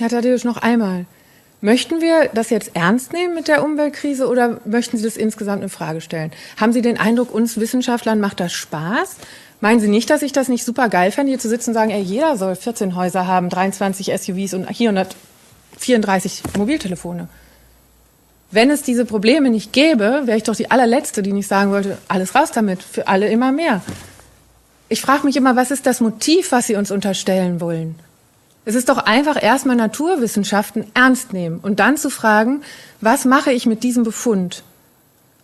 Herr Tadeusz, noch einmal. Möchten wir das jetzt ernst nehmen mit der Umweltkrise oder möchten Sie das insgesamt in Frage stellen? Haben Sie den Eindruck, uns Wissenschaftlern macht das Spaß? Meinen Sie nicht, dass ich das nicht super geil fände, hier zu sitzen und sagen, ey, jeder soll 14 Häuser haben, 23 SUVs und 434 Mobiltelefone? Wenn es diese Probleme nicht gäbe, wäre ich doch die allerletzte, die nicht sagen wollte, alles raus damit, für alle immer mehr. Ich frage mich immer, was ist das Motiv, was Sie uns unterstellen wollen? Es ist doch einfach erstmal Naturwissenschaften ernst nehmen und dann zu fragen, was mache ich mit diesem Befund?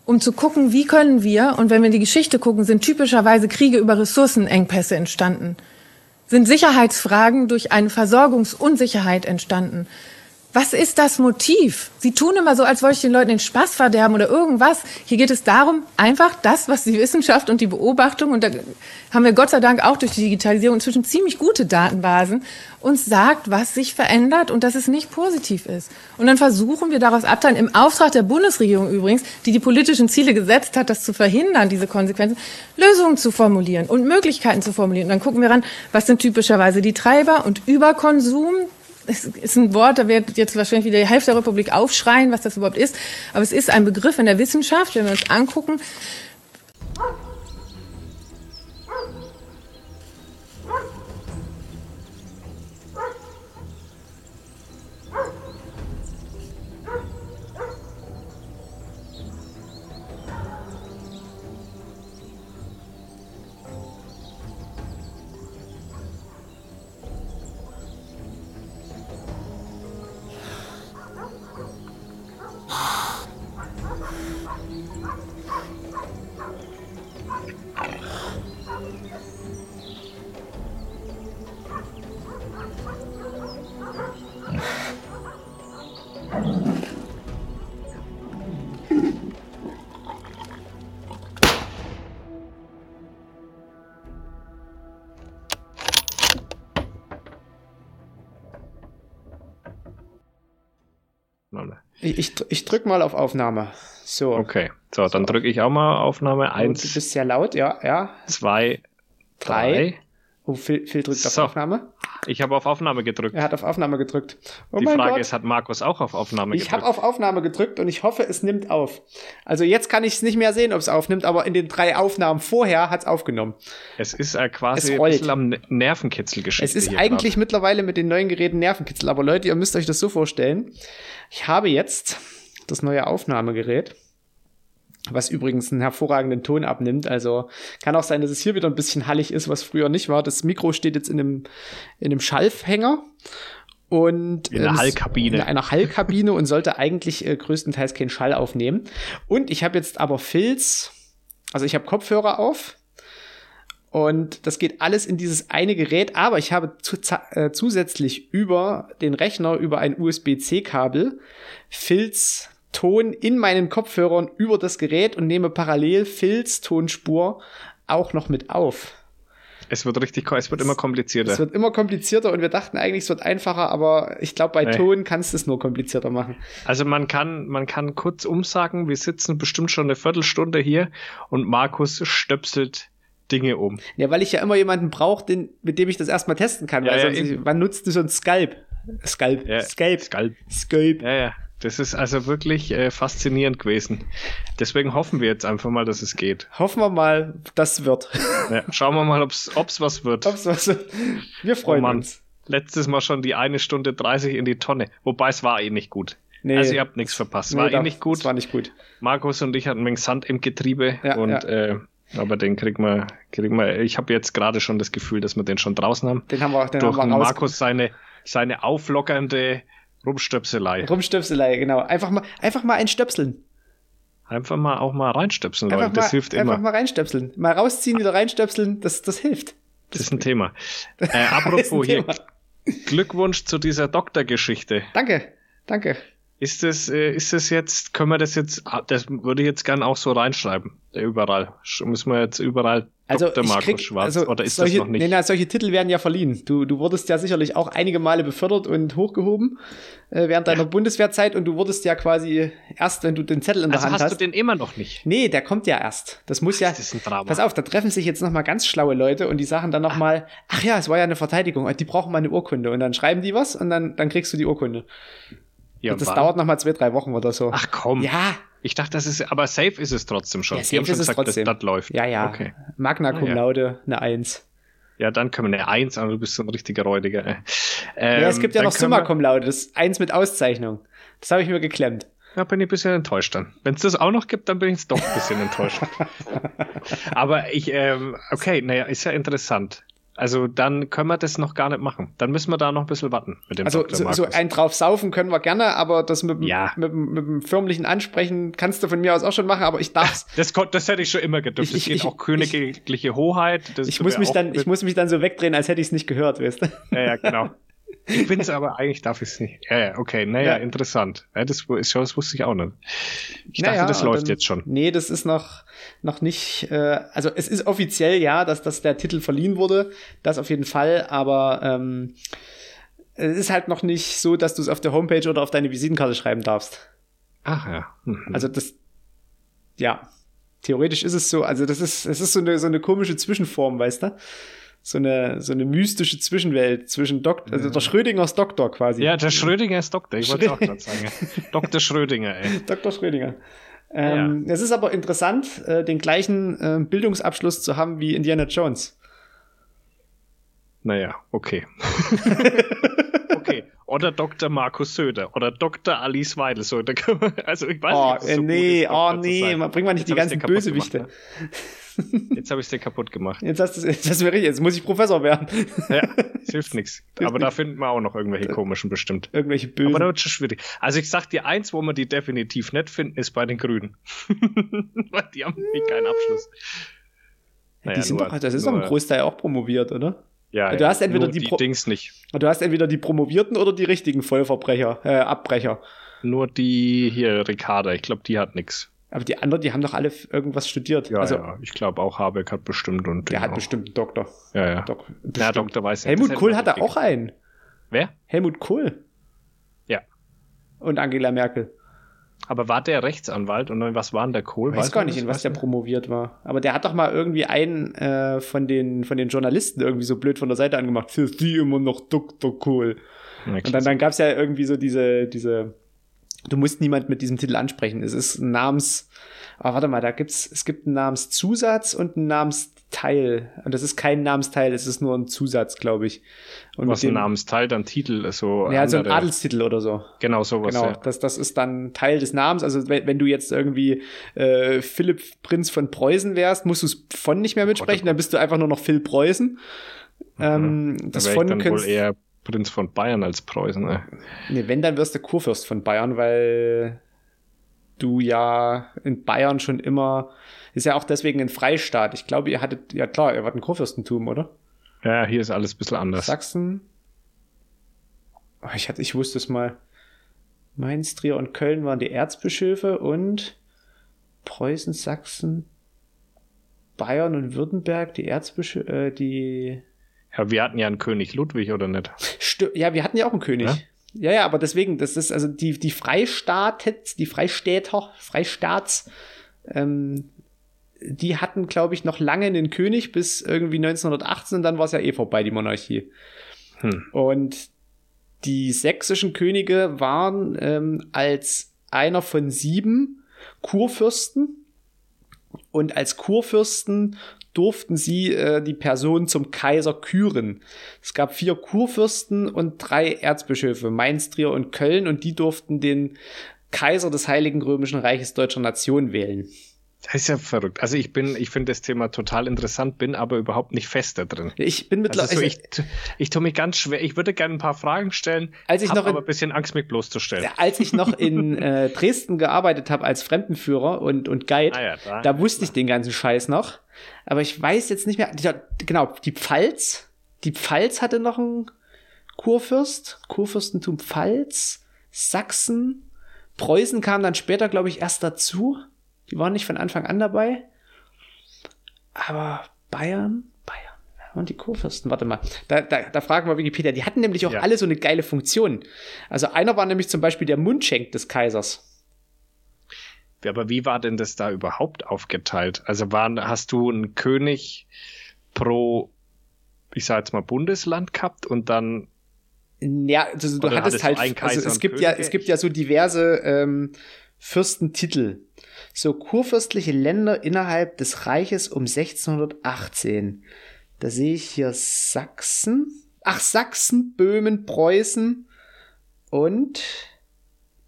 Um zu gucken, wie können wir, und wenn wir in die Geschichte gucken, sind typischerweise Kriege über Ressourcenengpässe entstanden, sind Sicherheitsfragen durch eine Versorgungsunsicherheit entstanden, was ist das Motiv? Sie tun immer so, als wollte ich den Leuten den Spaß verderben oder irgendwas. Hier geht es darum, einfach das, was die Wissenschaft und die Beobachtung, und da haben wir Gott sei Dank auch durch die Digitalisierung inzwischen ziemlich gute Datenbasen, uns sagt, was sich verändert und dass es nicht positiv ist. Und dann versuchen wir daraus abteilen, im Auftrag der Bundesregierung übrigens, die die politischen Ziele gesetzt hat, das zu verhindern, diese Konsequenzen, Lösungen zu formulieren und Möglichkeiten zu formulieren. Und dann gucken wir ran, was sind typischerweise die Treiber und Überkonsum, es ist ein Wort, da wird jetzt wahrscheinlich wieder die Hälfte der Republik aufschreien, was das überhaupt ist. Aber es ist ein Begriff in der Wissenschaft, wenn wir uns angucken, Ich, ich, drück mal auf Aufnahme. So. Okay. So, dann drücke ich auch mal Aufnahme. Eins. Du bist sehr laut, ja, ja. Zwei. Drei. drei. Oh, Phil, Phil drückt so. auf Aufnahme. Ich habe auf Aufnahme gedrückt. Er hat auf Aufnahme gedrückt. Oh Die Frage Gott. ist, hat Markus auch auf Aufnahme ich gedrückt? Ich habe auf Aufnahme gedrückt und ich hoffe, es nimmt auf. Also jetzt kann ich es nicht mehr sehen, ob es aufnimmt, aber in den drei Aufnahmen vorher hat es aufgenommen. Es ist äh, quasi ein bisschen am Nervenkitzel geschickt. Es ist eigentlich grad. mittlerweile mit den neuen Geräten Nervenkitzel. Aber Leute, ihr müsst euch das so vorstellen. Ich habe jetzt das neue Aufnahmegerät was übrigens einen hervorragenden Ton abnimmt. Also kann auch sein, dass es hier wieder ein bisschen hallig ist, was früher nicht war. Das Mikro steht jetzt in einem, in einem Schalfhänger und in einer Hallkabine. In einer Hallkabine und sollte eigentlich äh, größtenteils keinen Schall aufnehmen. Und ich habe jetzt aber Filz, also ich habe Kopfhörer auf. Und das geht alles in dieses eine Gerät, aber ich habe zu, äh, zusätzlich über den Rechner, über ein USB-C-Kabel, Filz Ton in meinen Kopfhörern über das Gerät und nehme parallel Filz Tonspur auch noch mit auf. Es wird richtig, es wird immer komplizierter. Es wird immer komplizierter und wir dachten eigentlich, es wird einfacher, aber ich glaube, bei nee. Ton kannst du es nur komplizierter machen. Also man kann, man kann kurz umsagen, wir sitzen bestimmt schon eine Viertelstunde hier und Markus stöpselt Dinge um. Ja, weil ich ja immer jemanden brauche, mit dem ich das erstmal testen kann. Ja, weil ja, sonst, ich, wann nutzt du so ein Skype? Skype. Ja, Skype. Skype. Skype. Ja, ja. Das ist also wirklich äh, faszinierend gewesen. Deswegen hoffen wir jetzt einfach mal, dass es geht. Hoffen wir mal, das wird. Ja, schauen wir mal, ob es was wird. Ob's was wird. Wir freuen oh uns. Letztes Mal schon die eine Stunde 30 in die Tonne. Wobei es war eh nicht gut. Nee, also ihr habt nichts verpasst. Nee, war eh nicht gut. war nicht gut. Markus und ich hatten ein wenig Sand im Getriebe ja, und ja. Äh, aber den kriegen wir, kriegen wir. Ich habe jetzt gerade schon das Gefühl, dass wir den schon draußen haben. Den haben wir, den Durch haben wir Markus seine, seine auflockernde Rumstöpselei. Rumstöpselei, genau. Einfach mal, einfach mal einstöpseln. Einfach mal auch mal reinstöpseln, Leute. Das hilft einfach immer. Einfach mal reinstöpseln. Mal rausziehen, wieder reinstöpseln, das, das hilft. Das, das ist ein Thema. Äh, apropos hier, Glückwunsch zu dieser Doktorgeschichte. Danke, danke. Ist das, äh, ist das jetzt, können wir das jetzt, ah, das würde ich jetzt gern auch so reinschreiben, überall. Müssen wir jetzt überall Also Dr. Markus krieg, Schwarz, also oder ist solche, das noch nicht? Nee, na, solche Titel werden ja verliehen. Du, du wurdest ja sicherlich auch einige Male befördert und hochgehoben äh, während deiner ja. Bundeswehrzeit und du wurdest ja quasi erst, wenn du den Zettel in der also Hand hast. hast du den immer noch nicht? Nee, der kommt ja erst. Das muss ja. Das ist ein Drama. Pass auf, da treffen sich jetzt noch mal ganz schlaue Leute und die sagen dann noch ach. mal, ach ja, es war ja eine Verteidigung, die brauchen mal eine Urkunde und dann schreiben die was und dann, dann kriegst du die Urkunde. Ja, das wann? dauert noch mal zwei, drei Wochen oder so. Ach komm. Ja, ich dachte, das ist, aber safe ist es trotzdem schon. Ja, safe ist es trotzdem. Das, das läuft. Ja, ja. Okay. Magna Cum ah, Laude, eine Eins. Ja, dann können wir eine Eins, aber du bist so ein richtiger Räudiger. Ähm, ja, es gibt ja noch Summa Cum Laude, das ist Eins mit Auszeichnung. Das habe ich mir geklemmt. Ja, bin ich ein bisschen enttäuscht dann. Wenn es das auch noch gibt, dann bin ich doch ein bisschen enttäuscht. aber ich, ähm, okay, naja, ist ja interessant. Also dann können wir das noch gar nicht machen. Dann müssen wir da noch ein bisschen warten mit dem Also so, so ein drauf saufen können wir gerne, aber das mit, ja. mit, mit, mit dem förmlichen Ansprechen kannst du von mir aus auch schon machen, aber ich darf's. Das, das hätte ich schon immer gedurft. Das geht ich, auch königliche Hoheit. ich muss mich dann, ich muss mich dann so wegdrehen, als hätte ich es nicht gehört, weißt du? Ja, ja, genau. Ich bin es aber eigentlich darf ich es nicht. Ja, ja, okay, naja, ja. interessant. Ja, das, das wusste ich auch nicht. Ich naja, dachte, das läuft dann, jetzt schon. Nee, das ist noch, noch nicht, äh, also es ist offiziell ja, dass, dass der Titel verliehen wurde, das auf jeden Fall, aber ähm, es ist halt noch nicht so, dass du es auf der Homepage oder auf deine Visitenkarte schreiben darfst. Ach ja. Mhm. Also das, ja, theoretisch ist es so, also das ist, es ist so eine, so eine komische Zwischenform, weißt du? So eine, so eine mystische Zwischenwelt zwischen Doktor, also der Schrödingers Doktor quasi. Ja, der Schrödinger ist Doktor, ich wollte auch gerade sagen. Dr. Schrödinger, ey. Dr. Schrödinger. Ähm, ja. Es ist aber interessant, äh, den gleichen äh, Bildungsabschluss zu haben wie Indiana Jones. Naja, okay. okay. Oder Dr. Markus Söder oder Dr. Alice Weidel. So, also ich weiß oh, nicht, so äh, nee, oh nee, bring mal nicht Jetzt die ganzen Bösewichte. Gemacht, ne? Jetzt habe ich es dir kaputt gemacht. Jetzt hast du jetzt, richtig, jetzt muss ich Professor werden. Ja, es hilft nichts. Aber da finden wir auch noch irgendwelche komischen bestimmt. Irgendwelche bösen. Aber da wird schon schwierig. Also ich sag dir eins, wo wir die definitiv nicht finden, ist bei den Grünen. Weil die haben nämlich keinen Abschluss. Ja, naja, die sind nur, doch, das ist doch ein Großteil auch promoviert, oder? Ja, du ja, hast entweder die, die Dings nicht. Du hast entweder die Promovierten oder die richtigen Vollverbrecher, äh, Abbrecher. Nur die hier, Ricarda, ich glaube, die hat nix. Aber die anderen, die haben doch alle irgendwas studiert. Ja, also, ja. ich glaube auch Habeck hat bestimmt und. Der hat auch. bestimmt einen Doktor. Ja, ja. Dok ja, Doktor weiß ja. Helmut Kohl hat da auch einen. Wer? Helmut Kohl. Ja. Und Angela Merkel. Aber war der Rechtsanwalt und was war denn der Kohl? Weiß, weiß gar nicht, in was der promoviert war. Aber der hat doch mal irgendwie einen äh, von, den, von den Journalisten irgendwie so blöd von der Seite angemacht. Für sie immer noch Dr. Kohl. Und dann, dann gab es ja irgendwie so diese, diese Du musst niemand mit diesem Titel ansprechen. Es ist ein Namens, aber warte mal, da gibt's, es gibt einen Namenszusatz und einen Namensteil. Und das ist kein Namensteil, es ist nur ein Zusatz, glaube ich. Und Was ein Namensteil, dann Titel, so. Ja, so ein Adelstitel oder so. Genau, sowas. Genau, ja. das, das ist dann Teil des Namens. Also wenn, wenn du jetzt irgendwie äh, Philipp Prinz von Preußen wärst, musst du es von nicht mehr oh mitsprechen, oh dann bist du einfach nur noch Phil Preußen. Mhm. Ähm, das da von dann wohl eher Prinz von Bayern als Preußen. Ey. Nee, wenn, dann wirst du Kurfürst von Bayern, weil du ja in Bayern schon immer, ist ja auch deswegen ein Freistaat. Ich glaube, ihr hattet, ja klar, ihr wart ein Kurfürstentum, oder? Ja, hier ist alles ein bisschen anders. Sachsen. Oh, ich, hatte, ich wusste es mal. Mainz, Trier und Köln waren die Erzbischöfe und Preußen, Sachsen, Bayern und Württemberg die Erzbischöfe, äh, die ja, wir hatten ja einen König Ludwig, oder nicht? St ja, wir hatten ja auch einen König. Ja? Ja, ja, aber deswegen, das ist also die, die Freistaat, die Freistädter, Freistaats, ähm, die hatten, glaube ich, noch lange einen König bis irgendwie 1918 und dann war es ja eh vorbei, die Monarchie. Hm. Und die sächsischen Könige waren ähm, als einer von sieben Kurfürsten und als Kurfürsten durften sie äh, die Person zum Kaiser küren. Es gab vier Kurfürsten und drei Erzbischöfe, Mainz, Trier und Köln, und die durften den Kaiser des Heiligen Römischen Reiches deutscher Nation wählen. Das ist ja verrückt. Also ich bin, ich finde das Thema total interessant, bin aber überhaupt nicht fest da drin. Ich bin mittlerweile. Also so, ich, ich tue mich ganz schwer. Ich würde gerne ein paar Fragen stellen, als ich noch in, aber ein bisschen Angst, mich bloßzustellen. Als ich noch in äh, Dresden gearbeitet habe als Fremdenführer und, und Guide, ah ja, da, da, wusste ich den ganzen Scheiß noch. Aber ich weiß jetzt nicht mehr. Genau, die Pfalz. Die Pfalz hatte noch einen Kurfürst. Kurfürstentum Pfalz. Sachsen. Preußen kam dann später, glaube ich, erst dazu. Die waren nicht von Anfang an dabei. Aber Bayern, Bayern. Und die Kurfürsten, warte mal, da, da, da fragen wir Wikipedia, die hatten nämlich auch ja. alle so eine geile Funktion. Also einer war nämlich zum Beispiel der Mundschenk des Kaisers. Aber wie war denn das da überhaupt aufgeteilt? Also waren, hast du einen König pro, ich sag jetzt mal, Bundesland gehabt und dann ja, also du hattest halt, also es gibt ja, es gibt ja so diverse ähm, Fürstentitel. So kurfürstliche Länder innerhalb des Reiches um 1618. Da sehe ich hier Sachsen. Ach, Sachsen, Böhmen, Preußen und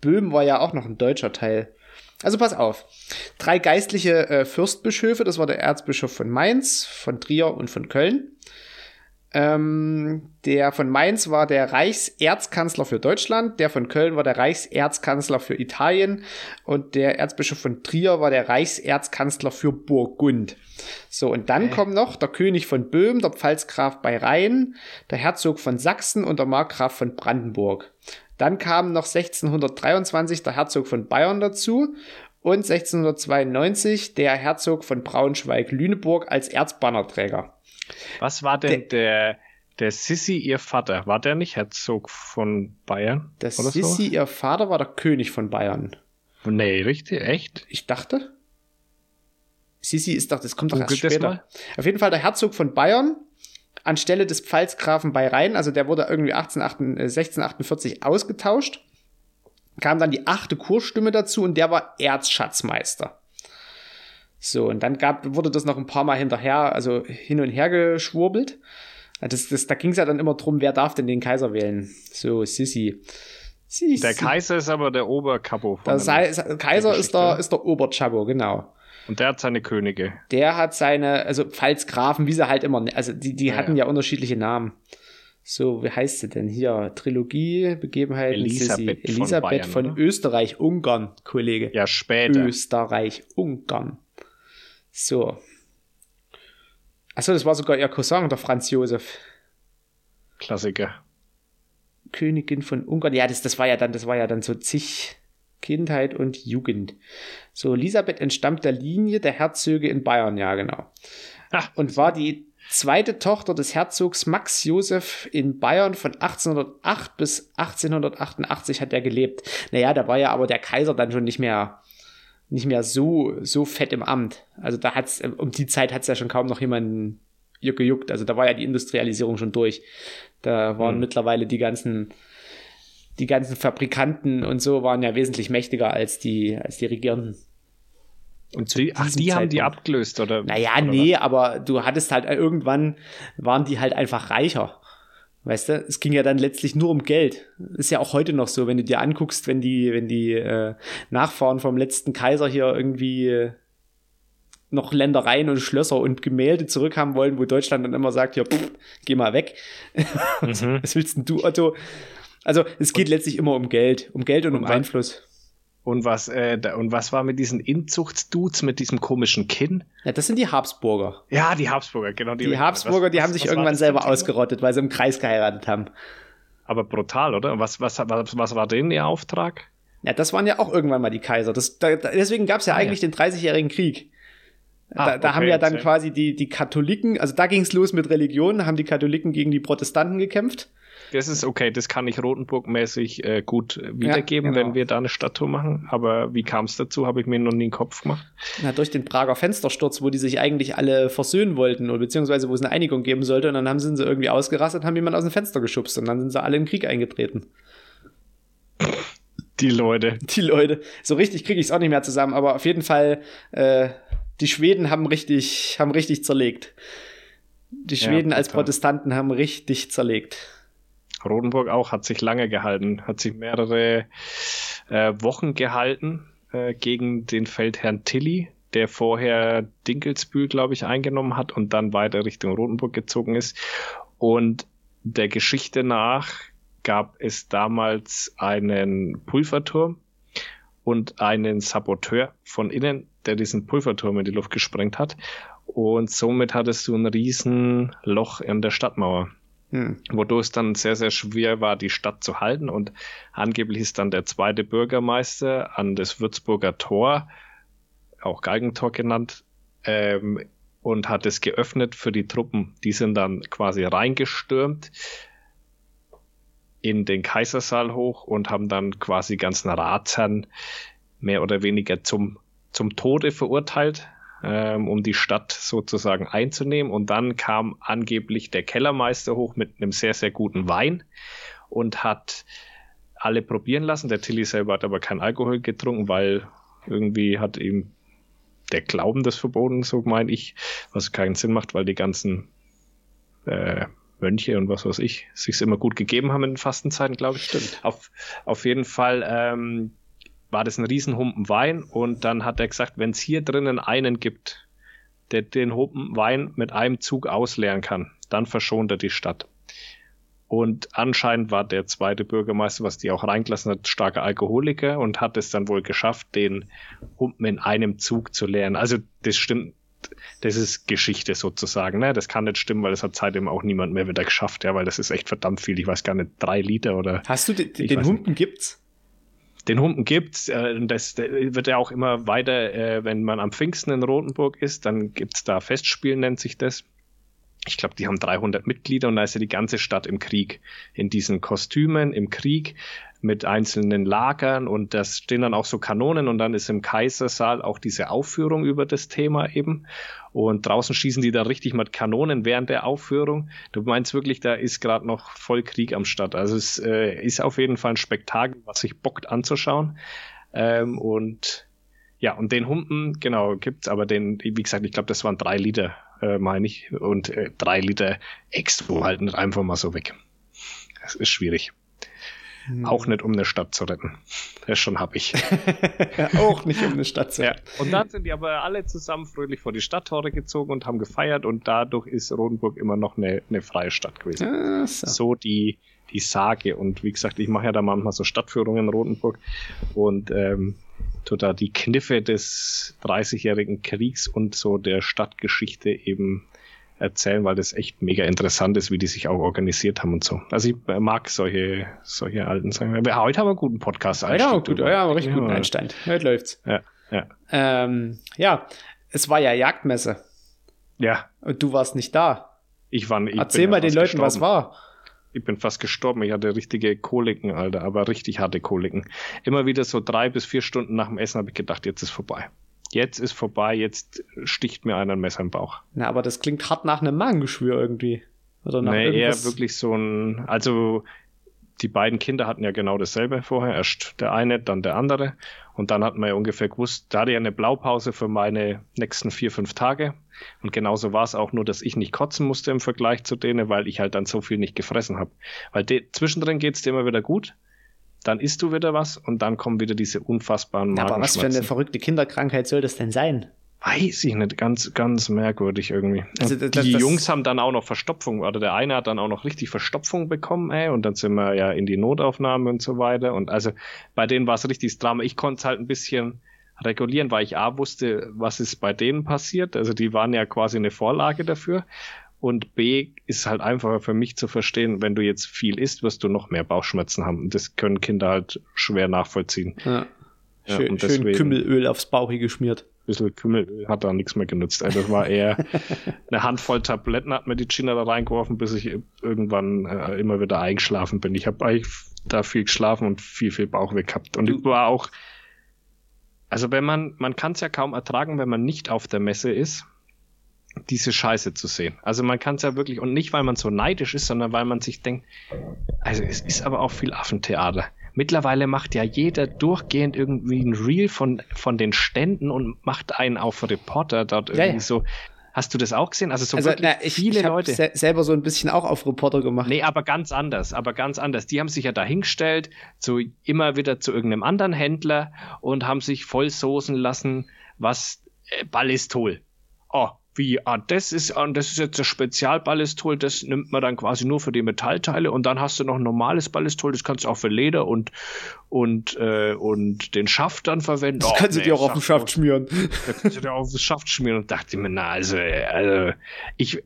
Böhmen war ja auch noch ein deutscher Teil. Also pass auf. Drei geistliche äh, Fürstbischöfe, das war der Erzbischof von Mainz, von Trier und von Köln. Ähm, der von Mainz war der Reichserzkanzler für Deutschland, der von Köln war der Reichserzkanzler für Italien und der Erzbischof von Trier war der Reichserzkanzler für Burgund. So, und dann okay. kommen noch der König von Böhmen, der Pfalzgraf bei Rhein, der Herzog von Sachsen und der Markgraf von Brandenburg. Dann kam noch 1623 der Herzog von Bayern dazu und 1692 der Herzog von Braunschweig-Lüneburg als Erzbannerträger. Was war denn der, der, der Sissi, ihr Vater? War der nicht Herzog von Bayern? Der Sissi, so? ihr Vater, war der König von Bayern. Nee, richtig? Echt? Ich dachte. Sissi ist doch, das kommt doch erst später. Auf jeden Fall der Herzog von Bayern anstelle des Pfalzgrafen bei Rhein, also der wurde irgendwie 1648 äh, ausgetauscht, kam dann die achte Kurstimme dazu und der war Erzschatzmeister. So, und dann gab, wurde das noch ein paar Mal hinterher, also hin und her geschwurbelt. Das, das, da ging es ja dann immer drum, wer darf denn den Kaiser wählen? So, Sissi. Sissi. Der Kaiser ist aber der Oberkapo. Der Kaiser ist der, ist der Oberchapo, genau. Und der hat seine Könige. Der hat seine, also Pfalzgrafen, wie sie halt immer, also die, die ja, hatten ja. ja. unterschiedliche Namen. So, wie heißt sie denn hier? Trilogie, Begebenheiten, Elisabeth, Sissi. Elisabeth von, Bayern, von Österreich-Ungarn, Kollege. Ja, später. Österreich-Ungarn. So. Achso, das war sogar ihr Cousin, der Franz Josef. Klassiker. Königin von Ungarn. Ja, das, das war ja dann, das war ja dann so zig Kindheit und Jugend. So, Elisabeth entstammt der Linie der Herzöge in Bayern, ja, genau. Ach, und war die zweite Tochter des Herzogs Max Josef in Bayern von 1808 bis 1888 hat er gelebt. Naja, da war ja aber der Kaiser dann schon nicht mehr, nicht mehr so, so fett im Amt. Also da hat's, um die Zeit hat es ja schon kaum noch jemanden gejuckt. Also da war ja die Industrialisierung schon durch. Da waren hm. mittlerweile die ganzen die ganzen Fabrikanten und so waren ja wesentlich mächtiger als die, als die Regierenden. Und die, ach, die Zeitpunkt. haben die abgelöst, oder? Naja, oder nee, was? aber du hattest halt irgendwann waren die halt einfach reicher. Weißt du, es ging ja dann letztlich nur um Geld. Ist ja auch heute noch so, wenn du dir anguckst, wenn die, wenn die äh, Nachfahren vom letzten Kaiser hier irgendwie äh, noch Ländereien und Schlösser und Gemälde zurückhaben wollen, wo Deutschland dann immer sagt, ja, pff, geh mal weg. Mhm. Was willst denn du, Otto? Also es geht und, letztlich immer um Geld, um Geld und, und um Einfluss. Und was, äh, da, und was war mit diesen Inzuchtsdudes mit diesem komischen Kinn? Ja, das sind die Habsburger. Ja, die Habsburger, genau. Die, die Habsburger, was, die haben sich irgendwann selber ausgerottet, weil sie im Kreis geheiratet haben. Aber brutal, oder? Was, was, was, was war denn ihr Auftrag? Ja, das waren ja auch irgendwann mal die Kaiser. Das, da, deswegen gab es ja ah, eigentlich ja. den 30-jährigen Krieg. Da, ah, da haben ja dann quasi die, die Katholiken, also da ging es los mit Religion, da haben die Katholiken gegen die Protestanten gekämpft. Das ist okay, das kann ich Rotenburg-mäßig äh, gut wiedergeben, ja, genau. wenn wir da eine Statue machen. Aber wie kam es dazu, habe ich mir noch nie in den Kopf gemacht. Na, durch den Prager Fenstersturz, wo die sich eigentlich alle versöhnen wollten, oder beziehungsweise wo es eine Einigung geben sollte, und dann haben sie, sie irgendwie ausgerastet, haben jemand aus dem Fenster geschubst und dann sind sie alle im Krieg eingetreten. Die Leute. Die Leute. So richtig kriege ich es auch nicht mehr zusammen, aber auf jeden Fall, äh, die Schweden haben richtig, haben richtig zerlegt. Die Schweden ja, als Protestanten haben richtig zerlegt. Rodenburg auch hat sich lange gehalten, hat sich mehrere äh, Wochen gehalten äh, gegen den Feldherrn Tilly, der vorher Dinkelsbühl, glaube ich, eingenommen hat und dann weiter Richtung Rodenburg gezogen ist. Und der Geschichte nach gab es damals einen Pulverturm und einen Saboteur von innen, der diesen Pulverturm in die Luft gesprengt hat. Und somit hattest du ein riesen Loch in der Stadtmauer. Hm. Wodurch es dann sehr, sehr schwer war, die Stadt zu halten. Und angeblich ist dann der zweite Bürgermeister an das Würzburger Tor, auch Galgentor genannt, ähm, und hat es geöffnet für die Truppen. Die sind dann quasi reingestürmt in den Kaisersaal hoch und haben dann quasi ganzen Ratsherren mehr oder weniger zum, zum Tode verurteilt, ähm, um die Stadt sozusagen einzunehmen. Und dann kam angeblich der Kellermeister hoch mit einem sehr, sehr guten Wein und hat alle probieren lassen. Der Tilly selber hat aber kein Alkohol getrunken, weil irgendwie hat ihm der Glauben das verboten, so meine ich, was keinen Sinn macht, weil die ganzen äh, Mönche und was weiß ich sich immer gut gegeben haben in den Fastenzeiten, glaube ich. Stimmt. Auf, auf jeden Fall ähm, war das ein Riesenhumpen Wein und dann hat er gesagt, wenn es hier drinnen einen gibt, der den Humpen Wein mit einem Zug ausleeren kann, dann verschont er die Stadt. Und anscheinend war der zweite Bürgermeister, was die auch reingelassen hat, starker Alkoholiker und hat es dann wohl geschafft, den Humpen in einem Zug zu leeren. Also das stimmt, das ist Geschichte sozusagen. Ne? Das kann nicht stimmen, weil das hat seitdem auch niemand mehr wieder geschafft, ja, weil das ist echt verdammt viel. Ich weiß gar nicht, drei Liter oder. Hast du den, den Humpen nicht. gibt's? Den Humpen gibt's. Äh, das, wird ja auch immer weiter, äh, wenn man am Pfingsten in Rotenburg ist, dann gibt's da Festspielen, nennt sich das ich glaube, die haben 300 Mitglieder und da ist ja die ganze Stadt im Krieg. In diesen Kostümen, im Krieg, mit einzelnen Lagern und das stehen dann auch so Kanonen und dann ist im Kaisersaal auch diese Aufführung über das Thema eben. Und draußen schießen die da richtig mit Kanonen während der Aufführung. Du meinst wirklich, da ist gerade noch voll Krieg am Start. Also es äh, ist auf jeden Fall ein Spektakel, was sich bockt anzuschauen. Ähm, und ja, und den Humpen, genau, gibt's, aber den, wie gesagt, ich glaube, das waren drei Liter äh, meine ich. Und äh, drei Liter Expo halt nicht einfach mal so weg. Das ist schwierig. Hm. Auch nicht, um eine Stadt zu retten. Das schon hab ich. auch nicht, um eine Stadt zu retten. Ja. Und dann sind die aber alle zusammen fröhlich vor die Stadttore gezogen und haben gefeiert und dadurch ist Rodenburg immer noch eine, eine freie Stadt gewesen. Ja, so. so die, die Sage. Und wie gesagt, ich mache ja da manchmal so Stadtführungen in Rodenburg und ähm, da die Kniffe des 30-jährigen Kriegs und so der Stadtgeschichte eben erzählen, weil das echt mega interessant ist, wie die sich auch organisiert haben und so. Also ich mag solche, solche alten Sachen. Heute haben wir einen guten Podcast. Wir gut, ja, aber richtig guten Einstand. Heute läuft's. Ja, ja. Ähm, ja, es war ja Jagdmesse. Ja. Und du warst nicht da. Ich war nicht. Erzähl mal den Leuten, gestorben. was war ich bin fast gestorben. Ich hatte richtige Koliken, Alter, aber richtig harte Koliken. Immer wieder so drei bis vier Stunden nach dem Essen habe ich gedacht, jetzt ist vorbei. Jetzt ist vorbei, jetzt sticht mir einer ein Messer im Bauch. Na, aber das klingt hart nach einem Magengeschwür irgendwie. Oder nach nee, irgendwas... eher wirklich so ein, also die beiden Kinder hatten ja genau dasselbe vorher. Erst der eine, dann der andere. Und dann hat man ja ungefähr gewusst, da hatte ich eine Blaupause für meine nächsten vier, fünf Tage. Und genauso war es auch nur, dass ich nicht kotzen musste im Vergleich zu denen, weil ich halt dann so viel nicht gefressen habe. Weil zwischendrin geht's dir immer wieder gut. Dann isst du wieder was und dann kommen wieder diese unfassbaren ja, Aber was für eine verrückte Kinderkrankheit soll das denn sein? Weiß ich nicht, ganz, ganz merkwürdig irgendwie. Also, das, die das, Jungs haben dann auch noch Verstopfung, oder der eine hat dann auch noch richtig Verstopfung bekommen, ey, und dann sind wir ja in die Notaufnahme und so weiter. Und also bei denen war es richtig das Drama. Ich konnte es halt ein bisschen regulieren, weil ich A wusste, was ist bei denen passiert. Also die waren ja quasi eine Vorlage dafür. Und B ist halt einfacher für mich zu verstehen, wenn du jetzt viel isst, wirst du noch mehr Bauchschmerzen haben. Und das können Kinder halt schwer nachvollziehen. Ja. Ja, schön, schön Kümmelöl aufs Bauchi geschmiert bisschen Kümmelöl hat da nichts mehr genutzt. Also das war eher eine Handvoll Tabletten hat mir die China da reingeworfen, bis ich irgendwann äh, immer wieder eingeschlafen bin. Ich habe eigentlich da viel geschlafen und viel, viel Bauchweh gehabt. Und ich war auch, also wenn man, man kann es ja kaum ertragen, wenn man nicht auf der Messe ist, diese Scheiße zu sehen. Also man kann es ja wirklich, und nicht, weil man so neidisch ist, sondern weil man sich denkt, also es ist aber auch viel Affentheater. Mittlerweile macht ja jeder durchgehend irgendwie ein Reel von, von den Ständen und macht einen auf Reporter dort irgendwie ja, ja. so. Hast du das auch gesehen? Also so also, wirklich na, ich, viele ich Leute. Se selber so ein bisschen auch auf Reporter gemacht. Nee, aber ganz anders, aber ganz anders. Die haben sich ja dahingestellt, zu immer wieder zu irgendeinem anderen Händler und haben sich voll soßen lassen, was äh, Ballistol. Oh, wie, ah, das ist, ah, das ist jetzt das Spezialballistol, das nimmt man dann quasi nur für die Metallteile und dann hast du noch ein normales Ballistol, das kannst du auch für Leder und, und, äh, und den Schaft dann verwenden. Das oh, kannst nee, du dir auch auf den Schaft schmieren. Das kannst du dir auch auf den Schaft schmieren und dachte mir, na, also, also, ich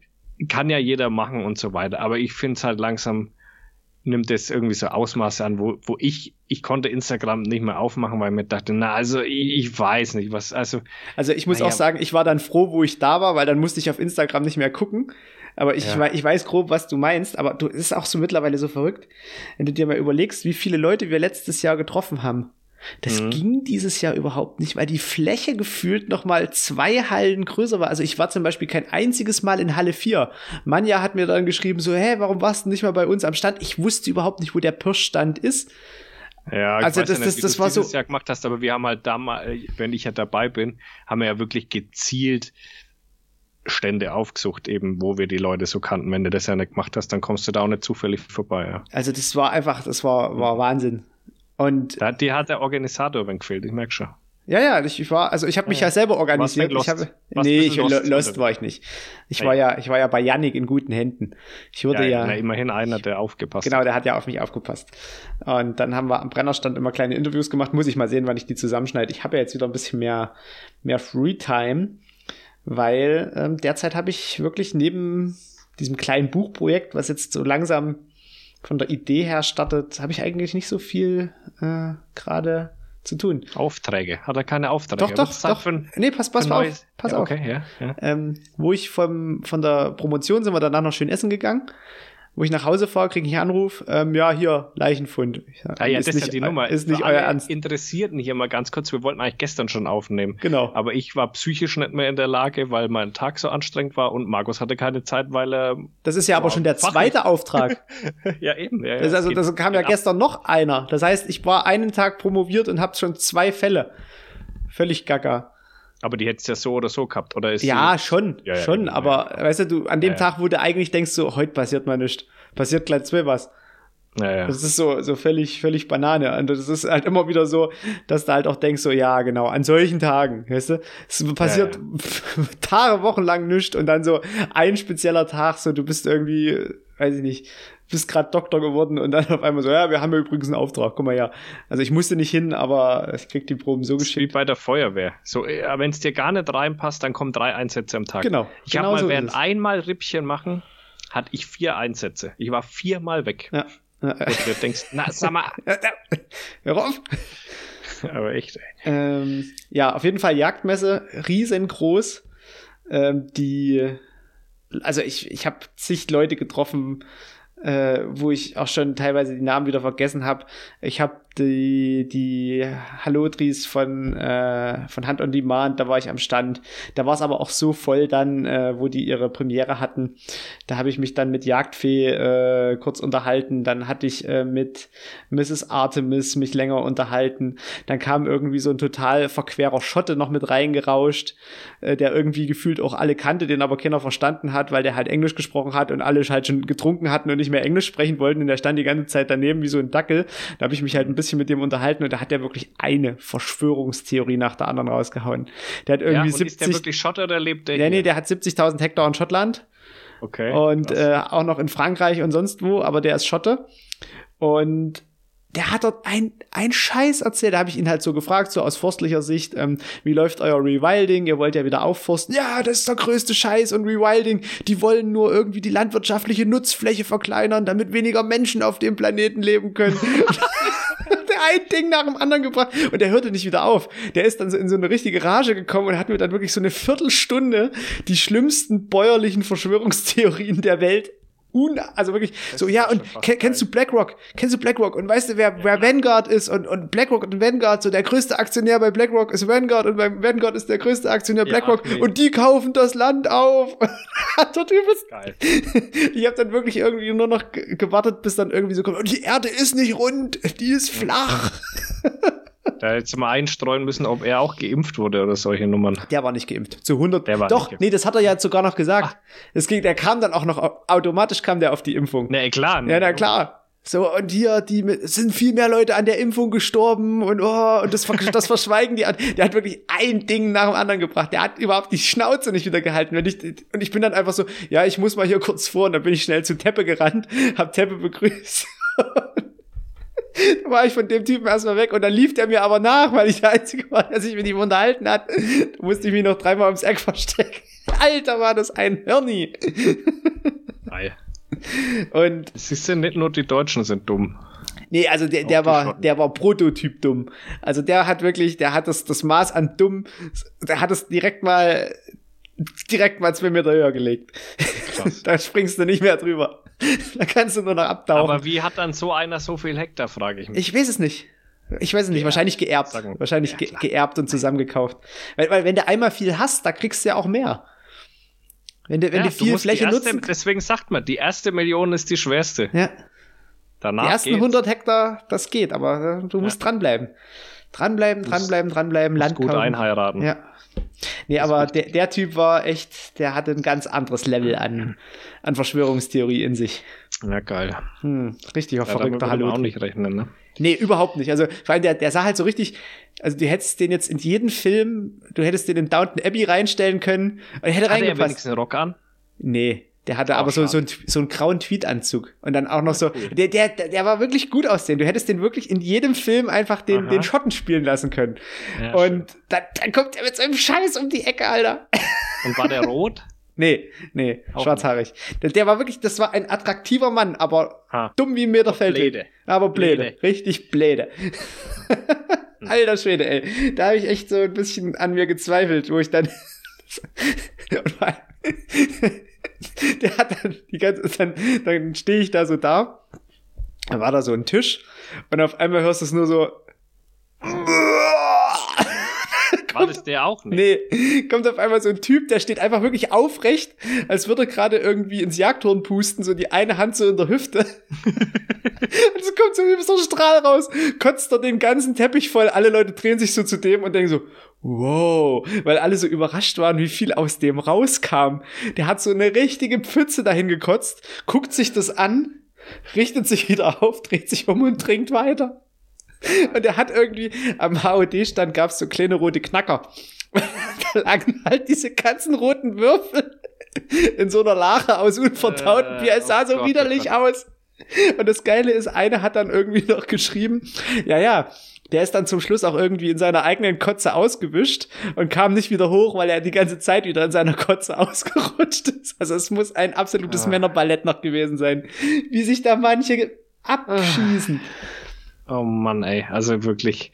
kann ja jeder machen und so weiter, aber ich finde es halt langsam, nimmt das irgendwie so Ausmaße an, wo, wo ich, ich konnte Instagram nicht mehr aufmachen, weil ich mir dachte, na, also ich, ich weiß nicht, was, also. Also ich muss naja. auch sagen, ich war dann froh, wo ich da war, weil dann musste ich auf Instagram nicht mehr gucken. Aber ich, ja. ich weiß grob, was du meinst, aber du ist auch so mittlerweile so verrückt, wenn du dir mal überlegst, wie viele Leute wir letztes Jahr getroffen haben. Das mhm. ging dieses Jahr überhaupt nicht, weil die Fläche gefühlt noch mal zwei Hallen größer war. Also ich war zum Beispiel kein einziges Mal in Halle 4. Manja hat mir dann geschrieben so, hä, warum warst du nicht mal bei uns am Stand? Ich wusste überhaupt nicht, wo der Pirschstand ist. Ja, ich also weiß das, ja nicht, das, das war so. Jahr gemacht hast, aber wir haben halt damals, wenn ich ja dabei bin, haben wir ja wirklich gezielt Stände aufgesucht, eben, wo wir die Leute so kannten. Wenn du das ja nicht gemacht hast, dann kommst du da auch nicht zufällig vorbei. Ja. Also das war einfach, das war, war Wahnsinn. Und da, die hat der Organisator wenn gefehlt, ich merke schon. Ja, ja, ich, ich war, also ich habe mich ja, ja selber organisiert. Ich habe, nee, ich, lost, lost war ich nicht. Ich hey. war ja, ich war ja bei Yannick in guten Händen. Ich wurde ja, ja na, immerhin einer, der aufgepasst. Genau, der hat ja auf mich aufgepasst. Und dann haben wir am Brennerstand immer kleine Interviews gemacht. Muss ich mal sehen, wann ich die zusammenschneide. Ich habe ja jetzt wieder ein bisschen mehr, mehr Free Time, weil ähm, derzeit habe ich wirklich neben diesem kleinen Buchprojekt, was jetzt so langsam von der Idee her startet, habe ich eigentlich nicht so viel äh, gerade zu tun. Aufträge. Hat er keine Aufträge? Doch, doch, doch. Ein, nee, pass, pass mal auf. Pass ja, okay, auf. Ja, ja. Ähm, wo ich vom, von der Promotion sind wir danach noch schön essen gegangen wo ich nach Hause fahre, kriege ich einen Anruf, ähm, ja, hier, Leichenfund. Sag, ah, ja, das ist nicht, ja die Nummer. Ist nicht euer Ernst. Interessierten hier mal ganz kurz, wir wollten eigentlich gestern schon aufnehmen. Genau. Aber ich war psychisch nicht mehr in der Lage, weil mein Tag so anstrengend war und Markus hatte keine Zeit, weil er. Das ist ja aber schon der zweite. Auftrag. ja, eben. Ja, das also, das kam ja gestern noch einer. Das heißt, ich war einen Tag promoviert und habe schon zwei Fälle. Völlig gaga. Aber die hättest ja so oder so gehabt, oder ist Ja, schon, ja, ja, schon, ja, aber weißt du, du, an dem Tag, wo du eigentlich denkst, so, heute passiert mal nichts, passiert gleich zwei was. Ja, Das ist so, so völlig, völlig Banane. Und das ist halt immer wieder so, dass du halt auch denkst, so, ja, genau, an solchen Tagen, weißt du, es passiert Tage, Wochen lang nichts und dann so ein spezieller Tag, so, du bist irgendwie, weiß ich nicht, bist gerade Doktor geworden und dann auf einmal so, ja, wir haben ja übrigens einen Auftrag, guck mal ja. Also ich musste nicht hin, aber ich krieg die Proben so geschickt. Wie bei der Feuerwehr. So, äh, wenn es dir gar nicht reinpasst, dann kommen drei Einsätze am Tag. Genau. Ich genau habe mal so während einmal Rippchen machen, hatte ich vier Einsätze. Ich war viermal weg. Ja. Und du denkst, na, sag mal. Hör auf. Aber echt, ey. Ähm, ja, auf jeden Fall Jagdmesse, riesengroß. Ähm, die, also ich, ich habe zig Leute getroffen, äh, wo ich auch schon teilweise die Namen wieder vergessen habe. Ich habe die, die Hallodris von, äh, von Hand on Demand, da war ich am Stand. Da war es aber auch so voll dann, äh, wo die ihre Premiere hatten. Da habe ich mich dann mit Jagdfee äh, kurz unterhalten. Dann hatte ich äh, mit Mrs. Artemis mich länger unterhalten. Dann kam irgendwie so ein total verquerer Schotte noch mit reingerauscht, äh, der irgendwie gefühlt auch alle kannte, den aber keiner verstanden hat, weil der halt Englisch gesprochen hat und alle halt schon getrunken hatten und nicht mehr Englisch sprechen wollten. Und der stand die ganze Zeit daneben wie so ein Dackel. Da habe ich mich halt ein bisschen bisschen mit dem unterhalten und da hat er wirklich eine Verschwörungstheorie nach der anderen rausgehauen. Der hat irgendwie ja, und 70. Ist der wirklich Schotter oder lebt der? Ja, nee, der hat 70.000 Hektar in Schottland. Okay. Und äh, auch noch in Frankreich und sonst wo, aber der ist Schotte. Und der hat dort ein, ein Scheiß erzählt. Da habe ich ihn halt so gefragt, so aus forstlicher Sicht, ähm, wie läuft euer Rewilding? Ihr wollt ja wieder aufforsten. Ja, das ist der größte Scheiß und Rewilding. Die wollen nur irgendwie die landwirtschaftliche Nutzfläche verkleinern, damit weniger Menschen auf dem Planeten leben können. der ein Ding nach dem anderen gebracht und der hörte nicht wieder auf. Der ist dann so in so eine richtige Rage gekommen und hat mir dann wirklich so eine Viertelstunde die schlimmsten bäuerlichen Verschwörungstheorien der Welt un, also wirklich das so, ja, und kenn, kennst du BlackRock? Kennst du BlackRock? Und weißt du, wer, ja, wer Vanguard ist? Und, und BlackRock und Vanguard, so der größte Aktionär bei BlackRock ist Vanguard und bei Vanguard ist der größte Aktionär BlackRock ja, und die kaufen das Land auf. der Typ ist geil. Ich habe dann wirklich irgendwie nur noch gewartet, bis dann irgendwie so kommt, und die Erde ist nicht rund, die ist flach. Da hätte mal einstreuen müssen, ob er auch geimpft wurde oder solche Nummern. Der war nicht geimpft. Zu 100. Der war Doch, nee, das hat er ja sogar noch gesagt. Es ging, der kam dann auch noch, automatisch kam der auf die Impfung. Na klar. Ja, na klar. So, und hier, die sind viel mehr Leute an der Impfung gestorben und, oh, und das, das verschweigen die. Der hat wirklich ein Ding nach dem anderen gebracht. Der hat überhaupt die Schnauze nicht wieder gehalten. Wenn ich, und ich bin dann einfach so, ja, ich muss mal hier kurz vor. Und dann bin ich schnell zu Teppe gerannt, hab Teppe begrüßt. da war ich von dem Typen erstmal weg und dann lief der mir aber nach, weil ich der Einzige war, der sich mit ihm unterhalten hat. Da musste ich mich noch dreimal ums Eck verstecken. Alter, war das ein Hirni. Geil. Und Siehst du, nicht nur die Deutschen sind dumm. Nee, also der, der war, Schotten. der war Prototyp dumm. Also der hat wirklich, der hat das, das Maß an dumm, der hat es direkt mal, direkt mal zwei Meter höher gelegt. Krass. da springst du nicht mehr drüber. da kannst du nur noch abtauchen. Aber wie hat dann so einer so viel Hektar, frage ich mich. ich weiß es nicht. Ich weiß es nicht, Geerbt, wahrscheinlich geerbt. Wahrscheinlich Ja, ge geerbt und zusammengekauft. Weil, weil wenn du einmal viel hast, da kriegst du ja auch mehr. Wenn du, wenn Ja, du viel Fläche erste, nutzen. Deswegen sagt man, die erste Million ist die schwerste. Ja. Danach Die ersten geht's. 100 Hektar, das geht, aber äh, du musst dranbleiben. Dranbleiben, dranbleiben, dranbleiben, Land gut kaufen. einheiraten. Ja. Nee, aber der, der Typ war echt, der hatte ein ganz anderes Level an, an Verschwörungstheorie in sich. Ja, geil. Hm, richtiger Ja, verrückter Hallo. auch nicht rechnen, ne? Nee, überhaupt nicht. Also, vor allem der, der sah halt so richtig, also du hättest den jetzt in jeden Film, du hättest den in Downton Abbey reinstellen können und er hätte Hat er reingepasst. wenigstens einen Rock an? Nee, der hatte Oh, aber so, so, einen, so einen grauen Tweetanzug. Und dann auch noch so, cool. der, der, der war wirklich gut aussehen. Du hättest den wirklich in jedem Film einfach den, Aha. den Schotten spielen lassen können. Ja, und dann, dann kommt er mit so einem Scheiß um die Ecke, Alter. Und war der rot? Nee, nee, Auch schwarzhaarig. Der, der war wirklich, das war ein attraktiver Mann, aber Ha. dumm wie ein Meterfeld. bläde. Aber bläde. Bläde. Richtig bläde. Alter Schwede, ey. Da habe ich echt so ein bisschen an mir gezweifelt, wo ich dann. Der hat dann die ganze dann, dann stehe ich da so da. Da war da so ein Tisch und auf einmal hörst du es nur so. War das der auch nicht? Nee, kommt auf einmal so ein Typ, der steht einfach wirklich aufrecht, als würde er gerade irgendwie ins Jagdhorn pusten, so die eine Hand so in der Hüfte. Und es kommt so ein Strahl raus, kotzt er den ganzen Teppich voll, alle Leute drehen sich so zu dem und denken so, wow, weil alle so überrascht waren, wie viel aus dem rauskam. Der hat so eine richtige Pfütze dahin gekotzt, guckt sich das an, richtet sich wieder auf, dreht sich um und trinkt weiter. Und er hat irgendwie, am HOD-Stand gab es so kleine rote Knacker. da lagen halt diese ganzen roten Würfel in so einer Lache aus unverdauten Äh, Bier. Es sah oh so Gott, widerlich oh aus. Und das Geile ist, eine hat dann irgendwie noch geschrieben, ja, ja, der ist dann zum Schluss auch irgendwie in seiner eigenen Kotze ausgewischt und kam nicht wieder hoch, weil er die ganze Zeit wieder in seiner Kotze ausgerutscht ist. Also es muss ein absolutes Ah. Männerballett noch gewesen sein, wie sich da manche abschießen. Oh Mann, ey. Also wirklich.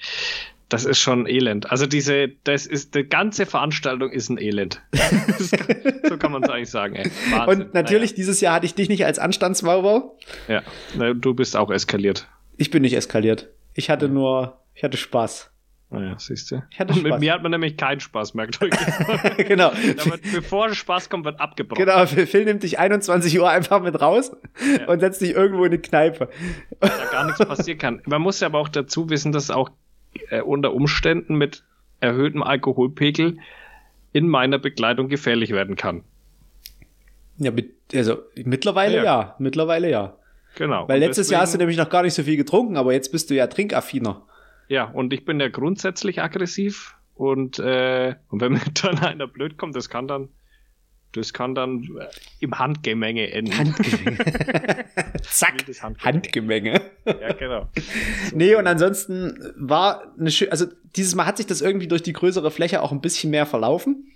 Das ist schon elend. Also diese, das ist, die ganze Veranstaltung ist ein Elend. So kann man es eigentlich sagen, ey. Wahnsinn. Und natürlich, dieses Jahr hatte ich dich nicht als Anstandswauber. Naja. Ja, du bist auch eskaliert. Ich bin nicht eskaliert. Ich hatte nur, ich hatte Spaß. Naja, siehst du. Ich hatte Und mit Spaß. mir hat man nämlich keinen Spaß, merkt euch. genau. Da wird, bevor Spaß kommt, wird abgebrochen. Genau, Phil nimmt dich 21 Uhr einfach mit raus Ja. und setzt dich irgendwo in eine Kneipe. da gar nichts passieren kann. Man muss ja aber auch dazu wissen, dass auch äh, unter Umständen mit erhöhtem Alkoholpegel in meiner Begleitung gefährlich werden kann. Ja, mit, also mittlerweile ja. ja. mittlerweile ja. Genau. Weil letztes Jahr hast du deswegen- nämlich noch gar nicht so viel getrunken, aber jetzt bist du ja trinkaffiner. Ja, und ich bin ja grundsätzlich aggressiv und, äh, und wenn mir dann einer blöd kommt, das kann dann, das kann dann äh, im Handgemenge enden. Handgemenge. Zack. Handgemenge. Handgemenge. Ja, genau. Nee, und ansonsten war eine schöne, also dieses Mal hat sich das irgendwie durch die größere Fläche auch ein bisschen mehr verlaufen.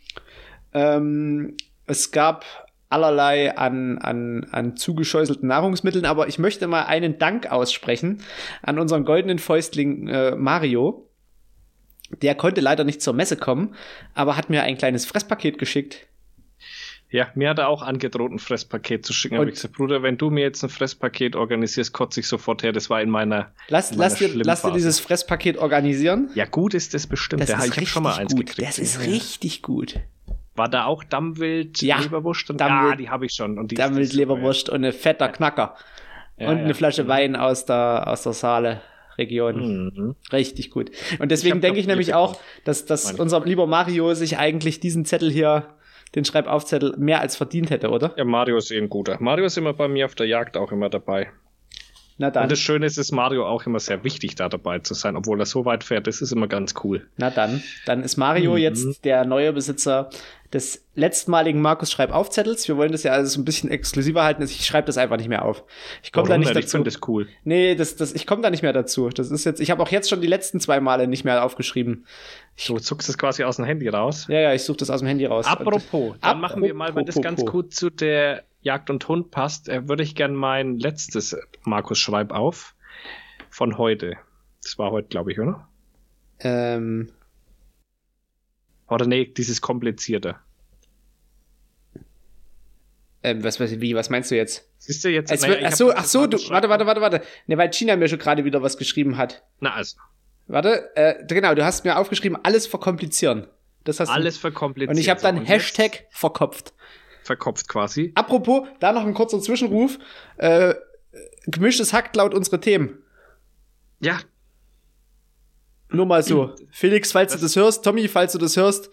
Ähm, es gab allerlei an, an, an zugescheuselten Nahrungsmitteln, aber ich möchte mal einen Dank aussprechen an unseren goldenen Fäustling äh, Mario. Der konnte leider nicht zur Messe kommen, aber hat mir ein kleines Fresspaket geschickt. Ja, mir hat er auch angedroht, ein Fresspaket zu schicken. Und- Aber ich gesagt, Bruder, wenn du mir jetzt ein Fresspaket organisierst, kotze ich sofort her. Das war in meiner. Lass, in meiner lass, dir, lass dir dieses Fresspaket organisieren. Ja, gut ist das bestimmt. Das Ja, ist ich habe schon mal eins gut. gekriegt. Das ist richtig gut. War da auch Dammwild, Ja, Leberwurst? Und, Dammwild- ja, die habe ich schon. Und die Dammwild, Leberwurst und ein fetter Knacker. Ja, und ja. eine Flasche Wein aus der, aus der Saale-Region. Mhm. Richtig gut. Und deswegen denke ich nämlich auch, dass, dass unser lieber Mario sich eigentlich diesen Zettel hier, den Schreibaufzettel, mehr als verdient hätte, oder? Ja, Mario ist eh ein guter. Mario ist immer bei mir auf der Jagd auch immer dabei. Na dann. Und das Schöne ist, ist Mario auch immer sehr wichtig, da dabei zu sein, obwohl er so weit fährt. Das ist immer ganz cool. Na dann. Dann ist Mario Mhm. jetzt der neue Besitzer des letztmaligen Markus Schreibaufzettels. Wir wollen das ja alles ein bisschen exklusiver halten. Ich schreibe das einfach nicht mehr auf. Ich komme da nicht nicht? Ich dazu. finde das cool. Nee, das, das, ich komme da nicht mehr dazu. Das ist jetzt, ich habe auch jetzt schon die letzten zwei Male nicht mehr aufgeschrieben. Du zuckst es quasi aus dem Handy raus. Ja, ja, ich suche das aus dem Handy raus. Apropos, dann machen wir mal, weil das ganz Apropos. gut zu der Jagd und Hund passt, äh, würde ich gern mein letztes Markus Schreib auf von heute. Das war heute, glaube ich, oder? Ähm. Oder nee, dieses komplizierte. Ähm, was, was, wie, was meinst du jetzt? Siehst du jetzt? Es naja, ach so, ach so, du, warte, warte, warte, warte. Ne, weil China mir schon gerade wieder was geschrieben hat. Na also, Warte, äh, genau, du hast mir aufgeschrieben, alles verkomplizieren. Das hast alles du. verkompliziert. Und ich habe dann und Hashtag jetzt verkopft. Verkopft quasi. Apropos, da noch ein kurzer Zwischenruf. Äh, gemischtes Hack laut unsere Themen. Ja, Nur mal so. Felix, falls Das- du das hörst, Tommy, falls du das hörst,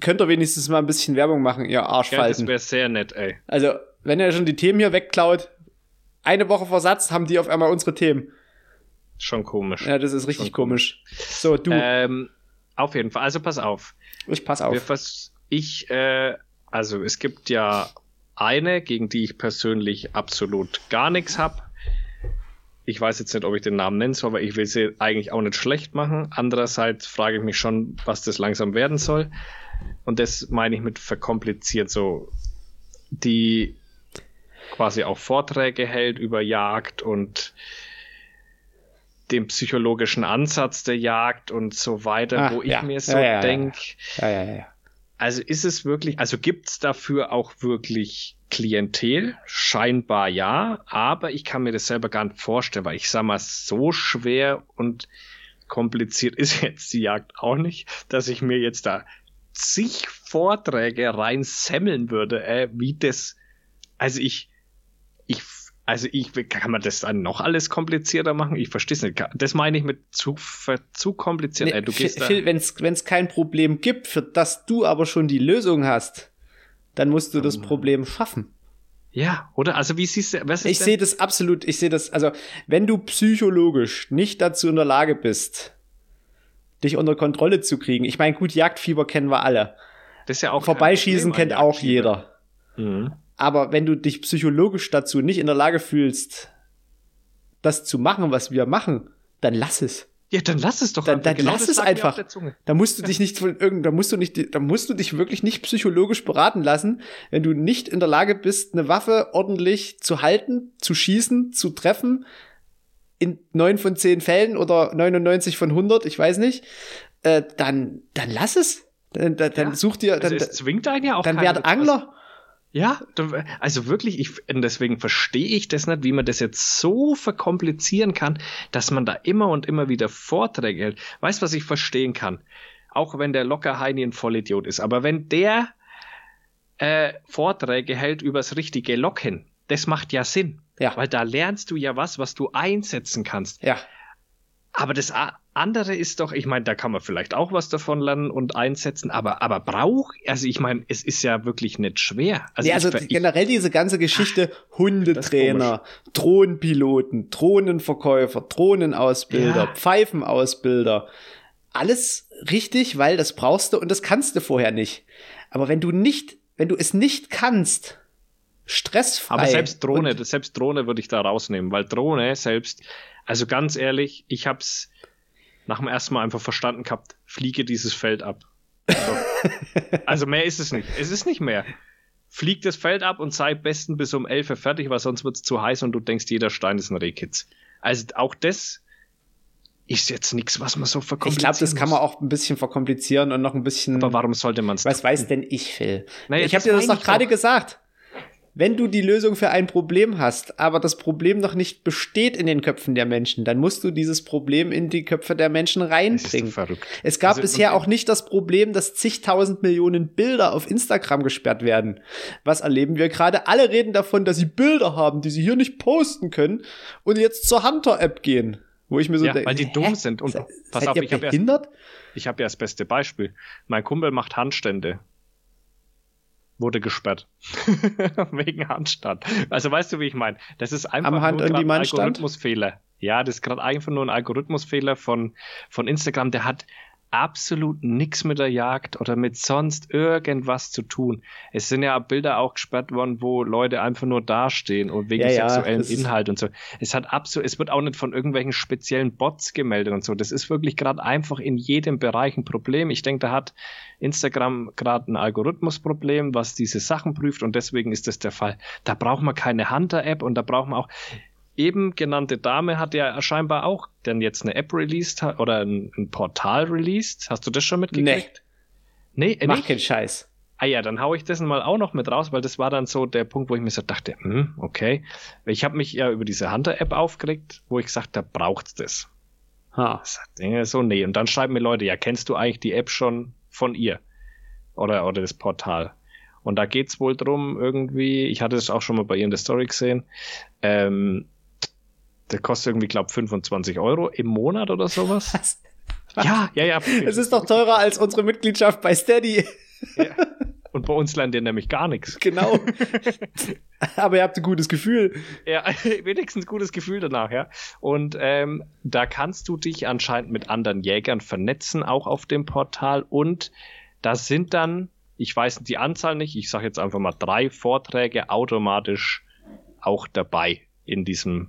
könnt ihr wenigstens mal ein bisschen Werbung machen, ihr ja das Arschfalten. wäre sehr nett, ey. also, wenn ihr schon die Themen hier wegklaut, eine Woche Versatz haben die auf einmal unsere Themen. Schon komisch. Ja, das ist richtig Schon komisch. So, du, Ähm, auf jeden Fall. Also pass auf. ich pass auf. ich, äh, also es gibt ja eine, gegen die ich persönlich absolut gar nichts habe. Ich weiß jetzt nicht, ob ich den Namen nennen soll, aber ich will sie eigentlich auch nicht schlecht machen. Andererseits frage ich mich schon, was das langsam werden soll. Und das meine ich mit verkompliziert so, die quasi auch Vorträge hält über Jagd und den psychologischen Ansatz der Jagd und so weiter, Ah, wo ich ja. mir so ja, ja, denke, Ja, ja, ja, ja. Also ist es wirklich, also gibt es dafür auch wirklich Klientel? Scheinbar ja, aber ich kann mir das selber gar nicht vorstellen, weil ich sag mal, so schwer und kompliziert ist jetzt die Jagd auch nicht, dass ich mir jetzt da zig Vorträge rein semmeln würde, äh, wie das, also ich, ich, also ich, kann man das dann noch alles komplizierter machen? Ich verstehe es nicht. Das meine ich mit zu, zu kompliziert. Nee, äh, du gehst Phil, wenn es kein Problem gibt, für das du aber schon die Lösung hast, dann musst du das Problem schaffen. ja, oder? Also wie siehst du, was ist Ich sehe das absolut, ich sehe das, also wenn du psychologisch nicht dazu in der Lage bist, dich unter Kontrolle zu kriegen, ich meine, gut, Jagdfieber kennen wir alle. Das ist ja auch Vorbeischießen kennt auch jeder. Mhm. Aber wenn du dich psychologisch dazu nicht in der Lage fühlst, das zu machen, was wir machen, dann lass es. Ja, dann lass es doch Dann, einfach. dann Genau lass es einfach. Da musst du dich nicht von irgend, da musst du nicht, da musst du dich wirklich nicht psychologisch beraten lassen, wenn du nicht in der Lage bist, eine Waffe ordentlich zu halten, zu schießen, zu treffen. In neun von zehn Fällen oder 99 von 100, ich weiß nicht. Äh, dann, dann lass es. Dann, dann, Ja. such dir, Also dann, es zwingt einen ja auch dann werd. Angler. Ja, also wirklich, ich, deswegen verstehe ich das nicht, wie man das jetzt so verkomplizieren kann, dass man da immer und immer wieder Vorträge hält. Weißt du, was ich verstehen kann? Auch wenn der locker Heini ein Vollidiot ist. Aber wenn der äh, Vorträge hält übers richtige Locken, das macht ja Sinn. Ja. Weil da lernst du ja was, was du einsetzen kannst. Ja. Aber das andere ist doch, ich meine, da kann man vielleicht auch was davon lernen und einsetzen, aber, aber brauch, also ich meine, es ist ja wirklich nicht schwer. Also, nee, also ich, generell diese ganze Geschichte Hundetrainer, Drohnenpiloten, Drohnenverkäufer, Drohnenausbilder, Ja. Pfeifenausbilder. Alles richtig, weil das brauchst du und das kannst du vorher nicht. Aber wenn du nicht, wenn du es nicht kannst, stressfrei. aber selbst Drohne, selbst Drohne würde ich da rausnehmen, weil Drohne selbst, also ganz ehrlich, ich hab's nach dem ersten Mal einfach verstanden gehabt, fliege dieses Feld ab. So. also mehr ist es nicht. Es ist nicht mehr. Flieg das Feld ab und sei besten bis um 11 Uhr fertig, weil sonst wird's zu heiß und du denkst, jeder Stein ist ein Rehkitz. Also auch das ist jetzt nichts, was man so ich verkomplizieren glaube, das kann man auch ein bisschen verkomplizieren und noch ein bisschen. Aber warum sollte man es Was weiß denn ich, Phil? Naja, ich habe dir das doch ich gerade gesagt. Wenn du die Lösung für ein Problem hast, aber das Problem noch nicht besteht in den Köpfen der Menschen, dann musst du dieses Problem in die Köpfe der Menschen reinbringen. Es gab Also, bisher auch nicht das Problem, dass zigtausend Millionen Bilder auf Instagram gesperrt werden. Was erleben wir gerade? Alle reden davon, dass sie Bilder haben, die sie hier nicht posten können und jetzt zur Hunter-App gehen. Wo ich mir so Ja, denke, weil die dumm sind. Und Se- pass auf, ihr ich habe ja, behindert? ich hab ja das beste Beispiel. Mein Kumpel macht Handstände. Wurde gesperrt. Wegen Handstand. Also weißt du, wie ich meine? Das ist einfach Am Hand- nur ein? Algorithmusfehler. Ja, das ist gerade einfach nur ein Algorithmusfehler von, von Instagram. Der hat absolut nichts mit der Jagd oder mit sonst irgendwas zu tun. Es sind ja Bilder auch gesperrt worden, wo Leute einfach nur dastehen und wegen Ja, ja, sexuellen das- Inhalt und so. Es hat absolut, es wird auch nicht von irgendwelchen speziellen Bots gemeldet und so. Das ist wirklich gerade einfach in jedem Bereich ein Problem. Ich denke, da hat Instagram gerade ein Algorithmusproblem, was diese Sachen prüft und deswegen ist das der Fall. Da braucht man keine Hunter-App und da braucht man auch eben genannte Dame hat ja scheinbar auch dann jetzt eine App released oder ein, ein Portal released. Hast du das schon mitgekriegt? Nee, äh, Mach nicht? keinen Scheiß. Ah ja, dann hau ich das mal auch noch mit raus, weil das war dann so der Punkt, wo ich mir so dachte, hm, okay. Ich habe mich ja über diese Hunter-App aufgeregt, wo ich gesagt habe, braucht's das? Ha. So, nee. Und dann schreiben mir Leute, ja, kennst du eigentlich die App schon von ihr? Oder, oder das Portal? Und da geht's wohl drum, irgendwie, ich hatte es auch schon mal bei ihr in der Story gesehen, ähm, der kostet irgendwie, glaub 25 Euro im Monat oder sowas. Was? Ja, ja, ja. Es ist doch teurer als unsere Mitgliedschaft bei Steady. ja. Und bei uns lernt ihr nämlich gar nichts. Genau. Aber ihr habt ein gutes Gefühl. Ja, wenigstens gutes Gefühl danach, ja. Und ähm, da kannst du dich anscheinend mit anderen Jägern vernetzen, auch auf dem Portal. Und da sind dann, ich weiß die Anzahl nicht, ich sage jetzt einfach mal drei Vorträge automatisch auch dabei in diesem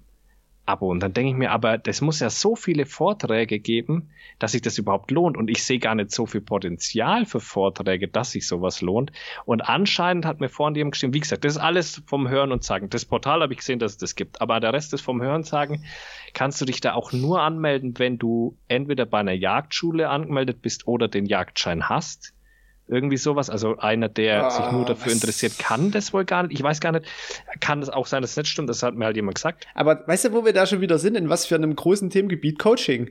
Abo. Und dann denke ich mir, aber das muss ja so viele Vorträge geben, dass sich das überhaupt lohnt. Und ich sehe gar nicht so viel Potenzial für Vorträge, dass sich sowas lohnt. Und anscheinend hat mir vorhin jemand geschrieben, wie gesagt, das ist alles vom Hören und Sagen. Das Portal habe ich gesehen, dass es das gibt. Aber der Rest ist vom Hören und Sagen. Kannst du dich da auch nur anmelden, wenn du entweder bei einer Jagdschule angemeldet bist oder den Jagdschein hast. Irgendwie sowas. Also einer, der Ah, sich nur dafür was- interessiert, kann das wohl gar nicht. Ich weiß gar nicht. Kann es auch sein, dass es nicht stimmt. Das hat mir halt jemand gesagt. Aber weißt du, wo wir da schon wieder sind? In was für einem großen Themengebiet? Coaching.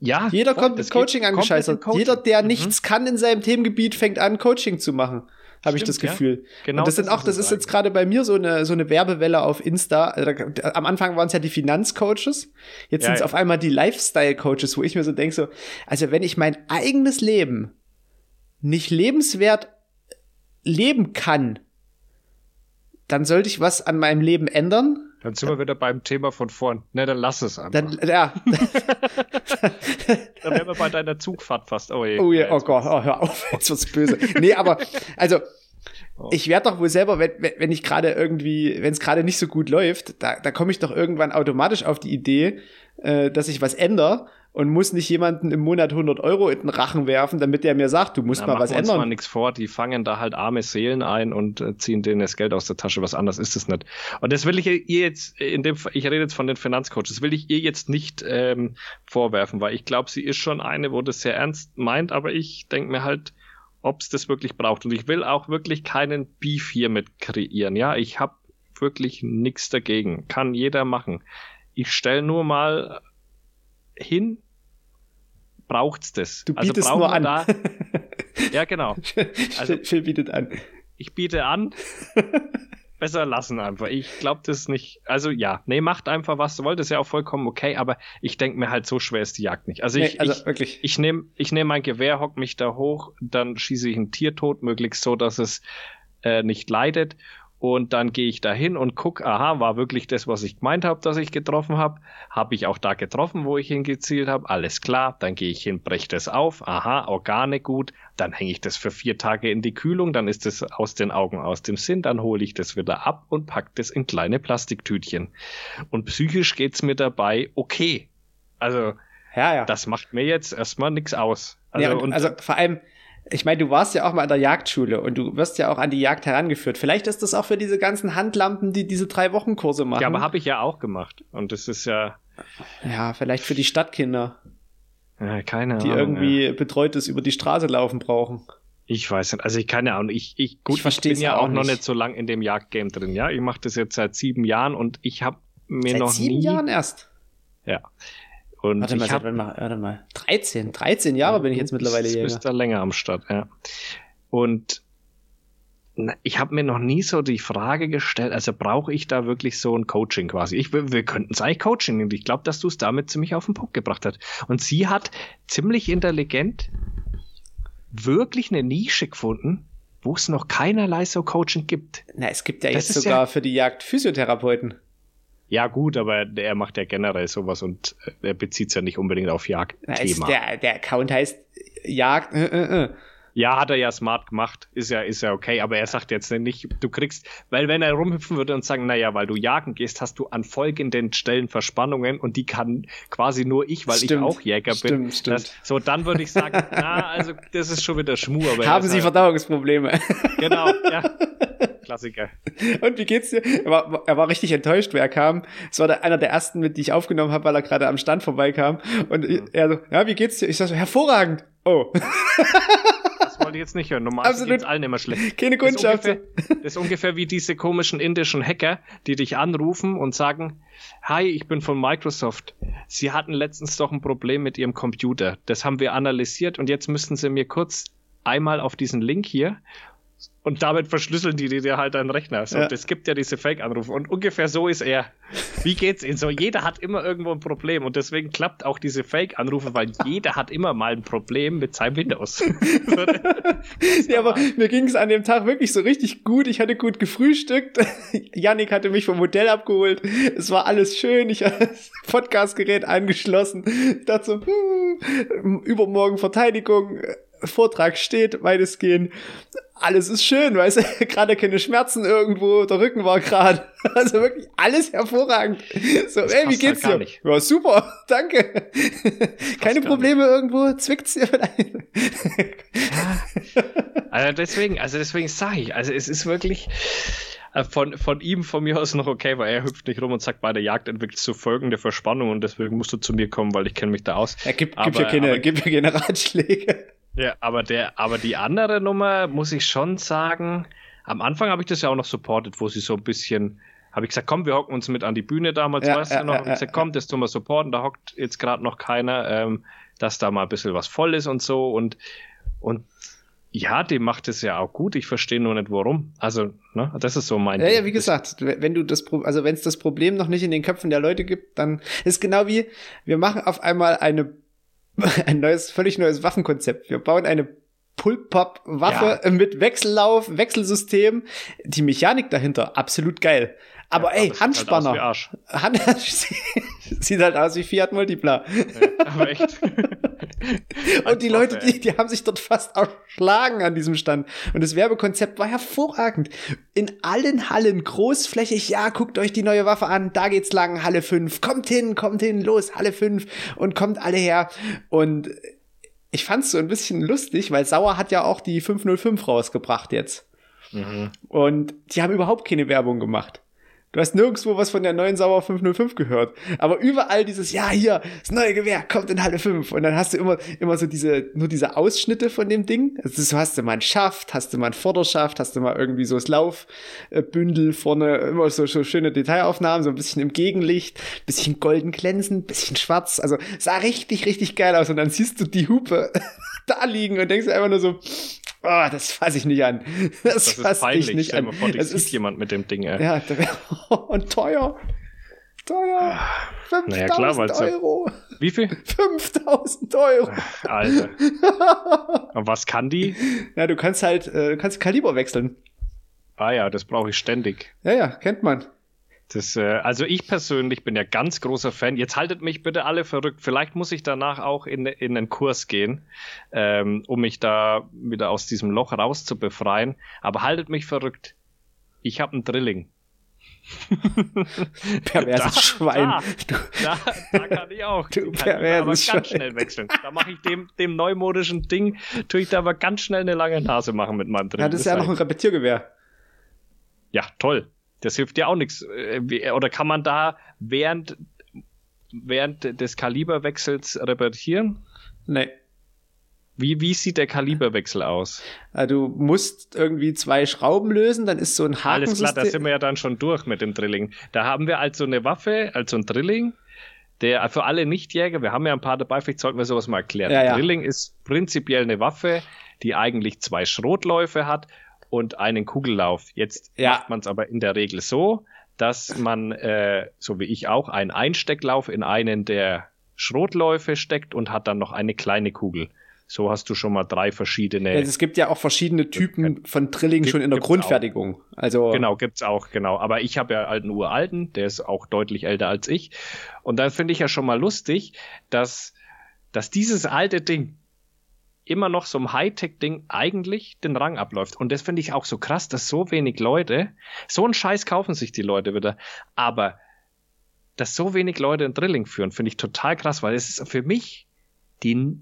Ja. Jeder kommt mit Coaching angescheißert. Coaching. Jeder, der Mhm. nichts kann in seinem Themengebiet, fängt an, Coaching zu machen. Habe ich das Stimmt, ja. Gefühl. Genau und das sind das auch, ist das ist jetzt gerade bei mir so eine, so eine Werbewelle auf Insta. Also da, am Anfang waren es ja die Finanzcoaches. Jetzt Ja, sind es ja. auf einmal die Lifestyle-Coaches, wo ich mir so denke, so, also wenn ich mein eigenes Leben nicht lebenswert leben kann, dann sollte ich was an meinem Leben ändern. Dann sind wir wieder beim Thema von vorn. Ne, dann lass es einfach. Dann, ja. Dann wären wir bei deiner Zugfahrt fast. Oh, je. Oh, ja, oh Gott, oh, hör auf, jetzt wird's böse. Nee, aber, also, ich werde doch wohl selber, wenn, wenn wenn ich gerade irgendwie, wenn es gerade nicht so gut läuft, da, da komme ich doch irgendwann automatisch auf die Idee, äh, dass ich was ändere und muss nicht jemanden im Monat 100 Euro in den Rachen werfen, damit der mir sagt, du musst Na, mal was uns mal ändern. nichts vor, die fangen da halt arme Seelen ein und äh, ziehen denen das Geld aus der Tasche. Was anderes ist es nicht. Und das will ich ihr jetzt, in dem, ich rede jetzt von den Finanzcoaches, will ich ihr jetzt nicht ähm, vorwerfen, weil ich glaube, sie ist schon eine, wo das sehr ernst meint, aber ich denke mir halt, ob es das wirklich braucht. Und ich will auch wirklich keinen Beef hiermit kreieren. Ja, ich habe wirklich nichts dagegen. Kann jeder machen. Ich stelle nur mal hin, braucht's das? Du Also bietest brauchen nur an. Da, ja, genau. Also- Phil, Phil bietet an. Ich biete an. Besser lassen einfach. Ich glaube das nicht. Also ja, nee, macht einfach was du wollt, ist ja auch vollkommen okay, aber ich denke mir halt, so schwer ist die Jagd nicht. Also ich, Nee, also ich, wirklich. ich nehme ich nehm mein Gewehr, hock mich da hoch, dann schieße ich ein Tier tot, möglichst so, dass es äh, nicht leidet. Und dann gehe ich da hin und guck, aha, war wirklich das, was ich gemeint habe, dass ich getroffen habe? Habe ich auch da getroffen, wo ich hingezielt habe? Alles klar, dann gehe ich hin, breche das auf, aha, Organe gut, dann hänge ich das für vier Tage in die Kühlung, dann ist es aus den Augen, aus dem Sinn, dann hole ich das wieder ab und pack das in kleine Plastiktütchen. Und psychisch geht's mir dabei okay. Also, Ja, ja. das macht mir jetzt erstmal nichts aus. Also, ja, und, und, also vor allem, ich meine, du warst ja auch mal an der Jagdschule und du wirst ja auch an die Jagd herangeführt. Vielleicht ist das auch für diese ganzen Handlampen, die diese drei Wochen Kurse machen. ja, aber habe ich ja auch gemacht. Und das ist ja, ja, vielleicht für die Stadtkinder, ja keine die Ahnung. irgendwie Ja. betreutes über die Straße laufen brauchen. Ich weiß nicht. Also ich keine Ahnung. Ich, ich, gut, Ich versteh's bin ja auch auch noch nicht. so lang in dem Jagdgame drin. Ja, ich mache das jetzt seit sieben Jahren und ich habe mir Seit noch sieben nie. Jahren erst. Ja. Und Warte mal, ich wann mal, warte mal. 13, 13 Jahre bin ich jetzt mittlerweile Du Jäger. bist da länger am Start, ja. Und na, ich habe mir noch nie so die Frage gestellt, also brauche ich da wirklich so ein Coaching quasi? Ich, wir wir könnten es eigentlich Coaching nennen. Ich glaube, dass du es damit ziemlich auf den Punkt gebracht hast. Und sie hat ziemlich intelligent wirklich eine Nische gefunden, wo es noch keinerlei so Coaching gibt. Na, es gibt ja Das jetzt sogar ja- für die Jagd Physiotherapeuten. Ja gut, aber er macht ja generell sowas und äh, er bezieht es ja nicht unbedingt auf Jagdthema. der, der Account heißt Jagd, äh, äh, äh. Ja, hat er ja smart gemacht. Ist ja, ist ja okay. Aber er sagt jetzt nicht, du kriegst, weil wenn er rumhüpfen würde und sagen, naja, weil du jagen gehst, hast du an folgenden Stellen Verspannungen und die kann quasi nur ich, weil stimmt, ich auch Jäger stimmt, bin. Stimmt. Das, so, dann würde ich sagen, na, also das ist schon wieder Schmur. Haben Sie halt, Verdauungsprobleme? Genau, ja. Klassiker. Und wie geht's dir? Er war, er war richtig enttäuscht, wer kam. Es war der, einer der ersten, mit die ich aufgenommen habe, weil er gerade am Stand vorbeikam. Und mhm. er so, ja, wie geht's dir? Ich sag so, hervorragend. Oh. Das wollte ich jetzt nicht hören. Normal geht es allen immer schlecht. Keine Kundschaft. Das, das ist ungefähr wie diese komischen indischen Hacker, die dich anrufen und sagen, Hi, ich bin von Microsoft. Sie hatten letztens doch ein Problem mit Ihrem Computer. Das haben wir analysiert und jetzt müssten Sie mir kurz einmal auf diesen Link hier und damit verschlüsseln die dir halt deinen Rechner. So, ja. Es gibt ja diese Fake-Anrufe. Und ungefähr so ist er. Wie geht's Ihnen so? Jeder hat immer irgendwo ein Problem. Und deswegen klappt auch diese Fake-Anrufe, weil jeder hat immer mal ein Problem mit seinem Windows. ja, aber mir ging es an dem Tag wirklich so richtig gut. Ich hatte gut gefrühstückt. Yannick hatte mich vom Hotel abgeholt. Es war alles schön. Ich hatte das Podcastgerät angeschlossen. Ich dachte so, hm, übermorgen Verteidigung. Vortrag steht, weitestgehend alles ist schön, weißt du, gerade keine Schmerzen irgendwo, der Rücken war gerade. Also wirklich alles hervorragend. So, das ey, wie geht's halt dir? Nicht. Ja, super, danke. keine Probleme nicht. irgendwo, zwickt's dir vielleicht? ja. Also deswegen, also deswegen sage ich, also es ist wirklich äh, von, von ihm, von mir aus noch okay, weil er hüpft nicht rum und sagt, bei der Jagd entwickelst du folgende Verspannung und deswegen musst du zu mir kommen, weil ich kenne mich da aus. Er gibt, aber, gibt, ja keine, aber, gibt ja keine Ratschläge. Ja, aber der, aber die andere Nummer muss ich schon sagen, am Anfang habe ich das ja auch noch supportet, wo sie so ein bisschen, habe ich gesagt, komm, wir hocken uns mit an die Bühne damals, ja, weißt ja, du noch, ja, und ich gesagt, komm, das tun wir supporten, da hockt jetzt gerade noch keiner, ähm, dass da mal ein bisschen was voll ist und so und, und ja, dem macht es ja auch gut. Ich verstehe nur nicht warum. Also, ne, das ist so mein. Ja, Ding. ja, wie gesagt, wenn du das, also wenn es das Problem noch nicht in den Köpfen der Leute gibt, dann ist genau wie wir machen auf einmal eine ein neues, völlig neues Waffenkonzept. Wir bauen eine Pull-Pop-Waffe ja. mit Wechsellauf, Wechselsystem. Die Mechanik dahinter, absolut geil. Aber ja, ey, aber Handspanner. Halt Hand sieht halt aus wie Fiat Multipla. Ja, aber echt. und die Leute, die, die haben sich dort fast erschlagen an diesem Stand. Und das Werbekonzept war hervorragend. In allen Hallen großflächig, ja, guckt euch die neue Waffe an, da geht's lang, Halle 5. Kommt hin, kommt hin, los, Halle 5 und kommt alle her. Und ich fand's so ein bisschen lustig, weil Sauer hat ja auch die 505 rausgebracht jetzt. Mhm. Und die haben überhaupt keine Werbung gemacht. Du hast nirgendwo was von der neuen Sauer 505 gehört. Aber überall dieses, ja, hier, das neue Gewehr kommt in Halle 5. Und dann hast du immer, immer so diese, nur diese Ausschnitte von dem Ding. Also so hast du mal einen Schaft, hast du mal einen Vorderschaft, hast du mal irgendwie so das Laufbündel vorne, immer so, so schöne Detailaufnahmen, so ein bisschen im Gegenlicht, bisschen golden glänzend, bisschen schwarz. Also sah richtig, richtig geil aus. Und dann siehst du die Hupe da liegen und denkst einfach nur so, oh, das fasse ich nicht an. Das, das fasse ich nicht an. Vor, es ist jemand mit dem Ding, ey. Ja, und teuer. Teuer. 5000 naja, klar, Euro. So. Wie viel? 5000 Euro. Alter. Und was kann die? Ja, du kannst halt, äh, du kannst Kaliber wechseln. Ah ja, das brauche ich ständig. Ja, ja, kennt man. Das, äh, also ich persönlich bin ja ganz großer Fan. Jetzt haltet mich bitte alle verrückt. Vielleicht muss ich danach auch in, in einen Kurs gehen, ähm, um mich da wieder aus diesem Loch raus zu befreien. Aber haltet mich verrückt. Ich habe einen Drilling. Perverses da, Schwein. Da, da, da, kann ich auch. Du perverses aber ganz Schwein. schnell wechseln. Da mache ich dem, dem neumodischen Ding, tue ich da aber ganz schnell eine lange Nase machen mit meinem Drilling. Ja, das ist ja noch ein Repetiergewehr. Ja, toll. Das hilft ja auch nichts. Äh, oder kann man da während, während des Kaliberwechsels repetieren? Nee. Wie, wie sieht der Kaliberwechsel aus? Also du musst irgendwie zwei Schrauben lösen, dann ist so ein Haken. Alles klar, da sind wir ja dann schon durch mit dem Drilling. Da haben wir also eine Waffe, also ein Drilling, der für alle Nichtjäger, wir haben ja ein paar dabei, vielleicht sollten wir sowas mal erklären. Ja, ja. Drilling ist prinzipiell eine Waffe, die eigentlich zwei Schrotläufe hat und einen Kugellauf. Jetzt ja. macht man es aber in der Regel so, dass man, äh, so wie ich auch, einen Einstecklauf in einen der Schrotläufe steckt und hat dann noch eine kleine Kugel. So hast du schon mal drei verschiedene. Ja, es gibt ja auch verschiedene Typen von Drilling gibt, schon in der Grundfertigung. Auch. Also genau, gibt's auch, genau. Aber ich habe ja einen uralten, der ist auch deutlich älter als ich. Und dann finde ich ja schon mal lustig, dass, dass dieses alte Ding immer noch so ein Hightech-Ding eigentlich den Rang abläuft. Und das finde ich auch so krass, dass so wenig Leute, so einen Scheiß kaufen sich die Leute wieder. Aber dass so wenig Leute ein Drilling führen, finde ich total krass, weil es ist für mich die,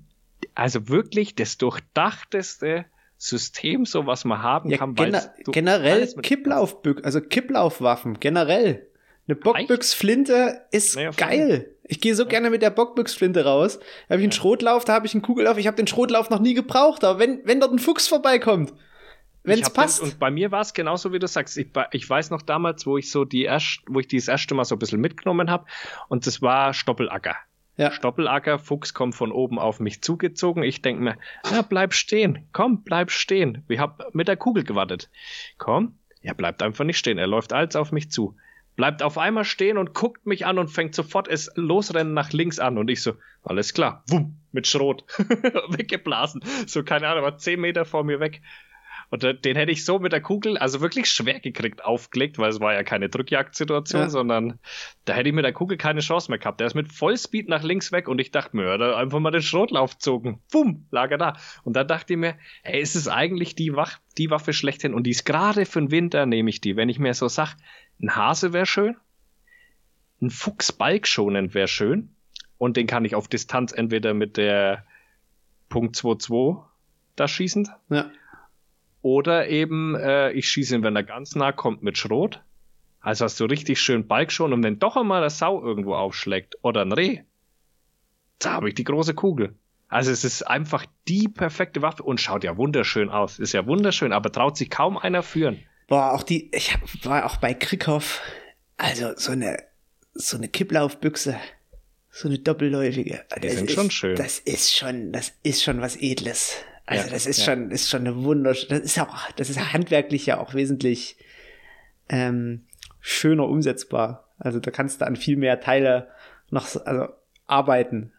also wirklich das durchdachteste System, so was man haben ja, kann. Gener generell Kipplaufbück, also Kipplaufwaffen, generell. Eine Bockbüchsflinte ist naja, geil. Ich gehe so gerne mit der Bockbüchsflinte raus. Da habe ich einen Schrotlauf, da habe ich einen Kugellauf. Ich habe den Schrotlauf noch nie gebraucht, aber wenn, wenn dort ein Fuchs vorbeikommt, wenn es passt. Den, und bei mir war es genauso, wie du sagst. Ich, ich, weiß noch damals, wo ich so die erst, wo ich die das erste Mal so ein bisschen mitgenommen habe, und das war Stoppelacker. Ja. Stoppelacker, Fuchs kommt von oben auf mich zugezogen. Ich denke mir, ja, bleib stehen, komm, bleib stehen. Ich habe mit der Kugel gewartet. Komm, er bleibt einfach nicht stehen. Er läuft als auf mich zu. Bleibt auf einmal stehen und guckt mich an und fängt sofort es losrennen nach links an. Und ich so, alles klar, wumm, mit Schrot. Weggeblasen. So, keine Ahnung, war zehn Meter vor mir weg. Und den hätte ich so mit der Kugel, also wirklich schwer gekriegt, aufgelegt, weil es war ja keine Drückjagdsituation, ja. sondern da hätte ich mit der Kugel keine Chance mehr gehabt. Der ist mit Vollspeed nach links weg und ich dachte mir, ja, einfach mal den Schrotlauf zogen. Bumm, lag er da. Und dann dachte ich mir, ey, ist es eigentlich die, Wach die Waffe schlechthin? Und die ist gerade für den Winter, nehme ich die. Wenn ich mir so sag, ein Hase wäre schön, ein Fuchs balkschonend wäre schön und den kann ich auf Distanz entweder mit der Punkt 22 da schießen. Ja oder eben, äh, ich schieße ihn, wenn er ganz nah kommt, mit Schrot. Also hast du richtig schön Balk schon und wenn doch einmal eine Sau irgendwo aufschlägt oder ein Reh, da habe ich die große Kugel. Also es ist einfach die perfekte Waffe und schaut ja wunderschön aus. Ist ja wunderschön, aber traut sich kaum einer führen. Boah, auch die, ich war auch bei Krickhoff, also so eine, so eine Kipplaufbüchse, so eine doppelläufige. Die das sind ist, schon schön. Das ist schon, das ist schon was Edles. Also ja, das ist ja. schon, ist schon eine wunderschöne, das ist auch, das ist handwerklich ja auch wesentlich ähm, schöner umsetzbar. Also da kannst du an viel mehr Teile noch also arbeiten.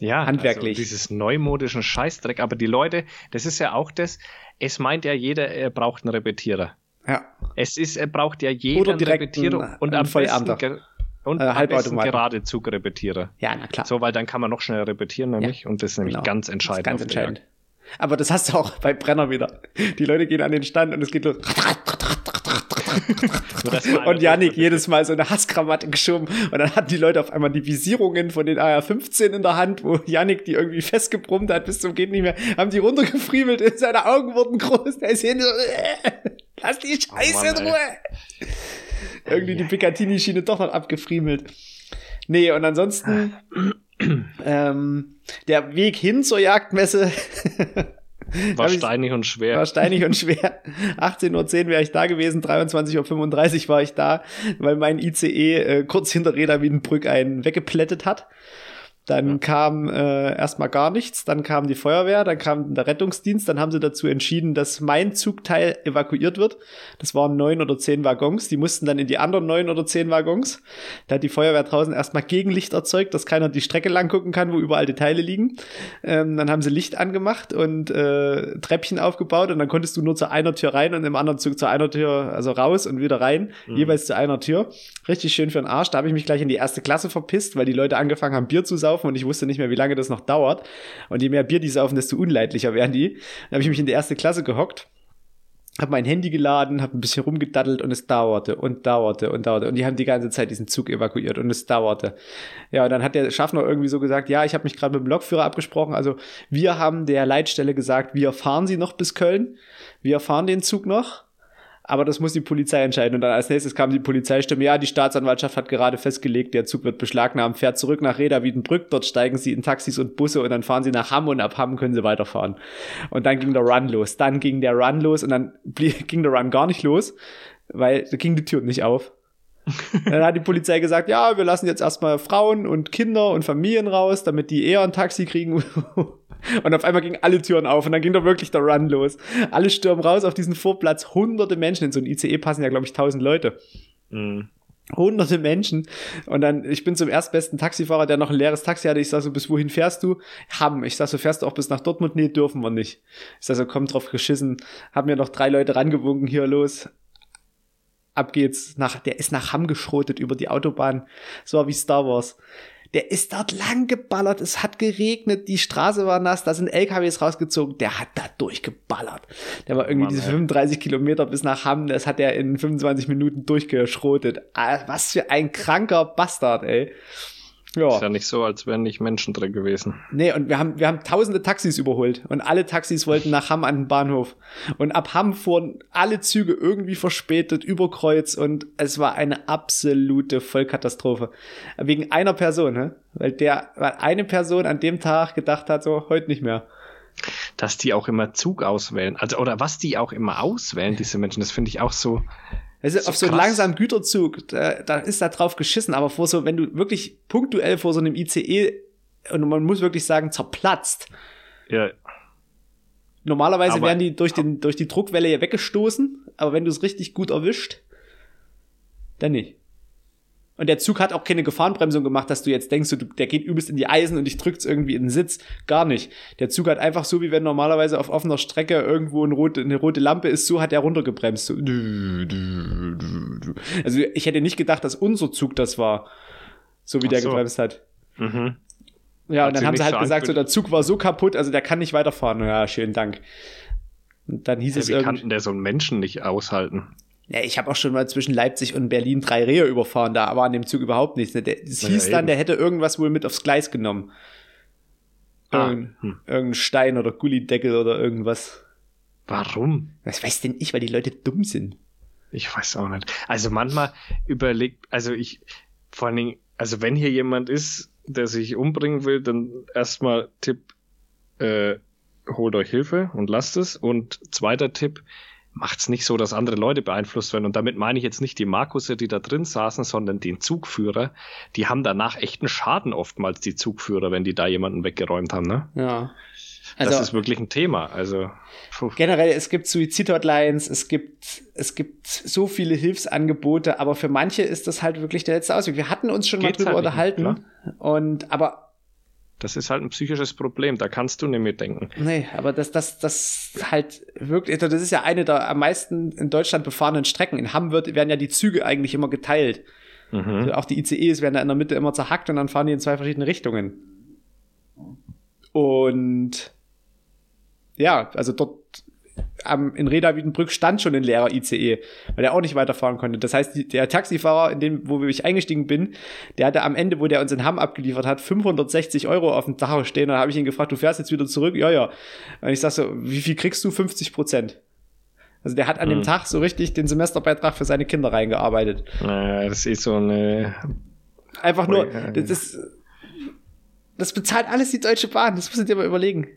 Ja, handwerklich. Also dieses neumodischen Scheißdreck. Aber die Leute, das ist ja auch das, es meint ja jeder, er braucht einen Repetierer. Ja. Es ist, er braucht ja einen Repetierer und am besten, und äh, am besten gerade Zugrepetierer. Ja, na klar. So, weil dann kann man noch schneller repetieren, nämlich. Ja, und das ist nämlich genau. ganz entscheidend. ganz entscheidend. Aber das hast du auch bei Brenner wieder. Die Leute gehen an den Stand und es geht los. und Janik jedes Mal so eine Hasskrawatte geschoben und dann hatten die Leute auf einmal die Visierungen von den AR-15 in der Hand, wo Janik die irgendwie festgebrummt hat bis zum geht nicht mehr, haben die runtergefriemelt und seine Augen wurden groß, der ist hin so, äh, lass die Scheiße oh Mann, in Ruhe. Irgendwie die Picatinny-Schiene doch noch abgefriemelt. Nee, und ansonsten ähm, der Weg hin zur Jagdmesse war steinig und schwer. War steinig und schwer. 18.10 Uhr wäre ich da gewesen, 23.35 Uhr war ich da, weil mein ICE äh, kurz hinter Reda Wiedenbrück einen weggeplättet hat. Dann ja. kam äh, erstmal gar nichts, dann kam die Feuerwehr, dann kam der Rettungsdienst, dann haben sie dazu entschieden, dass mein Zugteil evakuiert wird. Das waren neun oder zehn Waggons, die mussten dann in die anderen neun oder zehn Waggons. Da hat die Feuerwehr draußen erstmal Gegenlicht erzeugt, dass keiner die Strecke lang gucken kann, wo überall die Teile liegen. Ähm, dann haben sie Licht angemacht und äh, Treppchen aufgebaut und dann konntest du nur zu einer Tür rein und im anderen Zug zu einer Tür, also raus und wieder rein, mhm. jeweils zu einer Tür. Richtig schön für den Arsch. Da habe ich mich gleich in die erste Klasse verpisst, weil die Leute angefangen haben, Bier zu saufen saufen und ich wusste nicht mehr, wie lange das noch dauert. Und je mehr Bier die saufen, desto unleidlicher werden die. Dann habe ich mich in die erste Klasse gehockt habe mein Handy geladen, habe ein bisschen rumgedaddelt und es dauerte und dauerte und dauerte. Und die haben die ganze Zeit diesen Zug evakuiert und es dauerte. Ja, und dann hat der Schaffner irgendwie so gesagt, ja, ich habe mich gerade mit dem Lokführer abgesprochen. Also wir haben der Leitstelle gesagt, wir fahren sie noch bis Köln. Wir fahren den Zug noch aber das muss die Polizei entscheiden. Und dann als nächstes kam die Polizeistimme, ja, die Staatsanwaltschaft hat gerade festgelegt, der Zug wird beschlagnahmt, fährt zurück nach Reda Wiedenbrück, dort steigen sie in Taxis und Busse und dann fahren sie nach Hamm und ab Hamm können sie weiterfahren. Und dann ging der Run los. Dann ging der Run los und dann ging der Run gar nicht los, weil da ging die Tür nicht auf. Dann hat die Polizei gesagt, ja, wir lassen jetzt erstmal Frauen und Kinder und Familien raus, damit die eher ein Taxi kriegen. Und auf einmal gingen alle Türen auf und dann ging da wirklich der Run los. Alle stürmen raus auf diesen Vorplatz. Hunderte Menschen. In so ein ICE passen ja, glaube ich, tausend Leute. Mhm. Hunderte Menschen. Und dann, ich bin zum erstbesten Taxifahrer, der noch ein leeres Taxi hatte. Ich sag so, bis wohin fährst du? Hamm. Ich sag so, fährst du auch bis nach Dortmund? Nee, dürfen wir nicht. Ich sag so, komm drauf geschissen. Hab mir noch drei Leute rangewunken, hier los. Ab geht's nach, der ist nach Hamm geschrotet über die Autobahn. So wie Star Wars Der ist dort lang geballert, es hat geregnet, die Straße war nass, da sind LKWs rausgezogen, der hat da durchgeballert. Der war irgendwie Mann, diese 35 Kilometer bis nach Hamm, das hat er in 25 Minuten durchgeschrotet. Ah, was für ein kranker Bastard, ey. Ja. Ist ja nicht so, als wären nicht Menschen drin gewesen. Nee, und wir haben, wir haben tausende Taxis überholt und alle Taxis wollten nach Hamm an den Bahnhof. Und ab Hamm fuhren alle Züge irgendwie verspätet, über Kreuz und es war eine absolute Vollkatastrophe. Wegen einer Person, ne? Weil der, weil eine Person an dem Tag gedacht hat, so, heute nicht mehr dass die auch immer Zug auswählen. Also, oder was die auch immer auswählen, diese Menschen, das finde ich auch so, also so auf so einen langsamen Güterzug, da, da ist da drauf geschissen, aber vor so, wenn du wirklich punktuell vor so einem ICE und man muss wirklich sagen, zerplatzt. Ja. Normalerweise aber, werden die durch, den, durch die Druckwelle ja weggestoßen, aber wenn du es richtig gut erwischt, dann nicht. Und der Zug hat auch keine Gefahrenbremsung gemacht, dass du jetzt denkst, du, der geht übelst in die Eisen und dich drückt's irgendwie in den Sitz. Gar nicht. Der Zug hat einfach so, wie wenn normalerweise auf offener Strecke irgendwo eine rote, eine rote Lampe ist, so hat er runtergebremst. So. Also ich hätte nicht gedacht, dass unser Zug das war, so wie Ach der so. gebremst hat. Mhm. Ja, hat und dann haben sie halt gesagt, so der Zug war so kaputt, also der kann nicht weiterfahren. Ja, schönen Dank. Und dann hieß ja, es wie irgendwie. Wie kann der so einen Menschen nicht aushalten? Ja, ich habe auch schon mal zwischen Leipzig und Berlin drei Rehe überfahren, da war an dem Zug überhaupt nichts. Ne? Es ja, hieß dann, der hätte irgendwas wohl mit aufs Gleis genommen. Ah, Irgend, hm. Irgendein Stein oder Gullideckel oder irgendwas. Warum? Was weiß denn ich, weil die Leute dumm sind. Ich weiß auch nicht. Also manchmal überlegt, also ich, vor allen Dingen, also wenn hier jemand ist, der sich umbringen will, dann erstmal Tipp, äh, holt euch Hilfe und lasst es. Und zweiter Tipp, macht's nicht so, dass andere Leute beeinflusst werden. Und damit meine ich jetzt nicht die Markusse, die da drin saßen, sondern den Zugführer. Die haben danach echten Schaden oftmals, die Zugführer, wenn die da jemanden weggeräumt haben. Ne? Ja. Also, das ist wirklich ein Thema. Also puh. generell, es gibt Suizid-Hotlines, es gibt es gibt so viele Hilfsangebote, aber für manche ist das halt wirklich der letzte Ausweg. Wir hatten uns schon Geht's mal drüber halt unterhalten nicht, und aber das ist halt ein psychisches Problem, da kannst du nicht mitdenken. Nee, aber das, das, das halt wirklich, das ist ja eine der am meisten in Deutschland befahrenen Strecken. In Hamm wird, werden ja die Züge eigentlich immer geteilt. Mhm. Also auch die ICEs werden da in der Mitte immer zerhackt und dann fahren die in zwei verschiedene Richtungen. Und ja, also dort am, in Reda Wiedenbrück stand schon ein leerer ICE, weil er auch nicht weiterfahren konnte. Das heißt, die, der Taxifahrer, in dem, wo ich eingestiegen bin, der hatte am Ende, wo der uns in Hamm abgeliefert hat, 560 Euro auf dem Tacho stehen. Und da habe ich ihn gefragt, du fährst jetzt wieder zurück? Ja, ja. Und ich sag so, wie viel kriegst du? 50 Prozent. Also der hat an mhm. dem Tag so richtig den Semesterbeitrag für seine Kinder reingearbeitet. Naja, das ist so eine. Einfach nur, das, ist, das bezahlt alles die Deutsche Bahn, das musst du dir mal überlegen.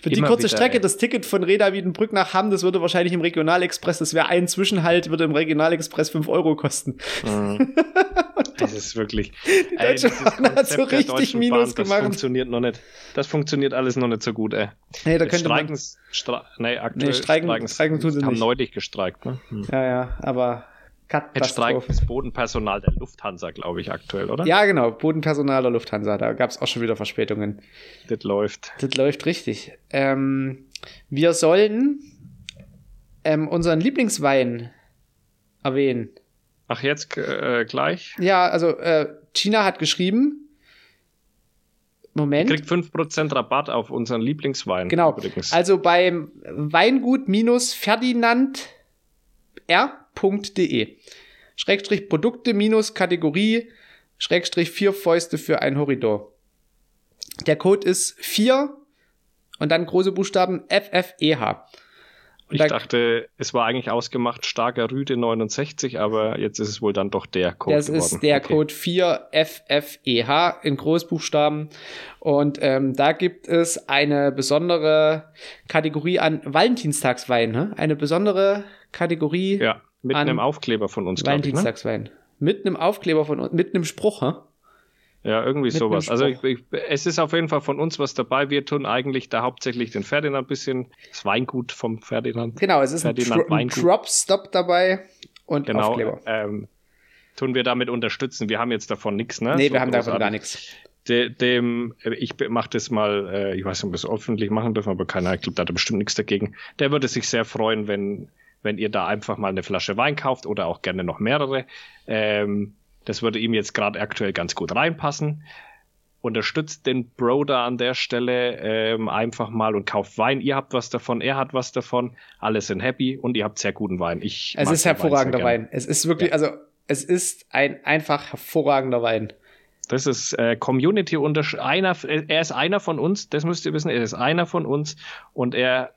Für die kurze wieder, Strecke, ey. das Ticket von Reda Wiedenbrück nach Hamm, das würde wahrscheinlich im Regionalexpress, das wäre ein Zwischenhalt, würde im Regionalexpress 5 Euro kosten. Mhm. das ist wirklich. Die Deutsche ey, Bahn hat so richtig Minus Bahn, gemacht. Das funktioniert noch nicht. Das funktioniert alles noch nicht so gut, ey. Nee, da könnte Streiken, man, Stra nee, aktuell nee, streiken, streiken, streiken tun sie haben nicht. neulich gestreikt, ne? Hm. Ja, ja, aber Jetzt streikt das Bodenpersonal der Lufthansa, glaube ich, aktuell, oder? Ja, genau. Bodenpersonal der Lufthansa. Da gab es auch schon wieder Verspätungen. Das läuft. Das läuft richtig. Ähm, wir sollen ähm, unseren Lieblingswein erwähnen. Ach, jetzt äh, gleich? Ja, also äh, China hat geschrieben. Moment. Kriegt 5% Rabatt auf unseren Lieblingswein. Genau. Übrigens. Also beim Weingut minus Ferdinand r.de. Schrägstrich Produkte minus Kategorie Schrägstrich vier Fäuste für ein Horridor. Der Code ist 4 und dann große Buchstaben FFEH. Und ich dachte, es war eigentlich ausgemacht starker Rüde 69, aber jetzt ist es wohl dann doch der Code. Das geworden. ist der okay. Code 4FFEH in Großbuchstaben. Und ähm, da gibt es eine besondere Kategorie an Valentinstagswein. Ne? Eine besondere Kategorie. Ja, mit einem Aufkleber von uns. Valentinstagswein. Ne? Mit einem Aufkleber von uns, mit einem Spruch, ne? Ja, irgendwie sowas. Also ich, ich, es ist auf jeden Fall von uns was dabei. Wir tun eigentlich da hauptsächlich den Ferdinand ein bisschen, das Weingut vom Ferdinand. Genau, es ist Ferdinand ein, Tro Crop Stop dabei und genau, Aufkleber. Ähm, tun wir damit unterstützen. Wir haben jetzt davon nichts, ne? Nee, so wir haben davon gar nichts. De, dem, ich mache das mal, äh, ich weiß nicht, ob wir es öffentlich machen dürfen, aber keiner, ich glaube, da hat er bestimmt nichts dagegen. Der würde sich sehr freuen, wenn, wenn ihr da einfach mal eine Flasche Wein kauft oder auch gerne noch mehrere. Ähm, Das würde ihm jetzt gerade aktuell ganz gut reinpassen. Unterstützt den Bro da an der Stelle ähm, einfach mal und kauft Wein. Ihr habt was davon, er hat was davon. Alle sind happy und ihr habt sehr guten Wein. Ich es ist hervorragender Wein, Wein, Es ist wirklich, ja. also es ist ein einfach hervorragender Wein. Das ist äh, Community unter einer. Er ist einer von uns. Das müsst ihr wissen. Er ist einer von uns und er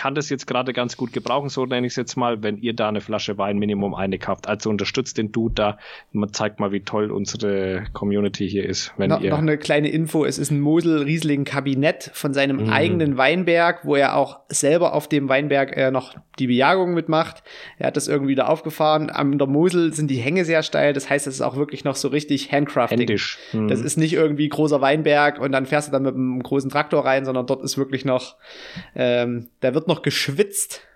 kann das jetzt gerade ganz gut gebrauchen, so nenne ich es jetzt mal, wenn ihr da eine Flasche Wein Minimum eine kauft. Also unterstützt den Dude da. Man zeigt mal, wie toll unsere Community hier ist. Wenn no, ihr noch eine kleine Info. Es ist ein Mosel-Riesling-Kabinett von seinem mm. eigenen Weinberg, wo er auch selber auf dem Weinberg äh, noch die Bejagung mitmacht. Er hat das irgendwie da aufgefahren. Am der Mosel sind die Hänge sehr steil. Das heißt, es ist auch wirklich noch so richtig Handcrafting. Händisch. Mm. Das ist nicht irgendwie großer Weinberg und dann fährst du dann mit einem großen Traktor rein, sondern dort ist wirklich noch, ähm, da wird noch geschwitzt.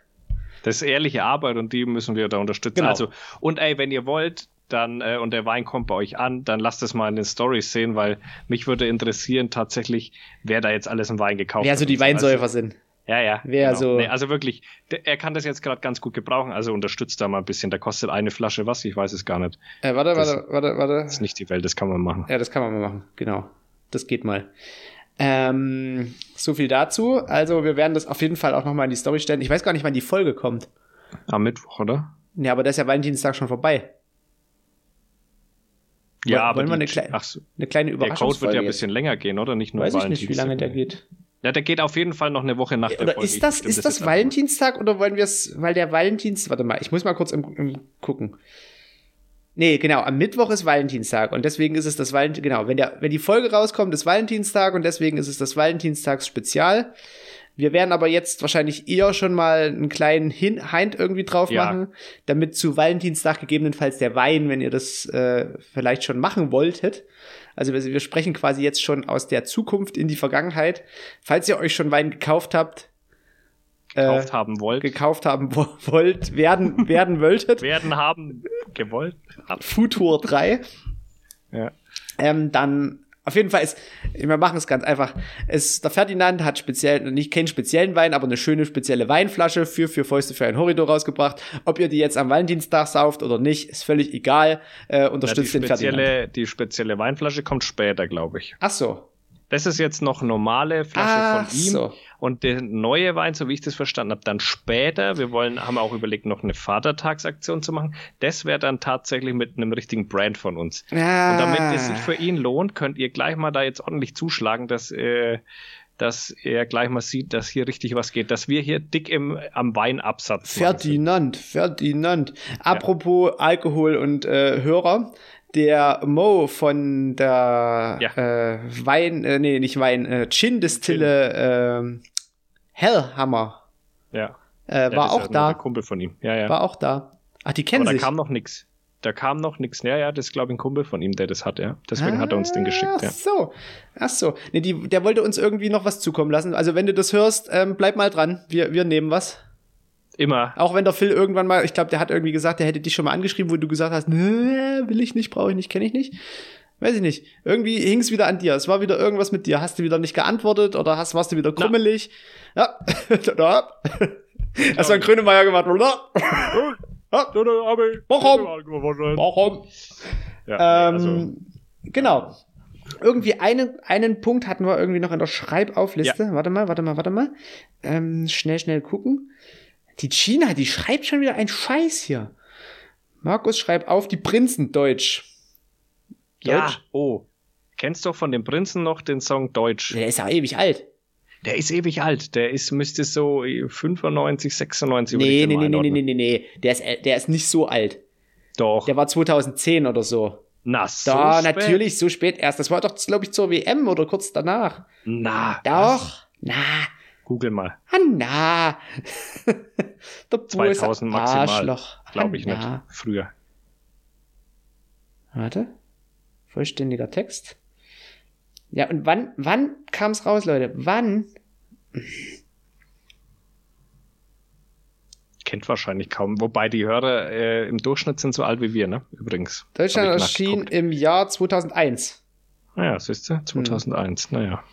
Das ist ehrliche Arbeit und die müssen wir da unterstützen. Genau. Also, und ey, wenn ihr wollt, dann äh, und der Wein kommt bei euch an, dann lasst es mal in den Stories sehen, weil mich würde interessieren tatsächlich, wer da jetzt alles einen Wein gekauft wer hat. Wer so die Weinsäufer also, sind. Ja, ja. Wer genau. so. Nee, also wirklich, der, er kann das jetzt gerade ganz gut gebrauchen, also unterstützt da mal ein bisschen. Da kostet eine Flasche was, ich weiß es gar nicht. Äh, warte, das, warte, warte, warte. Das ist nicht die Welt, das kann man machen. Ja, das kann man mal machen, genau. Das geht mal. Ähm, so viel dazu. Also wir werden das auf jeden Fall auch nochmal in die Story stellen. Ich weiß gar nicht, wann die Folge kommt. Am Mittwoch, oder? Ja, aber da ist ja Valentinstag schon vorbei. Ja, aber wollen wir eine, Kle so, eine kleine Überraschung. Der Code wird ja ein bisschen länger gehen, oder? Nicht nur Weiß ich nicht, wie lange der geht. Ja, der geht auf jeden Fall noch eine Woche nach der oder Folge. Ist das, ist das, das Valentinstag oder wollen wir es, weil der Valentinstag, warte mal, ich muss mal kurz im, im gucken. Nee, genau, am Mittwoch ist Valentinstag und deswegen ist es das Valentin, genau, wenn der, wenn die Folge rauskommt, ist Valentinstag und deswegen ist es das Valentinstags-Spezial. Wir werden aber jetzt wahrscheinlich eher schon mal einen kleinen Hin Hind irgendwie drauf ja. machen, damit zu Valentinstag gegebenenfalls der Wein, wenn ihr das äh, vielleicht schon machen wolltet. Also wir, wir sprechen quasi jetzt schon aus der Zukunft in die Vergangenheit. Falls ihr euch schon Wein gekauft habt, gekauft äh, haben wollt. Gekauft haben wollt, werden, werden wolltet. werden haben gewollt. Futur 3. Ja. Ähm, dann auf jeden Fall ist, wir machen es ganz einfach. Es, der Ferdinand hat speziell, nicht keinen speziellen Wein, aber eine schöne spezielle Weinflasche für für Fäuste für ein Horridor rausgebracht. Ob ihr die jetzt am Valentinstag sauft oder nicht, ist völlig egal. Äh, unterstützt ja, den Ferdinand. Die spezielle Weinflasche kommt später, glaube ich. Ach so. Das ist jetzt noch normale Flasche Ach von ihm. So. Und der neue Wein, so wie ich das verstanden habe, dann später. Wir wollen, haben auch überlegt, noch eine Vatertagsaktion zu machen. Das wäre dann tatsächlich mit einem richtigen Brand von uns. Ah. Und damit es sich für ihn lohnt, könnt ihr gleich mal da jetzt ordentlich zuschlagen, dass, äh, dass er gleich mal sieht, dass hier richtig was geht, dass wir hier dick im, am Weinabsatz Ferdinand, Ferdinand. Apropos ja. Alkohol und äh, Hörer, der Mo von der ja. äh, Wein, äh, nee, nicht Wein, äh, Gin-Distille äh, Hellhammer. Ja. Äh, war auch da. Der Kumpel von ihm. Ja, ja. War auch da. Ach, die kennen Aber sich. Da kam noch nix. Da kam noch nichts. Ja, ja, das ist, glaube ich, ein Kumpel von ihm, der das hat, ja. Deswegen ah, hat er uns den geschickt, ja. Ach so. Ach so. Nee, die, der wollte uns irgendwie noch was zukommen lassen. Also, wenn du das hörst, ähm, bleib mal dran. Wir, wir nehmen was. Immer. Auch wenn der Phil irgendwann mal, ich glaube, der hat irgendwie gesagt, der hätte dich schon mal angeschrieben, wo du gesagt hast, nee, will ich nicht, brauche ich nicht, kenne ich nicht. Weiß ich nicht. Irgendwie hing es wieder an dir. Es war wieder irgendwas mit dir. Hast du wieder nicht geantwortet oder hast, warst du wieder krummelig? Ja. Hast du einen Grönemeyer gemacht? Warum? Warum? Ja, ähm, also. Genau. Irgendwie einen, einen Punkt hatten wir irgendwie noch in der Schreibaufliste. Ja. Warte mal, warte mal, warte mal. Ähm, schnell, schnell gucken. Die China, die schreibt schon wieder ein Scheiß hier. Markus schreibt auf die Prinzen Deutsch. Deutsch? Ja, oh. Kennst du von dem Prinzen noch den Song Deutsch? Der ist ja ewig alt. Der ist ewig alt. Der ist, müsste so 95, 96 Nee, nee, nee, nee, nee, nee, nee. Der ist, der ist nicht so alt. Doch. Der war 2010 oder so. Na, so Da, spät? natürlich, so spät erst. Das war doch, glaube ich, zur WM oder kurz danach. Na. Doch. Was? Na. Google mal. Hanna. Der 2000 maximal. Glaube ich nicht. Früher. Warte. Vollständiger Text. Ja, und wann, wann kam es raus, Leute? Wann? Kennt wahrscheinlich kaum. Wobei die Hörer äh, im Durchschnitt sind so alt wie wir, ne? Übrigens. Deutschland erschien im Jahr 2001. Naja, siehst du? 2001, hm. naja.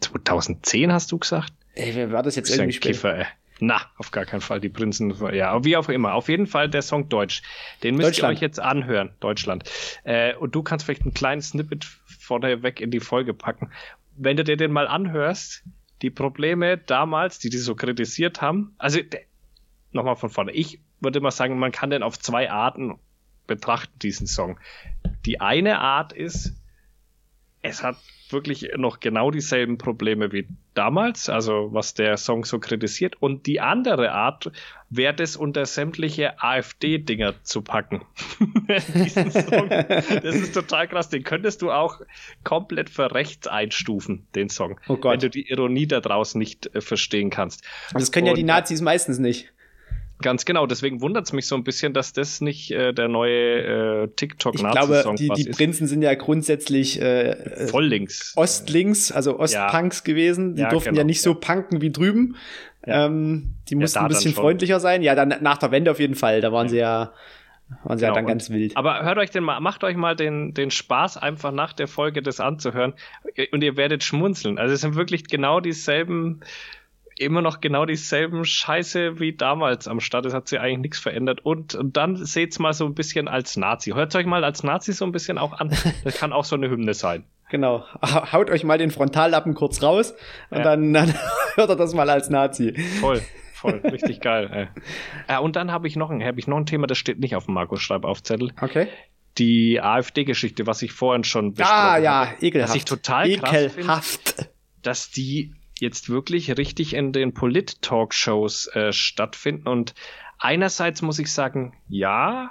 2010 hast du gesagt? Ey, wer war das jetzt irgendwie Kiffer, ey. Na, auf gar keinen Fall. Die Prinzen, ja, wie auch immer. Auf jeden Fall der Song Deutsch. Den müsst ihr euch jetzt anhören, Deutschland. Äh, und du kannst vielleicht ein kleines Snippet vorneweg in die Folge packen. Wenn du dir den mal anhörst, die Probleme damals, die die so kritisiert haben, also nochmal von vorne. Ich würde mal sagen, man kann den auf zwei Arten betrachten, diesen Song. Die eine Art ist, es hat wirklich noch genau dieselben Probleme wie damals, also was der Song so kritisiert. Und die andere Art wäre das unter sämtliche AfD-Dinger zu packen. Diesen Song, das ist total krass. Den könntest du auch komplett für rechts einstufen, den Song. Oh Gott. Wenn du die Ironie da draußen nicht äh, verstehen kannst. Das können ja die Nazis meistens nicht. Ganz genau, deswegen wundert es mich so ein bisschen, dass das nicht äh, der neue äh, TikTok-Nazi-Song Ich glaube, die, die Prinzen sind ja grundsätzlich äh, voll links. Ostlinks, also Ostpunks ja. gewesen. Die ja, durften genau. ja nicht so punken wie drüben. Ähm, die mussten ein bisschen freundlicher sein. Ja, dann nach der Wende auf jeden Fall. Da waren sie ja waren sie genau, ja dann ganz wild. Aber hört euch den mal, macht euch mal den, den Spaß, einfach nach der Folge das anzuhören und ihr werdet schmunzeln. Also es sind wirklich genau dieselben immer noch genau dieselben Scheiße wie damals am Start. Es hat sich eigentlich nichts verändert. Und, und dann seht's mal so ein bisschen als Nazi. Hört euch mal als Nazi so ein bisschen auch an. Das kann auch so eine Hymne sein. Genau. Haut euch mal den Frontallappen kurz raus und ja. dann, dann hört er das mal als Nazi. Voll. Voll, richtig geil. Ey. Ja, und dann habe ich noch ein, habe ich noch ein Thema, das steht nicht auf dem Markus Schreibaufzettel. Okay. Die AfD-Geschichte, was ich vorhin schon besprochen Ah, ja, ekelhaft. Was ich total ekelhaft. Find, dass die jetzt wirklich richtig in den Polit-Talkshows äh, stattfinden. Und einerseits muss ich sagen, ja,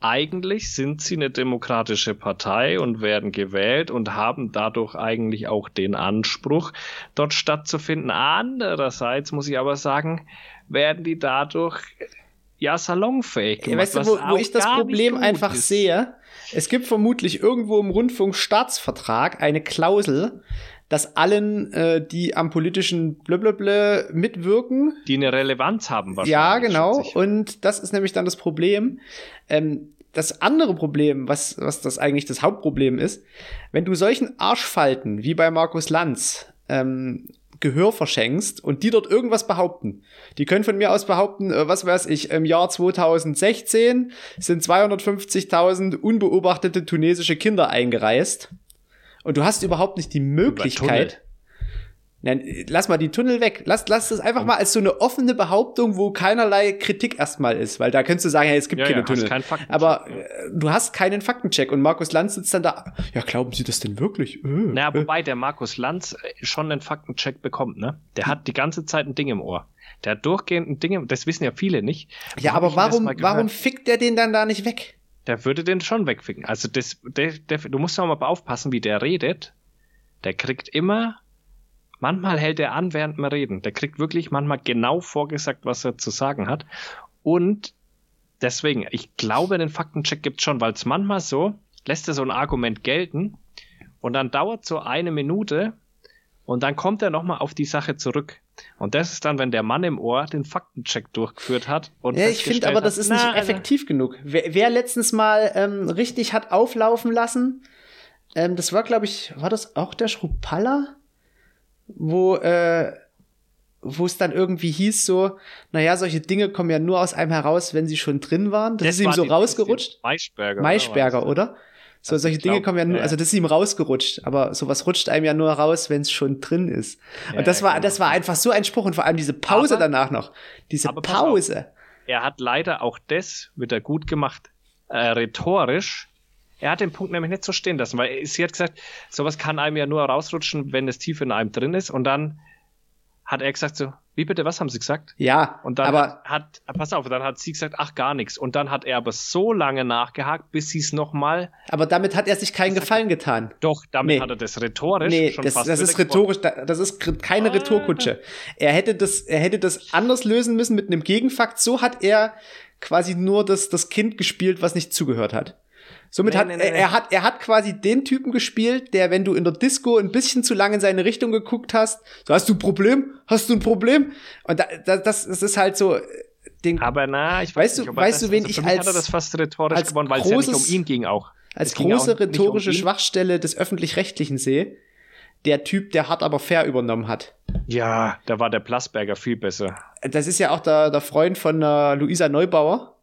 eigentlich sind sie eine demokratische Partei und werden gewählt und haben dadurch eigentlich auch den Anspruch, dort stattzufinden. Andererseits muss ich aber sagen, werden die dadurch ja salonfähig gemacht. Weißt du, wo, wo ich das Problem einfach ist. sehe? Es gibt vermutlich irgendwo im Rundfunkstaatsvertrag eine Klausel, dass allen, äh, die am politischen Blablabla mitwirken. Die eine Relevanz haben wahrscheinlich. Ja, genau. Und das ist nämlich dann das Problem. Ähm, das andere Problem, was, was das eigentlich das Hauptproblem ist, wenn du solchen Arschfalten wie bei Markus Lanz ähm, Gehör verschenkst und die dort irgendwas behaupten. Die können von mir aus behaupten, äh, was weiß ich, im Jahr 2016 sind 250.000 unbeobachtete tunesische Kinder eingereist und du hast überhaupt nicht die Möglichkeit. Nein, lass mal die Tunnel weg. Lass, lass das einfach mal als so eine offene Behauptung, wo keinerlei Kritik erstmal ist, weil da könntest du sagen, hey, es gibt ja, keine ja, Tunnel. Kein Aber äh, du hast keinen Faktencheck und Markus Lanz sitzt dann da. Ja, glauben Sie das denn wirklich? Äh, naja, äh. wobei der Markus Lanz äh, schon einen Faktencheck bekommt, ne? Der hat die ganze Zeit ein Ding im Ohr. Der hat durchgehend ein Ding im, das wissen ja viele nicht. Ja, aber warum, warum fickt der den dann da nicht weg? Der würde den schon wegficken. Also das, der, der, du musst auch mal aufpassen, wie der redet. Der kriegt immer, manchmal hält er an, während wir reden. Der kriegt wirklich manchmal genau vorgesagt, was er zu sagen hat. Und deswegen, ich glaube, den Faktencheck gibt's schon, weil es manchmal so, lässt er so ein Argument gelten und dann dauert so eine Minute und dann kommt er nochmal auf die Sache zurück. Und das ist dann, wenn der Mann im Ohr den Faktencheck durchgeführt hat. Und ja, ich finde aber, das ist nicht na, effektiv genug. Wer, wer letztens mal ähm, richtig hat auflaufen lassen, ähm, das war, glaube ich, war das auch der Schrupalla? Wo, äh, wo es dann irgendwie hieß so, naja, solche Dinge kommen ja nur aus einem heraus, wenn sie schon drin waren. Das, das ist ihm so rausgerutscht. Maischberger. Maischberger, oder? So, solche Dinge glaub, kommen ja nur, also das ist ihm rausgerutscht, aber sowas rutscht einem ja nur raus, wenn es schon drin ist. Und das war, genau. das war einfach so ein Spruch und vor allem diese Pause aber, danach noch. Diese Pause. Er hat leider auch das wieder gut gemacht, äh, rhetorisch. Er hat den Punkt nämlich nicht so stehen lassen, weil sie hat gesagt, sowas kann einem ja nur rausrutschen, wenn es tief in einem drin ist und dann hat er gesagt so, wie bitte, was haben sie gesagt? Ja, und dann aber hat, hat, pass auf, dann hat sie gesagt, ach gar nichts. Und dann hat er aber so lange nachgehakt, bis sie es nochmal. Aber damit hat er sich keinen Gefallen getan. Doch, damit nee. hat er das rhetorisch nee, schon das, fast das ist rhetorisch, das ist keine ah. Retourkutsche. Er hätte das, er hätte das anders lösen müssen mit einem Gegenfakt. So hat er quasi nur das, das Kind gespielt, was nicht zugehört hat. Somit nee, hat nee, nee, er, hat er hat quasi den Typen gespielt, der wenn du in der Disco ein bisschen zu lange in seine Richtung geguckt hast, so hast du ein Problem, hast du ein Problem und da, da, das, das ist halt so den, Aber na, ich weiß weißt du, weißt du, wen also ich als hat er das fast rhetorisch gewonnen, weil großes, es ja nicht um ihn ging auch. Als große auch rhetorische um Schwachstelle des öffentlich-rechtlichen sehe, der Typ, der hart aber fair übernommen hat. Ja, da war der Plasberger viel besser. Das ist ja auch der, der Freund von äh, Luisa Neubauer.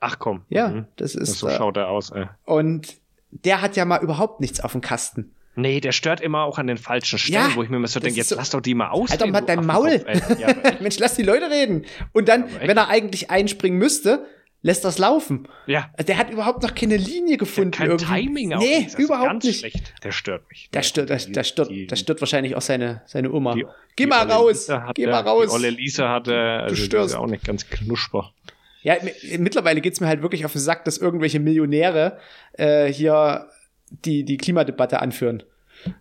Ach komm. Ja, mhm. das ist. So schaut er aus, ey. Und der hat ja mal überhaupt nichts auf dem Kasten. Nee, der stört immer auch an den falschen Stellen, ja, wo ich mir immer so denke, jetzt so, lass doch die mal aus. Halt doch mal dein Maul. ja, Mensch, lass die Leute reden. Und dann, wenn er eigentlich einspringen müsste, lässt das laufen. Ja. Also der hat überhaupt noch keine Linie gefunden. Kein irgendwie. Timing auch Nee, nicht. überhaupt ganz nicht. Schlecht. Der stört mich. Der stört, der, der stört, der stört wahrscheinlich auch seine, seine Oma. Die, Geh die mal raus. Geh mal raus. Die Olle Lisa hatte, also du störst. auch nicht ganz knusper. Ja, mittlerweile geht's mir halt wirklich auf den Sack, dass irgendwelche Millionäre äh, hier die, die Klimadebatte anführen.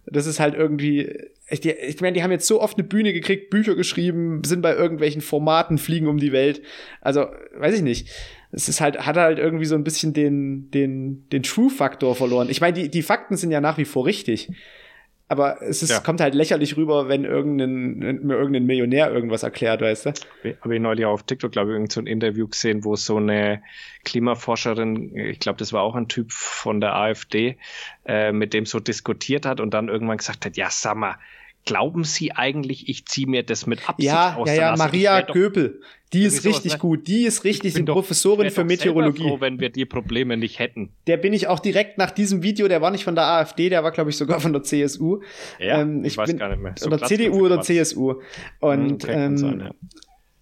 Das ist halt irgendwie, ich, ich meine, die haben jetzt so oft eine Bühne gekriegt, Bücher geschrieben, sind bei irgendwelchen Formaten, fliegen um die Welt. Also, weiß ich nicht. Es ist halt, hat halt irgendwie so ein bisschen den, den, den True-Faktor verloren. Ich meine, die, die Fakten sind ja nach wie vor richtig. Aber es ist, ja. kommt halt lächerlich rüber, wenn irgendein, mir irgendein Millionär irgendwas erklärt, weißt du? Habe ich neulich auf TikTok, glaube ich, irgend so ein Interview gesehen, wo so eine Klimaforscherin, ich glaube, das war auch ein Typ von der AfD, äh, mit dem so diskutiert hat und dann irgendwann gesagt hat, ja, sag mal, glauben Sie eigentlich, ich ziehe mir das mit Absicht ja, aus? Ja, ja, Maria Göpel. Die ist richtig ne? gut. Die ist richtig, die Professorin für Meteorologie. Froh, wenn wir die Probleme nicht hätten. Der bin ich auch direkt nach diesem Video, der war nicht von der AfD, der war, glaube ich, sogar von der CSU. Ja, ähm, ich, ich weiß bin, gar nicht mehr. So oder CDU oder CSU. Und hm, okay, ähm, sein, ja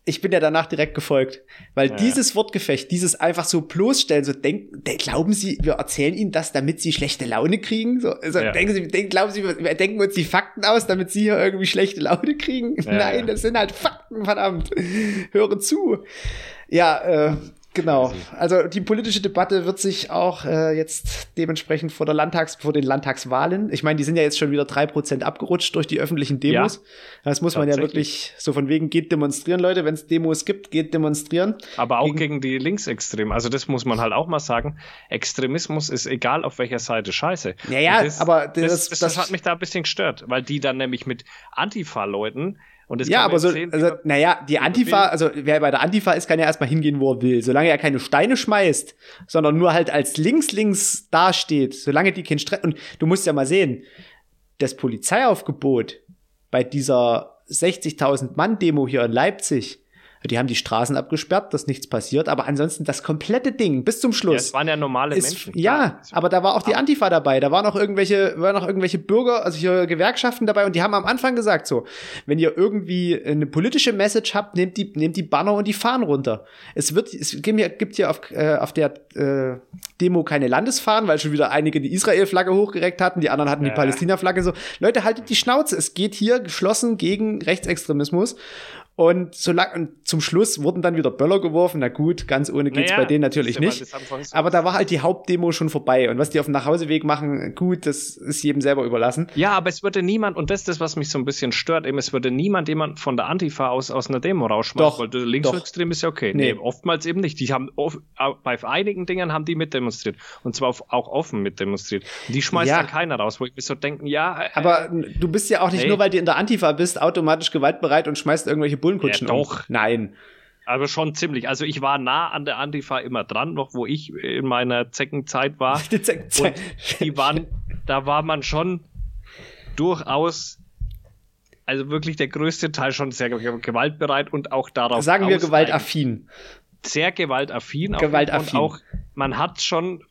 ich bin ja danach direkt gefolgt, weil ja. dieses Wortgefecht, dieses einfach so bloßstellen, so denken, glauben Sie, wir erzählen Ihnen das, damit Sie schlechte Laune kriegen? So, also ja. denken Sie, denken, glauben Sie, wir denken uns die Fakten aus, damit Sie hier irgendwie schlechte Laune kriegen? Ja, Nein, das sind halt Fakten, verdammt. Hören zu. Ja, äh, Genau. Also die politische Debatte wird sich auch äh, jetzt dementsprechend vor der Landtags vor den Landtagswahlen. Ich meine, die sind ja jetzt schon wieder drei Prozent abgerutscht durch die öffentlichen Demos. Ja, das muss man ja wirklich so von wegen geht demonstrieren, Leute. Wenn es Demos gibt, geht demonstrieren. Aber auch gegen, gegen die Linksextremen. Also das muss man halt auch mal sagen. Extremismus ist egal auf welcher Seite scheiße. Ja, ja, das, aber das, das, das, das hat mich da ein bisschen gestört, weil die dann nämlich mit Antifa-Leuten und das ja, aber so, also, naja, die Antifa, also wer bei der Antifa ist, kann ja erstmal hingehen, wo er will. Solange er keine Steine schmeißt, sondern nur halt als links-links dasteht, solange die keinen Stress, und du musst ja mal sehen, das Polizeiaufgebot bei dieser 60.000 Mann Demo hier in Leipzig, die haben die Straßen abgesperrt, dass nichts passiert, aber ansonsten das komplette Ding bis zum Schluss. Ja, es waren ja normale ist, Menschen. Ja, aber da war auch die Antifa dabei, da waren auch irgendwelche, waren auch irgendwelche Bürger, also hier Gewerkschaften dabei und die haben am Anfang gesagt so, wenn ihr irgendwie eine politische Message habt, nehmt die, nehmt die Banner und die Fahnen runter. Es wird, es gibt hier auf, äh, auf der äh, Demo keine Landesfahnen, weil schon wieder einige die Israel-Flagge hochgereckt hatten, die anderen hatten die Palästina-Flagge so. Leute, haltet die Schnauze, es geht hier geschlossen gegen Rechtsextremismus und so lang, und zum Schluss wurden dann wieder Böller geworfen. Na gut, ganz ohne geht's naja, bei denen natürlich nicht. Aber da war halt die Hauptdemo schon vorbei. Und was die auf dem Nachhauseweg machen, gut, das ist jedem selber überlassen. Ja, aber es würde niemand, und das ist das, was mich so ein bisschen stört, eben, es würde niemand jemand von der Antifa aus, aus einer Demo rausschmeißen. Doch, weil linksextrem ist ja okay. Nee. nee. oftmals eben nicht. Die haben, oft, bei einigen Dingen haben die mitdemonstriert. Und zwar auch offen mitdemonstriert. Und die schmeißt ja. dann keiner raus, wo ich mir so denken, ja. Äh, aber du bist ja auch nicht nee. nur, weil du in der Antifa bist, automatisch gewaltbereit und schmeißt irgendwelche Bullenkutschen ja, doch. Um. Nein. Aber schon ziemlich. Also ich war nah an der Antifa immer dran, noch wo ich in meiner Zeckenzeit war. Die Zeckenzeit. Und die waren, da war man schon durchaus, also wirklich der größte Teil schon sehr gewaltbereit und auch darauf. Sagen wir gewaltaffin. Sehr gewaltaffin. Gewaltaffin. Und auch, man hat schon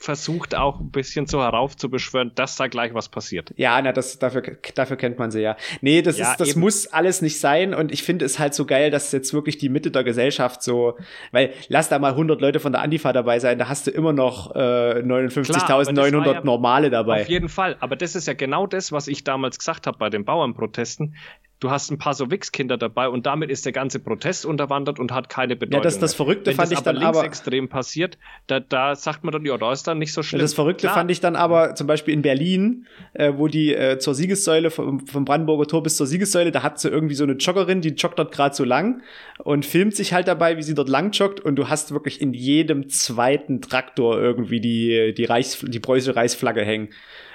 versucht auch ein bisschen so heraufzubeschwören, dass da gleich was passiert. Ja, na, das, dafür, dafür kennt man sie ja. Nee, das ja, ist, das eben. muss alles nicht sein und ich finde es halt so geil, dass jetzt wirklich die Mitte der Gesellschaft so, weil lass da mal 100 Leute von der Antifa dabei sein, da hast du immer noch äh, 59.900 ja normale dabei. Auf jeden Fall, aber das ist ja genau das, was ich damals gesagt habe bei den Bauernprotesten du hast ein paar so Wichskinder dabei und damit ist der ganze Protest unterwandert und hat keine Bedeutung. Ja, das, das Verrückte Wenn fand das ich dann aber linksextrem passiert, da, da sagt man dann, ja, da ist dann nicht so schlimm. Das Verrückte Klar. fand ich dann aber zum Beispiel in Berlin, äh, wo die äh, zur Siegessäule vom, vom Brandenburger Tor bis zur Siegessäule, da hat sie irgendwie so eine Joggerin, die joggt dort gerade so lang und filmt sich halt dabei, wie sie dort lang joggt und du hast wirklich in jedem zweiten Traktor irgendwie die, die Reichs, die preußische Reichsflagge hängen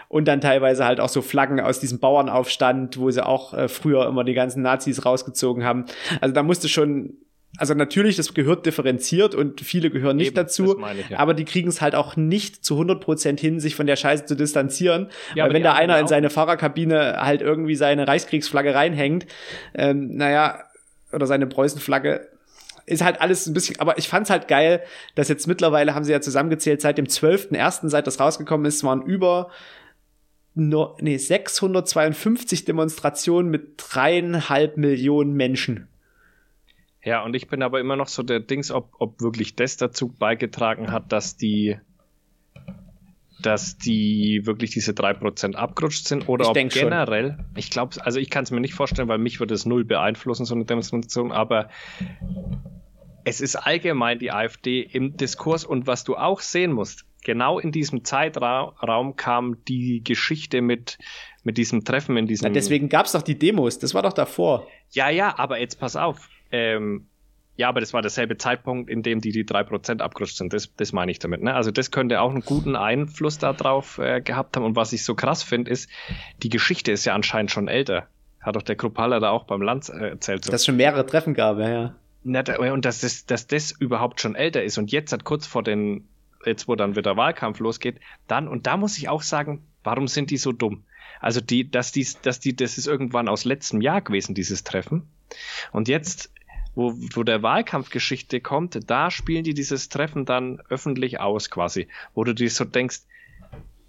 und dann teilweise halt auch so Flaggen aus diesem Bauernaufstand, wo sie auch äh, früher immer die ganzen Nazis rausgezogen haben. Also da musste schon also natürlich, das gehört differenziert und viele gehören nicht Eben, dazu, ich, ja. aber die kriegen es halt auch nicht zu 100 Prozent hin, sich von der Scheiße zu distanzieren, ja, weil wenn da einer in seine Fahrerkabine halt irgendwie seine Reichskriegsflagge reinhängt, ähm, naja, oder seine Preußenflagge, ist halt alles ein bisschen, aber ich fand's halt geil, dass jetzt mittlerweile haben sie ja zusammengezählt, seit dem 12.01., seit das rausgekommen ist, waren über no, nee, 652 Demonstrationen mit dreieinhalb Millionen Menschen. Ja, und ich bin aber immer noch so der Dings, ob, ob wirklich das dazu beigetragen hat, dass die, dass die wirklich diese 3% abgerutscht sind oder ich ob generell, schon. ich glaube, also ich kann es mir nicht vorstellen, weil mich würde es null beeinflussen, so eine Demonstration, aber es ist allgemein die AfD im Diskurs und was du auch sehen musst, genau in diesem Zeitraum kam die Geschichte mit, mit diesem Treffen in diesem. Ja, deswegen gab es doch die Demos, das war doch davor. Ja, ja, aber jetzt pass auf. Ähm, ja, aber das war derselbe Zeitpunkt, in dem die die drei Prozent abgerutscht sind. Das, das meine ich damit. Ne? Also das könnte auch einen guten Einfluss darauf äh, gehabt haben. Und was ich so krass finde, ist, die Geschichte ist ja anscheinend schon älter. Hat doch der Kruppalla da auch beim Land äh, erzählt. So. Dass es schon mehrere Treffen gab, ja. Na, und dass das, dass das überhaupt schon älter ist. Und jetzt hat kurz vor den, jetzt wo dann wieder Wahlkampf losgeht, dann, und da muss ich auch sagen, warum sind die so dumm? Also die, dass die, dass die, das ist irgendwann aus letztem Jahr gewesen, dieses Treffen. Und jetzt wo, wo der Wahlkampfgeschichte kommt, da spielen die dieses Treffen dann öffentlich aus quasi, wo du dir so denkst,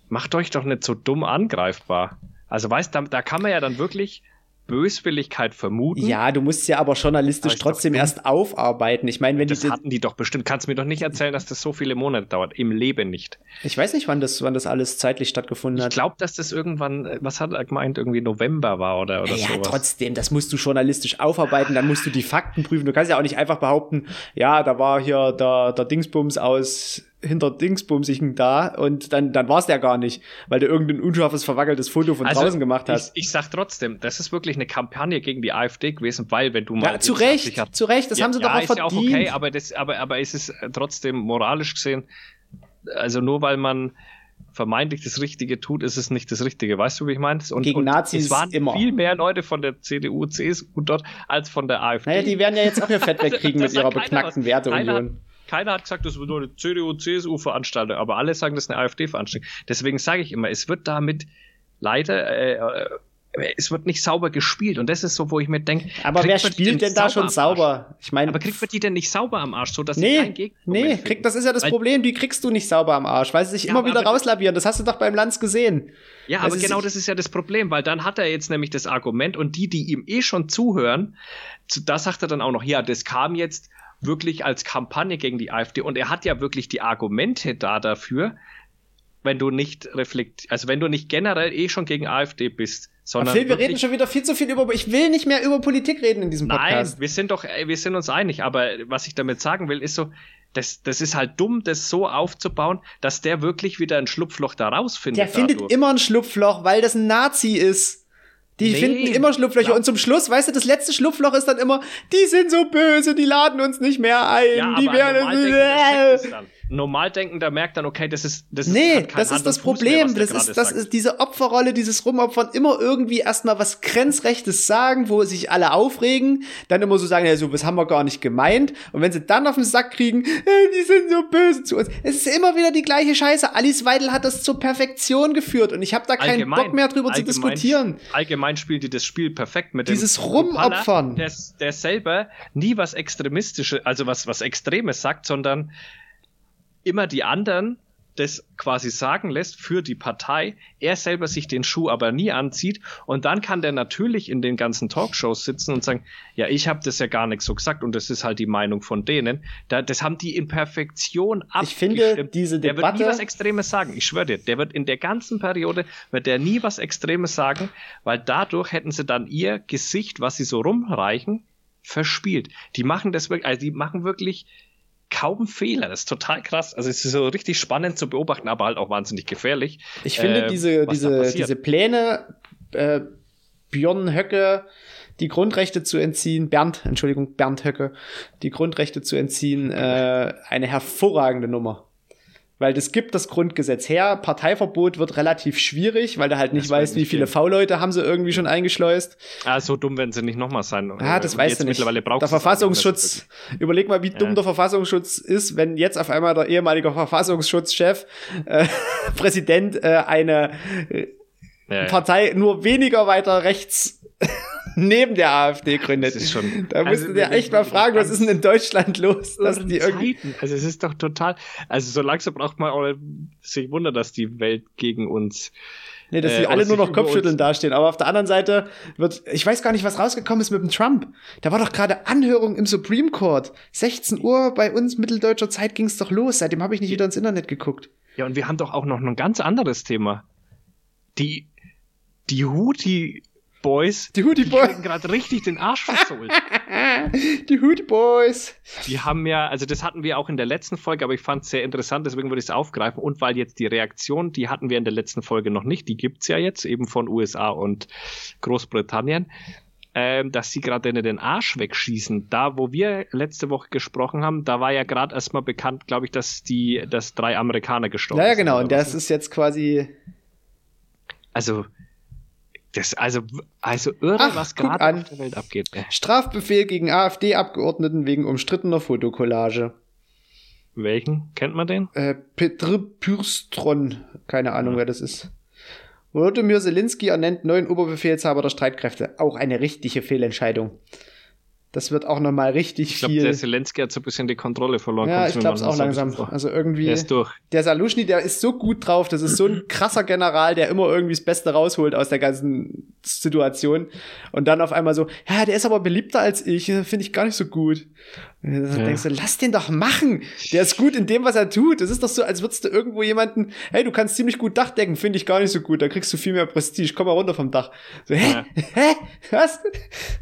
macht euch doch nicht so dumm angreifbar. Also weißt, da, da kann man ja dann wirklich Böswilligkeit vermuten. Ja, du musst ja aber journalistisch aber trotzdem erst aufarbeiten. Ich meine, wenn das die hatten die doch bestimmt. Kannst mir doch nicht erzählen, dass das so viele Monate dauert. Im Leben nicht. Ich weiß nicht, wann das, wann das alles zeitlich stattgefunden hat. Ich glaube, dass das irgendwann, was hat er gemeint, irgendwie November war oder, oder ja, sowas. trotzdem, das musst du journalistisch aufarbeiten. Dann musst du die Fakten prüfen. Du kannst ja auch nicht einfach behaupten, ja, da war hier der, der Dingsbums aus hinter Dingsbumsigen da und dann, dann war es der gar nicht, weil du irgendein unscharfes, verwackeltes Foto von also draußen gemacht hast. Ich, ich sag trotzdem, das ist wirklich eine Kampagne gegen die AfD gewesen, weil wenn du mal. Ja, zu Recht, hast, zu Recht, das ja, haben sie ja, doch auch ist verdient. Ja auch okay, aber, das, aber, aber ist es trotzdem moralisch gesehen, also nur weil man vermeintlich das Richtige tut, ist es nicht das Richtige. Weißt du, wie ich meine? Und, Gegen Nazis es waren immer. viel mehr Leute von der CDU, CSU dort als von der AfD. Naja, die werden ja jetzt auch ihr Fett wegkriegen mit ihrer beknackten Werteunion. Keiner hat gesagt, das wird nur eine CDU-CSU-Veranstaltung, aber alle sagen, das ist eine AfD-Veranstaltung. Deswegen sage ich immer, es wird damit leider, äh, äh, es wird nicht sauber gespielt und das ist so, wo ich mir denke. Aber wer spielt denn da schon sauber? Ich meine, aber kriegt man die denn nicht sauber am Arsch, so dass nee, kein Gegner Nee, krieg, das ist ja das weil, Problem, die kriegst du nicht sauber am Arsch, weil sie sich ja, immer wieder rauslabieren. Das hast du doch beim Lanz gesehen. Ja, aber genau das ist ja das Problem, weil dann hat er jetzt nämlich das Argument und die, die ihm eh schon zuhören, da sagt er dann auch noch, ja, das kam jetzt wirklich als Kampagne gegen die AfD. Und er hat ja wirklich die Argumente da dafür, wenn du nicht reflekt, also wenn du nicht generell eh schon gegen AfD bist, sondern. Phil, wir reden schon wieder viel zu viel über, ich will nicht mehr über Politik reden in diesem Podcast. Nein, wir sind doch, wir sind uns einig, aber was ich damit sagen will, ist so, das, das ist halt dumm, das so aufzubauen, dass der wirklich wieder ein Schlupfloch da rausfindet. Der findet dadurch. immer ein Schlupfloch, weil das ein Nazi ist. Die nee, finden immer Schlupflöcher. Und zum Schluss, weißt du, das letzte Schlupfloch ist dann immer, die sind so böse, die laden uns nicht mehr ein. Ja, die werden. Normaldenkender merkt dann, okay, das ist das Nee, ist, das ist das Problem. Mehr, das ist, das ist diese Opferrolle, dieses Rumopfern, immer irgendwie erstmal was Grenzrechtes sagen, wo sich alle aufregen, dann immer so sagen, ja, so, was haben wir gar nicht gemeint. Und wenn sie dann auf den Sack kriegen, äh, die sind so böse zu uns. Es ist immer wieder die gleiche Scheiße. Alice Weidel hat das zur Perfektion geführt und ich habe da keinen allgemein, Bock mehr drüber zu diskutieren. Allgemein spielt die das Spiel perfekt mit Dieses Rumopfern. Der, der selber nie was Extremistisches, also was, was Extremes sagt, sondern immer die anderen das quasi sagen lässt für die Partei, er selber sich den Schuh aber nie anzieht und dann kann der natürlich in den ganzen Talkshows sitzen und sagen, ja, ich habe das ja gar nicht so gesagt und das ist halt die Meinung von denen. Da, das haben die in Perfektion abgestimmt. Ich finde, diese Debatte... Der wird nie was Extremes sagen, ich schwöre dir. Der wird in der ganzen Periode, wird der nie was Extremes sagen, weil dadurch hätten sie dann ihr Gesicht, was sie so rumreichen, verspielt. Die machen das wirklich, also die machen wirklich kaum Fehler. Das ist total krass. Also es ist so richtig spannend zu beobachten, aber halt auch wahnsinnig gefährlich. Ich finde äh, diese, diese, diese Pläne, äh, Björn Höcke die Grundrechte zu entziehen, Bernd, Entschuldigung, Bernd Höcke, die Grundrechte zu entziehen, äh, eine hervorragende Nummer. Weil das gibt das Grundgesetz her. Parteiverbot wird relativ schwierig, weil du halt nicht Das weißt, wie viele. V-Leute haben sie irgendwie schon eingeschleust. Ah, so dumm werden sie nicht nochmal sein. Ah, das weißt du nicht. Mittlerweile braucht Der Verfassungsschutz, überleg mal, wie dumm Ja. der Verfassungsschutz ist, wenn jetzt auf einmal der ehemalige Verfassungsschutzchef, äh, Präsident, äh, eine äh, ja, ja. Partei nur weniger weiter rechts neben der AfD gründet. Das ist schon- da musst also wir- echt mal fragen, was ist denn in Deutschland los, dass die irgendwie Zeiten. Also es ist doch total, also so langsam braucht man auch sich wundern, dass die Welt gegen uns. Nee, dass Äh, die oder alle nur noch Kopfschütteln dastehen. Aber auf der anderen Seite wird, ich weiß gar nicht, was rausgekommen ist mit dem Trump. Da war doch gerade Anhörung im Supreme Court. 16 Uhr bei uns mitteldeutscher Zeit ging's doch los. Seitdem habe ich nicht wieder ins Internet geguckt. Ja, und wir haben doch auch noch ein ganz anderes Thema. Die, die Houthi Boys, Die Houthi die Boys. kriegen gerade richtig den Arsch versohlt. Die Hood Boys. Die haben ja, also das hatten wir auch in der letzten Folge, aber ich fand es sehr interessant, deswegen würde ich es aufgreifen. Und weil jetzt die Reaktion, die hatten wir in der letzten Folge noch nicht, die gibt's ja jetzt eben von USA und Großbritannien, ähm, dass sie gerade den Arsch wegschießen. Da, wo wir letzte Woche gesprochen haben, da war ja gerade erstmal bekannt, glaube ich, dass die, dass drei Amerikaner gestorben Ja, ja, sind. genau. Und das ist jetzt quasi. Also, das, also, also irre, Ach, was gerade an. auf der Welt abgeht. Strafbefehl gegen AfD-Abgeordneten wegen umstrittener Fotokollage. Welchen? Kennt man den? Äh, Petr Pürstron. Keine Ahnung, wer das ist. Volodymyr Zelensky ernennt neuen Oberbefehlshaber der Streitkräfte. Auch eine richtige Fehlentscheidung. Das wird auch nochmal richtig Ich glaube, viel. der Zelensky hat so ein bisschen die Kontrolle verloren. ja, ich glaube es auch langsam. Also irgendwie. Der ist durch. Der Saluschny, der ist so gut drauf. Das ist so ein krasser General, der immer irgendwie das Beste rausholt aus der ganzen Situation. Und dann auf einmal so, ja, der ist aber beliebter als ich. Finde ich gar nicht so gut. Und dann Ja. denkst du, lass den doch machen. Der ist gut in dem, was er tut. Das ist doch so, als würdest du irgendwo jemanden, hey, du kannst ziemlich gut Dach decken. Finde ich gar nicht so gut. Da kriegst du viel mehr Prestige. Komm mal runter vom Dach. So, hä? Ja. Hä? Was?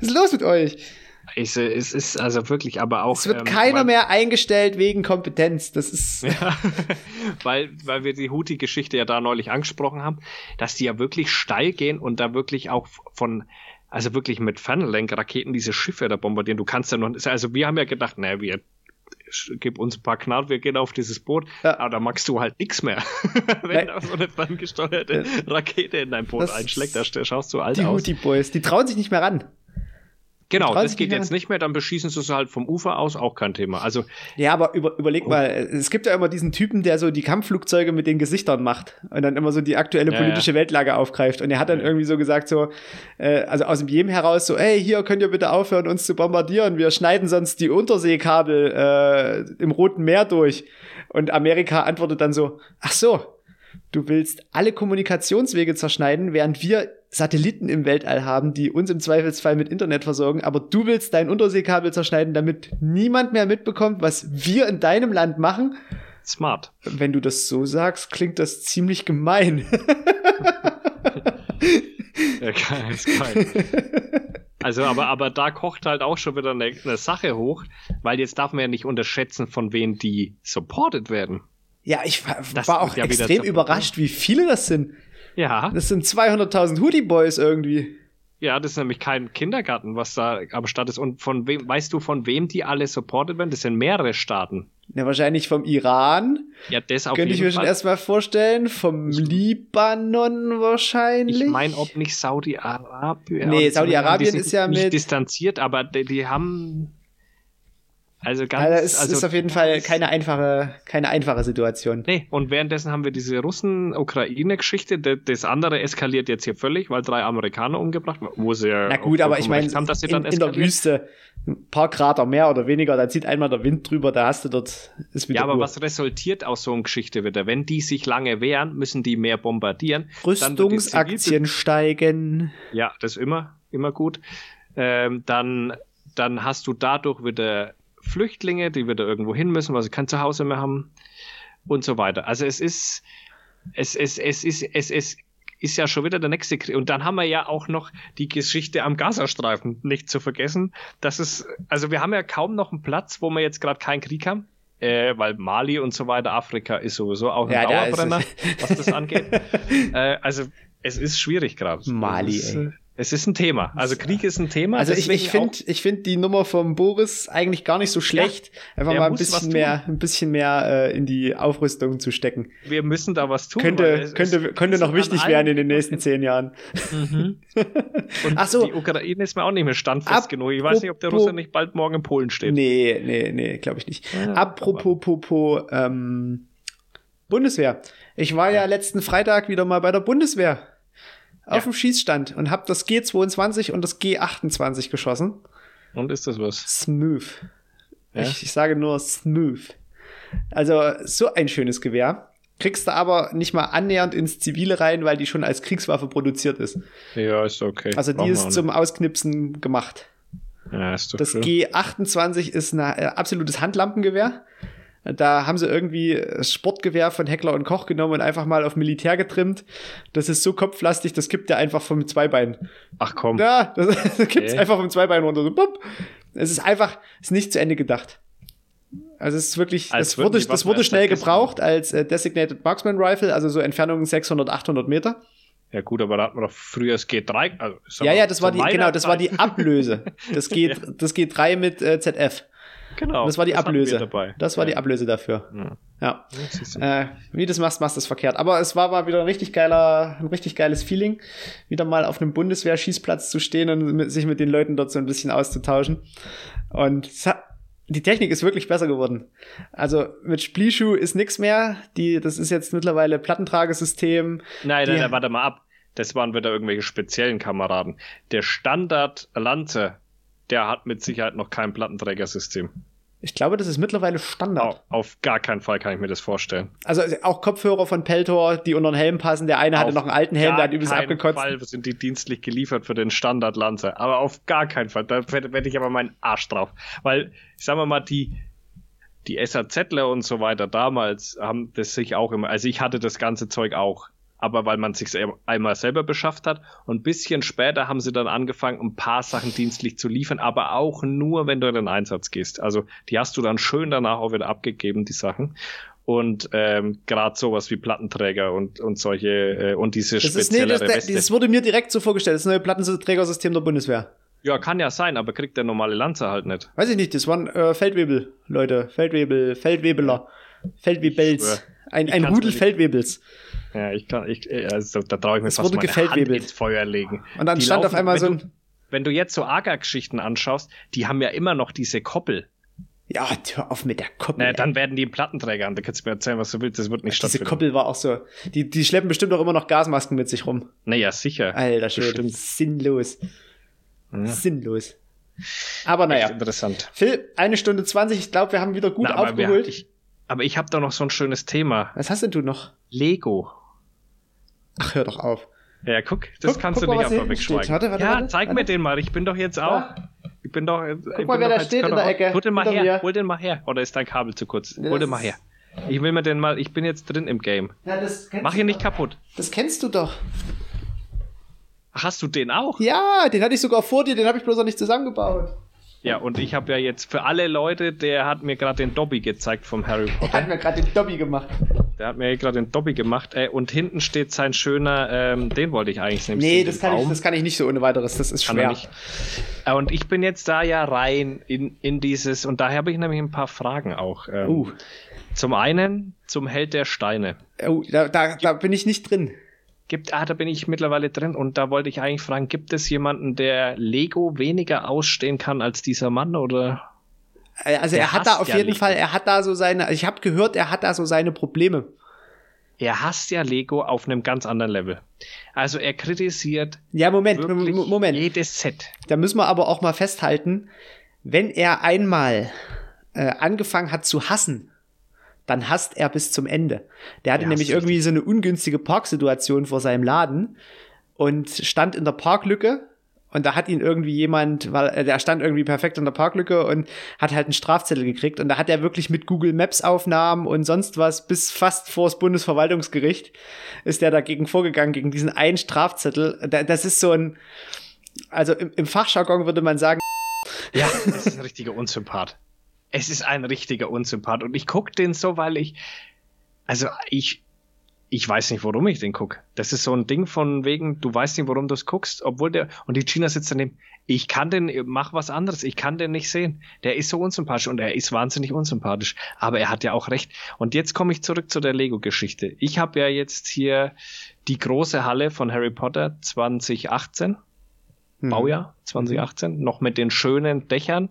Was ist los mit euch? Ich, es ist also wirklich, aber auch. Es wird ähm, keiner weil, mehr eingestellt wegen Kompetenz. Das ist. Ja, weil, weil wir die Houthi-Geschichte ja da neulich angesprochen haben, dass die ja wirklich steil gehen und da wirklich auch von, also wirklich mit Fernlenkraketen diese Schiffe da bombardieren. Du kannst ja noch, also wir haben ja gedacht, naja, wir gib uns ein paar Knarr, wir gehen auf dieses Boot, Ja. aber da magst du halt nichts mehr. Wenn da so eine ferngesteuerte Rakete in dein Boot Das- einschlägt, da st- schaust du alt Die aus. Houthi Boys, die trauen sich nicht mehr ran. Genau, das geht nicht jetzt nicht mehr, dann beschießen sie es halt vom Ufer aus, auch kein Thema. Also, Ja, aber über, Oh. überleg mal, es gibt ja immer diesen Typen, der so die Kampfflugzeuge mit den Gesichtern macht und dann immer so die aktuelle Ja, politische Weltlage aufgreift. Und er hat dann Ja. irgendwie so gesagt, so, äh, also aus dem Jemen heraus, so, ey, hier könnt ihr bitte aufhören, uns zu bombardieren. Wir schneiden sonst die Unterseekabel äh, im Roten Meer durch. Und Amerika antwortet dann so, ach so, du willst alle Kommunikationswege zerschneiden, während wir Satelliten im Weltall haben, die uns im Zweifelsfall mit Internet versorgen, aber du willst dein Unterseekabel zerschneiden, damit niemand mehr mitbekommt, was wir in deinem Land machen. smart. Wenn du das so sagst, klingt das ziemlich gemein. Ja, geil, ist geil. Also, aber, aber da kocht halt auch schon wieder eine, eine Sache hoch, weil jetzt darf man ja nicht unterschätzen, von wem die supported werden. Ja, ich war, war auch ja extrem überrascht, wie viele das sind. Ja, Das sind 200.000 Hoodie Boys irgendwie. ja, das ist nämlich kein Kindergarten, was da am Start ist. Und von wem, weißt du, von wem die alle supported werden? Das sind mehrere Staaten. Ja, wahrscheinlich vom Iran, Ja, das auf könnte ich jeden mir schon Fall. erstmal vorstellen. Vom Libanon wahrscheinlich. Ich meine, ob nicht Saudi-Arabien. Nee, Saudi-Arabien ist ja nicht mit- distanziert, aber die, die haben. Also ganz. Also es also, ist auf jeden Fall keine einfache, keine einfache Situation. Nee, und währenddessen haben wir diese Russen-Ukraine-Geschichte. Das andere eskaliert jetzt hier völlig, weil drei Amerikaner umgebracht wurden. Wo sie ja Na gut, aber ich meine, haben, dass sie in, dann in der. Wüste ein paar Grader mehr oder weniger, dann zieht einmal der Wind drüber, da hast du dort, ist wieder Ja, aber Ruhe. was resultiert aus so einer Geschichte wieder? Wenn die sich lange wehren, müssen die mehr bombardieren. Rüstungsaktien steigen. Ja, das ist immer, immer gut. Ähm, dann, dann hast du dadurch wieder Flüchtlinge, die wieder irgendwo hin müssen, weil sie kein Zuhause mehr haben und so weiter. Also es ist, es, es, es ist, es, es ist ja schon wieder der nächste Krieg. Und dann haben wir ja auch noch die Geschichte am Gazastreifen nicht zu vergessen. Das ist, also wir haben ja kaum noch einen Platz, wo wir jetzt gerade keinen Krieg haben. Äh, weil Mali und so weiter, Afrika ist sowieso auch ein Ja, da Dauerbrenner, was das angeht. äh, also es ist schwierig gerade. Mali, ist, ey. Es ist ein Thema. Also Krieg ist ein Thema. Also ich, ich finde ich finde die Nummer vom Boris eigentlich gar nicht so schlecht. Ja, Einfach mal ein bisschen mehr, ein bisschen mehr äh, in die Aufrüstung zu stecken. Wir müssen da was tun. Könnte, könnte, könnte noch wichtig werden in den nächsten zehn Jahren. Mhm. Und Ach so. die Ukraine ist mir auch nicht mehr standfest genug. Ich weiß nicht, ob der Russe nicht bald morgen in Polen steht. Nee, nee, nee, glaube ich nicht. Ja, Apropos, Popo, ähm, Bundeswehr. Ich war ja letzten Freitag wieder mal bei der Bundeswehr auf ja. dem Schießstand und habe das G22 und das G28 geschossen. Und ist das was? Smooth. Ja? Ich, ich sage nur smooth. Also so ein schönes Gewehr. Kriegst du aber nicht mal annähernd ins Zivile rein, weil die schon als Kriegswaffe produziert ist. Ja, ist okay. Also die ist zum Ausknipsen gemacht. Ja, ist doch das schön. G28 ist ein äh, absolutes Handlampengewehr. Da haben sie irgendwie das Sportgewehr von Heckler und Koch genommen und einfach mal auf Militär getrimmt. Das ist so kopflastig, das kippt ja einfach vom Zweibein. Ach komm. Ja, das, das kippt okay. einfach vom Zweibein runter. So, bup. Es ist einfach, ist nicht zu Ende gedacht. Also es ist wirklich, als das wurde, das wurde schnell gebraucht als äh, Designated Marksman Rifle, also so Entfernungen 600, 800 Meter. Ja gut, aber da hat man doch früher das G3. Also, ja, ja, das war die, genau, das war die Ablöse. Das geht, ja. das G3 mit äh, ZF. Genau. Das war die das Ablöse. Das war ja. die Ablöse dafür. Ja. ja. Äh, wie das machst, machst du es verkehrt. Aber es war mal wieder ein richtig geiler, ein richtig geiles Feeling, wieder mal auf einem Bundeswehr-Schießplatz zu stehen und mit, sich mit den Leuten dort so ein bisschen auszutauschen. Und hat, die Technik ist wirklich besser geworden. Also mit Splischuh ist nix mehr. Die, das ist jetzt mittlerweile Plattentragesystem. Nein, nein, nein, warte mal ab. Das waren wieder irgendwelche speziellen Kameraden. Der Standard Lanze der hat mit Sicherheit noch kein Plattenträgersystem. Ich glaube, das ist mittlerweile Standard. Auf, auf gar keinen Fall kann ich mir das vorstellen. Also auch Kopfhörer von Peltor, die unter den Helm passen. Der eine auf hatte noch einen alten Helm, der hat übelst abgekotzt. Auf keinen Fall sind die dienstlich geliefert für den Standard Lanze. Aber auf gar keinen Fall. Da werde ich aber meinen Arsch drauf. Weil, sagen wir mal, die, die SAZler und so weiter damals haben das sich auch immer, also ich hatte das ganze Zeug auch aber weil man sich einmal selber beschafft hat. Und ein bisschen später haben sie dann angefangen, ein paar Sachen dienstlich zu liefern, aber auch nur, wenn du in den Einsatz gehst. Also die hast du dann schön danach auch wieder abgegeben, die Sachen. Und ähm, gerade sowas wie Plattenträger und, und solche äh, und diese das spezielle ist, nee, das, das wurde mir direkt so vorgestellt, das neue Plattenträgersystem der Bundeswehr. Ja, kann ja sein, aber kriegt der normale Lanze halt nicht. Weiß ich nicht, das waren äh, Feldwebel, Leute. Feldwebel, Feldwebeler. Feldwebels. Ein, ein Rudel Feldwebels. Ja, ich kann, ich, also da traue ich mir es fast meine Hand ins Feuer legen. Und dann die stand laufen, auf einmal so ein... Du, wenn du jetzt so Agar-Geschichten anschaust, die haben ja immer noch diese Koppel. Ja, hör auf mit der Koppel. Naja, dann werden die im Plattenträger an. Da kannst du mir erzählen, was du willst. Das wird nicht Ach, stattfinden. Diese Koppel war auch so. Die, die schleppen bestimmt auch immer noch Gasmasken mit sich rum. Naja, sicher. Alter, schön. Sinnlos. Ja. Sinnlos. Aber naja. Echt interessant. Phil, eine Stunde zwanzig. Ich glaube, wir haben wieder gut Na, aufgeholt. Wir, ich, aber ich habe da noch so ein schönes Thema. Was hast denn du noch? Lego. Ach, hör doch auf. Ja, guck, das guck, kannst guck du nicht einfach wegschweigen. Warte, warte, ja, warte, zeig mir den mal. Ich bin doch jetzt auch. Ich bin doch. Guck mal, wer da steht in der Ecke. Hol den mal her. Mir. Hol den mal her. Oder ist dein Kabel zu kurz? Nee, Hol den mal her. Ich will mir den mal. Ich bin jetzt drin im Game. Ja, das Mach ihn nicht kaputt. Das kennst du doch. Ach, hast du den auch? Ja, den hatte ich sogar vor dir. Den habe ich bloß noch nicht zusammengebaut. Ja, und ich habe ja jetzt für alle Leute, der hat mir gerade den Dobby gezeigt vom Harry Potter. Der hat mir gerade den Dobby gemacht. Der hat mir gerade den Dobby gemacht. Äh, und hinten steht sein schöner, ähm, den wollte ich eigentlich nehmen. Nee, das kann, ich, das kann ich nicht so ohne weiteres. Das ist schwer. Äh, und ich bin jetzt da ja rein in, in dieses, und daher habe ich nämlich ein paar Fragen auch. Ähm, uh. Zum einen zum Held der Steine. Oh, da, da, da bin ich nicht drin gibt, ah, da bin ich mittlerweile drin und da wollte ich eigentlich fragen, gibt es jemanden, der Lego weniger ausstehen kann als dieser Mann oder? Äh, also er hat da auf ja jeden Lego. Fall, er hat da so seine, ich habe gehört, er hat da so seine Probleme. Er hasst ja Lego auf einem ganz anderen Level. Also er kritisiert ja Moment, Moment, jedes Set. Da müssen wir aber auch mal festhalten, wenn er einmal äh, angefangen hat zu hassen, dann hasst er bis zum Ende. Der hatte ja, nämlich irgendwie so eine ungünstige Parksituation vor seinem Laden und stand in der Parklücke und da hat ihn irgendwie jemand, weil äh, der stand irgendwie perfekt in der Parklücke und hat halt einen Strafzettel gekriegt und da hat er wirklich mit Google Maps Aufnahmen und sonst was bis fast vors Bundesverwaltungsgericht ist der dagegen vorgegangen gegen diesen einen Strafzettel. Das ist so ein also im, im Fachjargon würde man sagen ja, das ist ein richtiger Unsympath es ist ein richtiger Unsympath. Und ich gucke den so, weil ich, also ich, ich weiß nicht, warum ich den gucke. Das ist so ein Ding von wegen, du weißt nicht, warum du es guckst, obwohl der, und die China sitzt daneben, ich kann den, mach was anderes, ich kann den nicht sehen. Der ist so unsympathisch und er ist wahnsinnig unsympathisch. Aber er hat ja auch recht. Und jetzt komme ich zurück zu der Lego-Geschichte. Ich habe ja jetzt hier die große Halle von Harry Potter 2018, hm. Baujahr 2018, noch mit den schönen Dächern.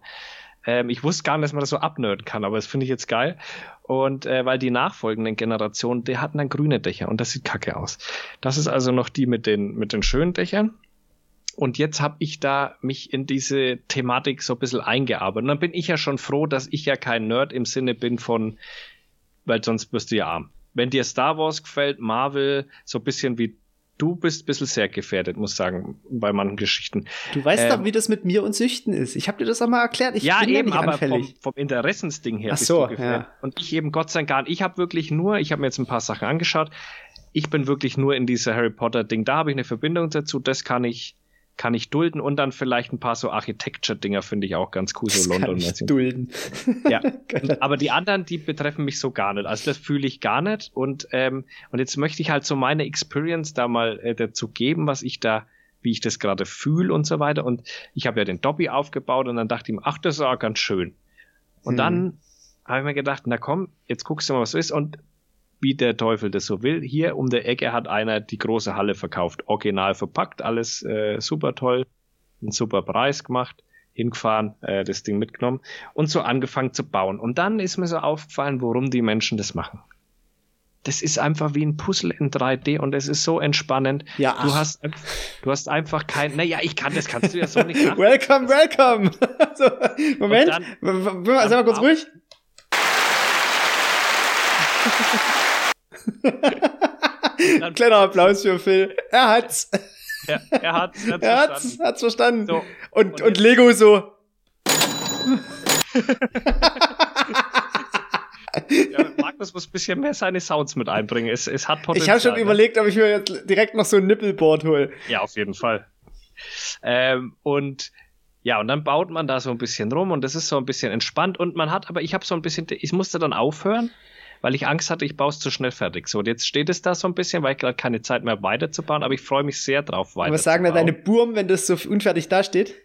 Ähm, ich wusste gar nicht, dass man das so abnörden kann, aber das finde ich jetzt geil. Und äh, weil die nachfolgenden Generationen, die hatten dann grüne Dächer und das sieht kacke aus. Das ist also noch die mit den, mit den schönen Dächern. Und jetzt habe ich da mich in diese Thematik so ein bisschen eingearbeitet. Und dann bin ich ja schon froh, dass ich ja kein Nerd im Sinne bin von, weil sonst wirst du ja arm. Wenn dir Star Wars gefällt, Marvel, so ein bisschen wie du bist ein bisschen sehr gefährdet, muss sagen, bei manchen Geschichten. Du weißt ähm, doch, wie das mit mir und Süchten ist. Ich habe dir das auch mal erklärt. Ich ja, bin eben, aber vom, vom Interessensding her Ach bist so, du gefährdet. Ja. Und ich eben Gott sei Dank, ich habe wirklich nur, ich habe mir jetzt ein paar Sachen angeschaut. Ich bin wirklich nur in dieser Harry Potter Ding. Da habe ich eine Verbindung dazu. Das kann ich kann ich dulden und dann vielleicht ein paar so Architecture-Dinger finde ich auch ganz cool, so London. Kann ich dulden. ja, aber die anderen, die betreffen mich so gar nicht. Also das fühle ich gar nicht und ähm, und jetzt möchte ich halt so meine Experience da mal äh, dazu geben, was ich da wie ich das gerade fühle und so weiter. Und ich habe ja den Dobby aufgebaut und dann dachte ich mir, ach, das ist auch ganz schön. Und hm. dann habe ich mir gedacht, na komm, jetzt guckst du mal, was so ist. Und wie der Teufel das so will. Hier um der Ecke hat einer die große Halle verkauft, original verpackt, alles äh, super toll, einen super Preis gemacht, hingefahren, äh, das Ding mitgenommen und so angefangen zu bauen. Und dann ist mir so aufgefallen, warum die Menschen das machen. Das ist einfach wie ein Puzzle in 3D und es ist so entspannend. Ja, du hast, du hast einfach kein, naja, ich kann, das kannst du ja so nicht machen. welcome, welcome. so, Moment, dann, sag mal kurz ruhig. Kleiner Applaus für Phil. Er hat's. Ja, er hat's. Er hat's, er hat's, hat's verstanden. So. Und, und, und Lego so. ja, Markus muss ein bisschen mehr seine Sounds mit einbringen. Es, es hat Potenzial. Ich habe schon ne? überlegt, ob ich mir jetzt direkt noch so ein Nippelboard hole. Ja, auf jeden Fall. Ähm, und ja, und dann baut man da so ein bisschen rum und das ist so ein bisschen entspannt und man hat, aber ich habe so ein bisschen, ich musste dann aufhören, weil ich Angst hatte, ich baue es zu schnell fertig. So, und jetzt steht es da so ein bisschen, weil ich gerade keine Zeit mehr weiterzubauen, aber ich freue mich sehr drauf weiter. Was sagen da deine Burm, wenn das so unfertig dasteht?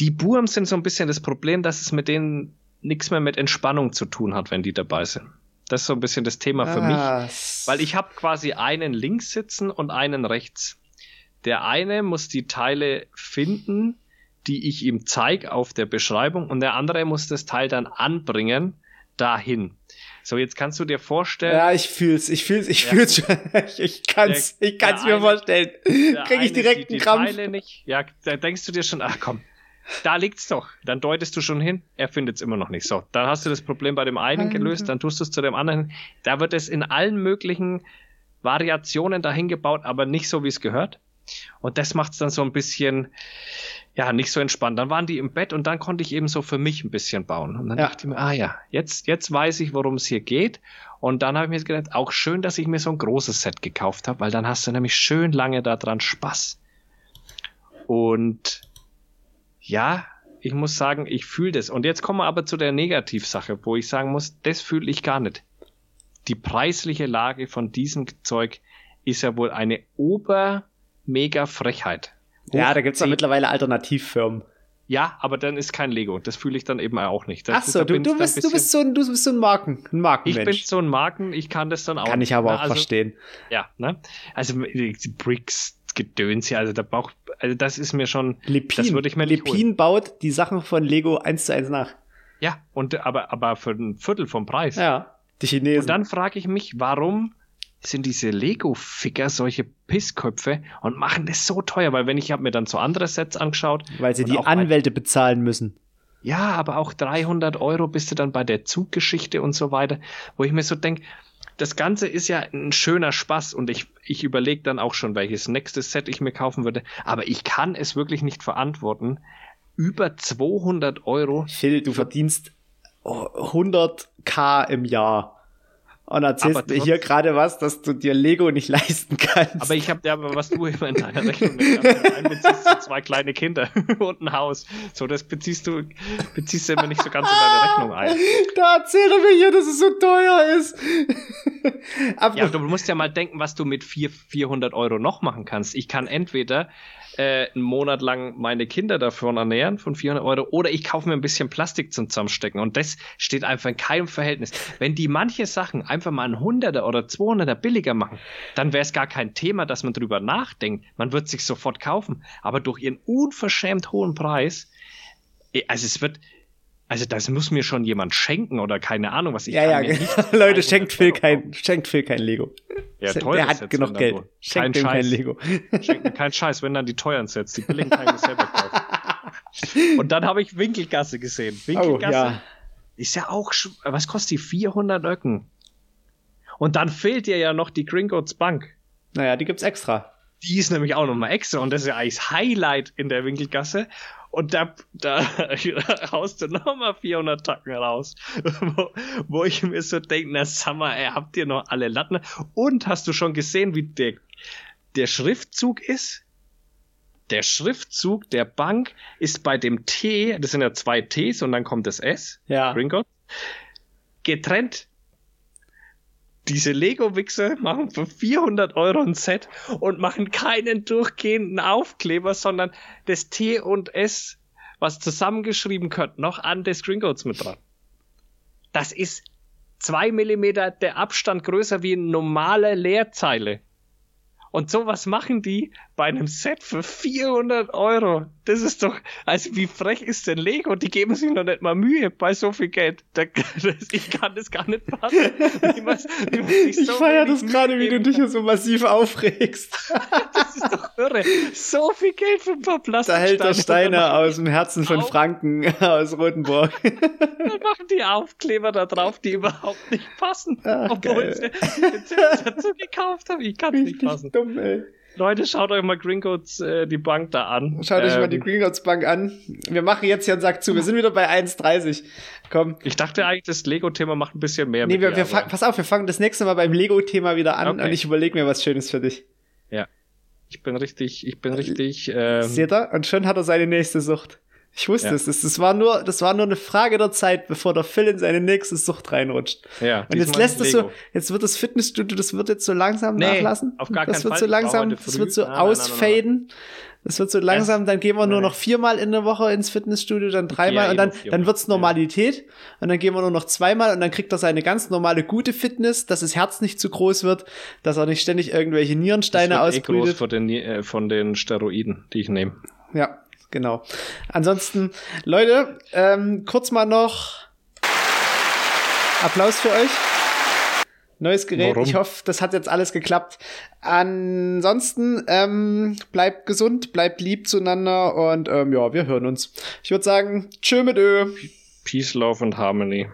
Die Burm sind so ein bisschen das Problem, dass es mit denen nichts mehr mit Entspannung zu tun hat, wenn die dabei sind. Das ist so ein bisschen das Thema für ah, mich, weil ich habe quasi einen links sitzen und einen rechts. Der eine muss die Teile finden, die ich ihm zeige auf der Beschreibung und der andere muss das Teil dann anbringen dahin. So, jetzt kannst du dir vorstellen. Ja, ich fühl's, ich fühl's, ich ja. fühl's schon. Ich, ich kann's, der, ich kann's mir eine, vorstellen. Krieg ich direkt einen Krampf. Nicht. Ja, da denkst du dir schon, ach komm, da liegt's doch. Dann deutest du schon hin, er findet's immer noch nicht. So, dann hast du das Problem bei dem einen gelöst, dann tust du es zu dem anderen. Da wird es in allen möglichen Variationen dahin gebaut, aber nicht so, wie es gehört. Und das macht's dann so ein bisschen, ja, nicht so entspannt. Dann waren die im Bett und dann konnte ich eben so für mich ein bisschen bauen. Und dann ja. dachte ich mir, ah ja, jetzt, jetzt weiß ich, worum es hier geht. Und dann habe ich mir gedacht, auch schön, dass ich mir so ein großes Set gekauft habe, weil dann hast du nämlich schön lange daran Spaß. Und ja, ich muss sagen, ich fühle das. Und jetzt kommen wir aber zu der Negativsache, wo ich sagen muss, das fühle ich gar nicht. Die preisliche Lage von diesem Zeug ist ja wohl eine obermega Frechheit. Ja, da gibt's doch mittlerweile Alternativfirmen. Ja, aber dann ist kein Lego. Das fühle ich dann eben auch nicht. Das Ach so, du, du, bist, du bist so ein, du bist so ein Marken, ein Markenmensch. Ich bin so ein Marken, ich kann das dann auch. Kann ich aber ne? auch also, verstehen. Ja, ne? Also Bricks, Gedöns hier, also da braucht, also das ist mir schon, Lepin, das würde ich mir Lepin baut die Sachen von Lego eins zu eins nach. Ja, und aber aber für ein Viertel vom Preis. Ja, die Chinesen. Und dann frage ich mich, warum sind diese Lego-Ficker solche Pissköpfe und machen das so teuer, weil wenn ich habe mir dann so andere Sets angeschaut. Weil sie die Anwälte ein, bezahlen müssen. Ja, aber auch 300 Euro bist du dann bei der Zuggeschichte und so weiter, wo ich mir so denke, das Ganze ist ja ein schöner Spaß und ich, ich überlege dann auch schon, welches nächstes Set ich mir kaufen würde, aber ich kann es wirklich nicht verantworten. Über 200 Euro. Phil, du verdienst 100k im Jahr und erzählst mir hier gerade was, dass du dir Lego nicht leisten kannst. Aber ich habe ja, was du immer in deiner Rechnung einbeziehst, so zwei kleine Kinder und ein Haus. So, das beziehst du, beziehst du immer nicht so ganz in deine Rechnung ein. Da erzählt er mir hier, dass es so teuer ist. ja, du musst ja mal denken, was du mit 400, 400 Euro noch machen kannst. Ich kann entweder äh, einen Monat lang meine Kinder davon ernähren von 400 Euro oder ich kaufe mir ein bisschen Plastik zum Zusammenstecken und das steht einfach in keinem Verhältnis. Wenn die manche Sachen einfach mal ein Hunderter oder 200er billiger machen, dann wäre es gar kein Thema, dass man drüber nachdenkt. Man wird sich sofort kaufen. Aber durch ihren unverschämt hohen Preis, äh, also es wird, also das muss mir schon jemand schenken oder keine Ahnung, was ich Ja, ja, Leute, schenkt Phil kein, schenkt Phil kein Lego. Ja, toll. Der hat genug Geld. Schenkt ihm kein Lego. Schenkt mir keinen Scheiß, wenn dann die teuren Sets, die billigen kann ich selber kaufen. Und dann habe ich Winkelgasse gesehen. Winkelgasse oh, ja. ist ja auch, was kostet die? 400 Öcken. Und dann fehlt dir ja noch die Gringotts Bank. Naja, die gibt's extra. Die ist nämlich auch nochmal extra und das ist ja eigentlich das Highlight in der Winkelgasse. Und da, da haust du nochmal 400 Tacken raus, wo, wo ich mir so denke, na sag mal, ey, habt ihr noch alle Latten? Und hast du schon gesehen, wie der, der Schriftzug ist? Der Schriftzug der Bank ist bei dem T, das sind ja zwei Ts und dann kommt das S, ja. Gringotts, getrennt diese Lego-Wichser machen für 400 Euro ein Set und machen keinen durchgehenden Aufkleber, sondern das T und S, was zusammengeschrieben gehört, noch an des Gringotts mit dran. Das ist zwei Millimeter der Abstand größer wie eine normale Leerzeile. Und sowas machen die bei einem Set für 400 Euro. Das ist doch, also wie frech ist denn Lego? Die geben sich noch nicht mal Mühe bei so viel Geld. Da, das, ich kann das gar nicht fassen. Ich, muss, ich, so ich feiere das gerade, wie du dich hier so massiv aufregst. das ist doch irre. So viel Geld für ein paar Plastik. Da hält der Steiner aus dem Herzen von Franken aus Rotenburg. Dann machen die Aufkleber da drauf, die überhaupt nicht passen. Ach, obwohl ich sie dazu gekauft habe. Ich kann es nicht passen. Dumm, ey. Leute, schaut euch mal Gringotts äh, die Bank da an. Schaut ähm, euch mal die ähm, Gringotts Bank an. Wir machen jetzt hier einen Sack zu. Wir sind wieder bei 1,30. Komm. Ich dachte eigentlich, das Lego-Thema macht ein bisschen mehr. Nee, wir, wir fang, pass auf, wir fangen das nächste Mal beim Lego-Thema wieder an okay. und ich überlege mir was Schönes für dich. Ja. Ich bin richtig, ich bin richtig. Ähm, Seht ihr? Und schon hat er seine nächste Sucht. Ich wusste ja. es. Das, das, war nur, das war nur eine Frage der Zeit, bevor der Phil in seine nächste Sucht reinrutscht. Ja, und jetzt lässt es so, jetzt wird das Fitnessstudio, das wird jetzt so langsam nee, nachlassen. Auf gar das keinen wird so langsam, das wird so nein, ausfaden. Das wird so langsam, dann gehen wir nur noch viermal in der Woche ins Fitnessstudio, dann dreimal und dann, dann wird's Normalität und dann gehen wir nur noch zweimal und dann kriegt er seine ganz normale gute Fitness, dass das Herz nicht zu groß wird, dass er nicht ständig irgendwelche Nierensteine das wird ausbrütet. Eh groß von den, äh, von den Steroiden, die ich nehme. Ja, genau. Ansonsten, Leute, ähm, kurz mal noch Applaus für euch. Neues Gerät. Warum? Ich hoffe, das hat jetzt alles geklappt. Ansonsten ähm, bleibt gesund, bleibt lieb zueinander und ähm, ja, wir hören uns. Ich würde sagen, tschö mit Ö. Peace, Love and Harmony.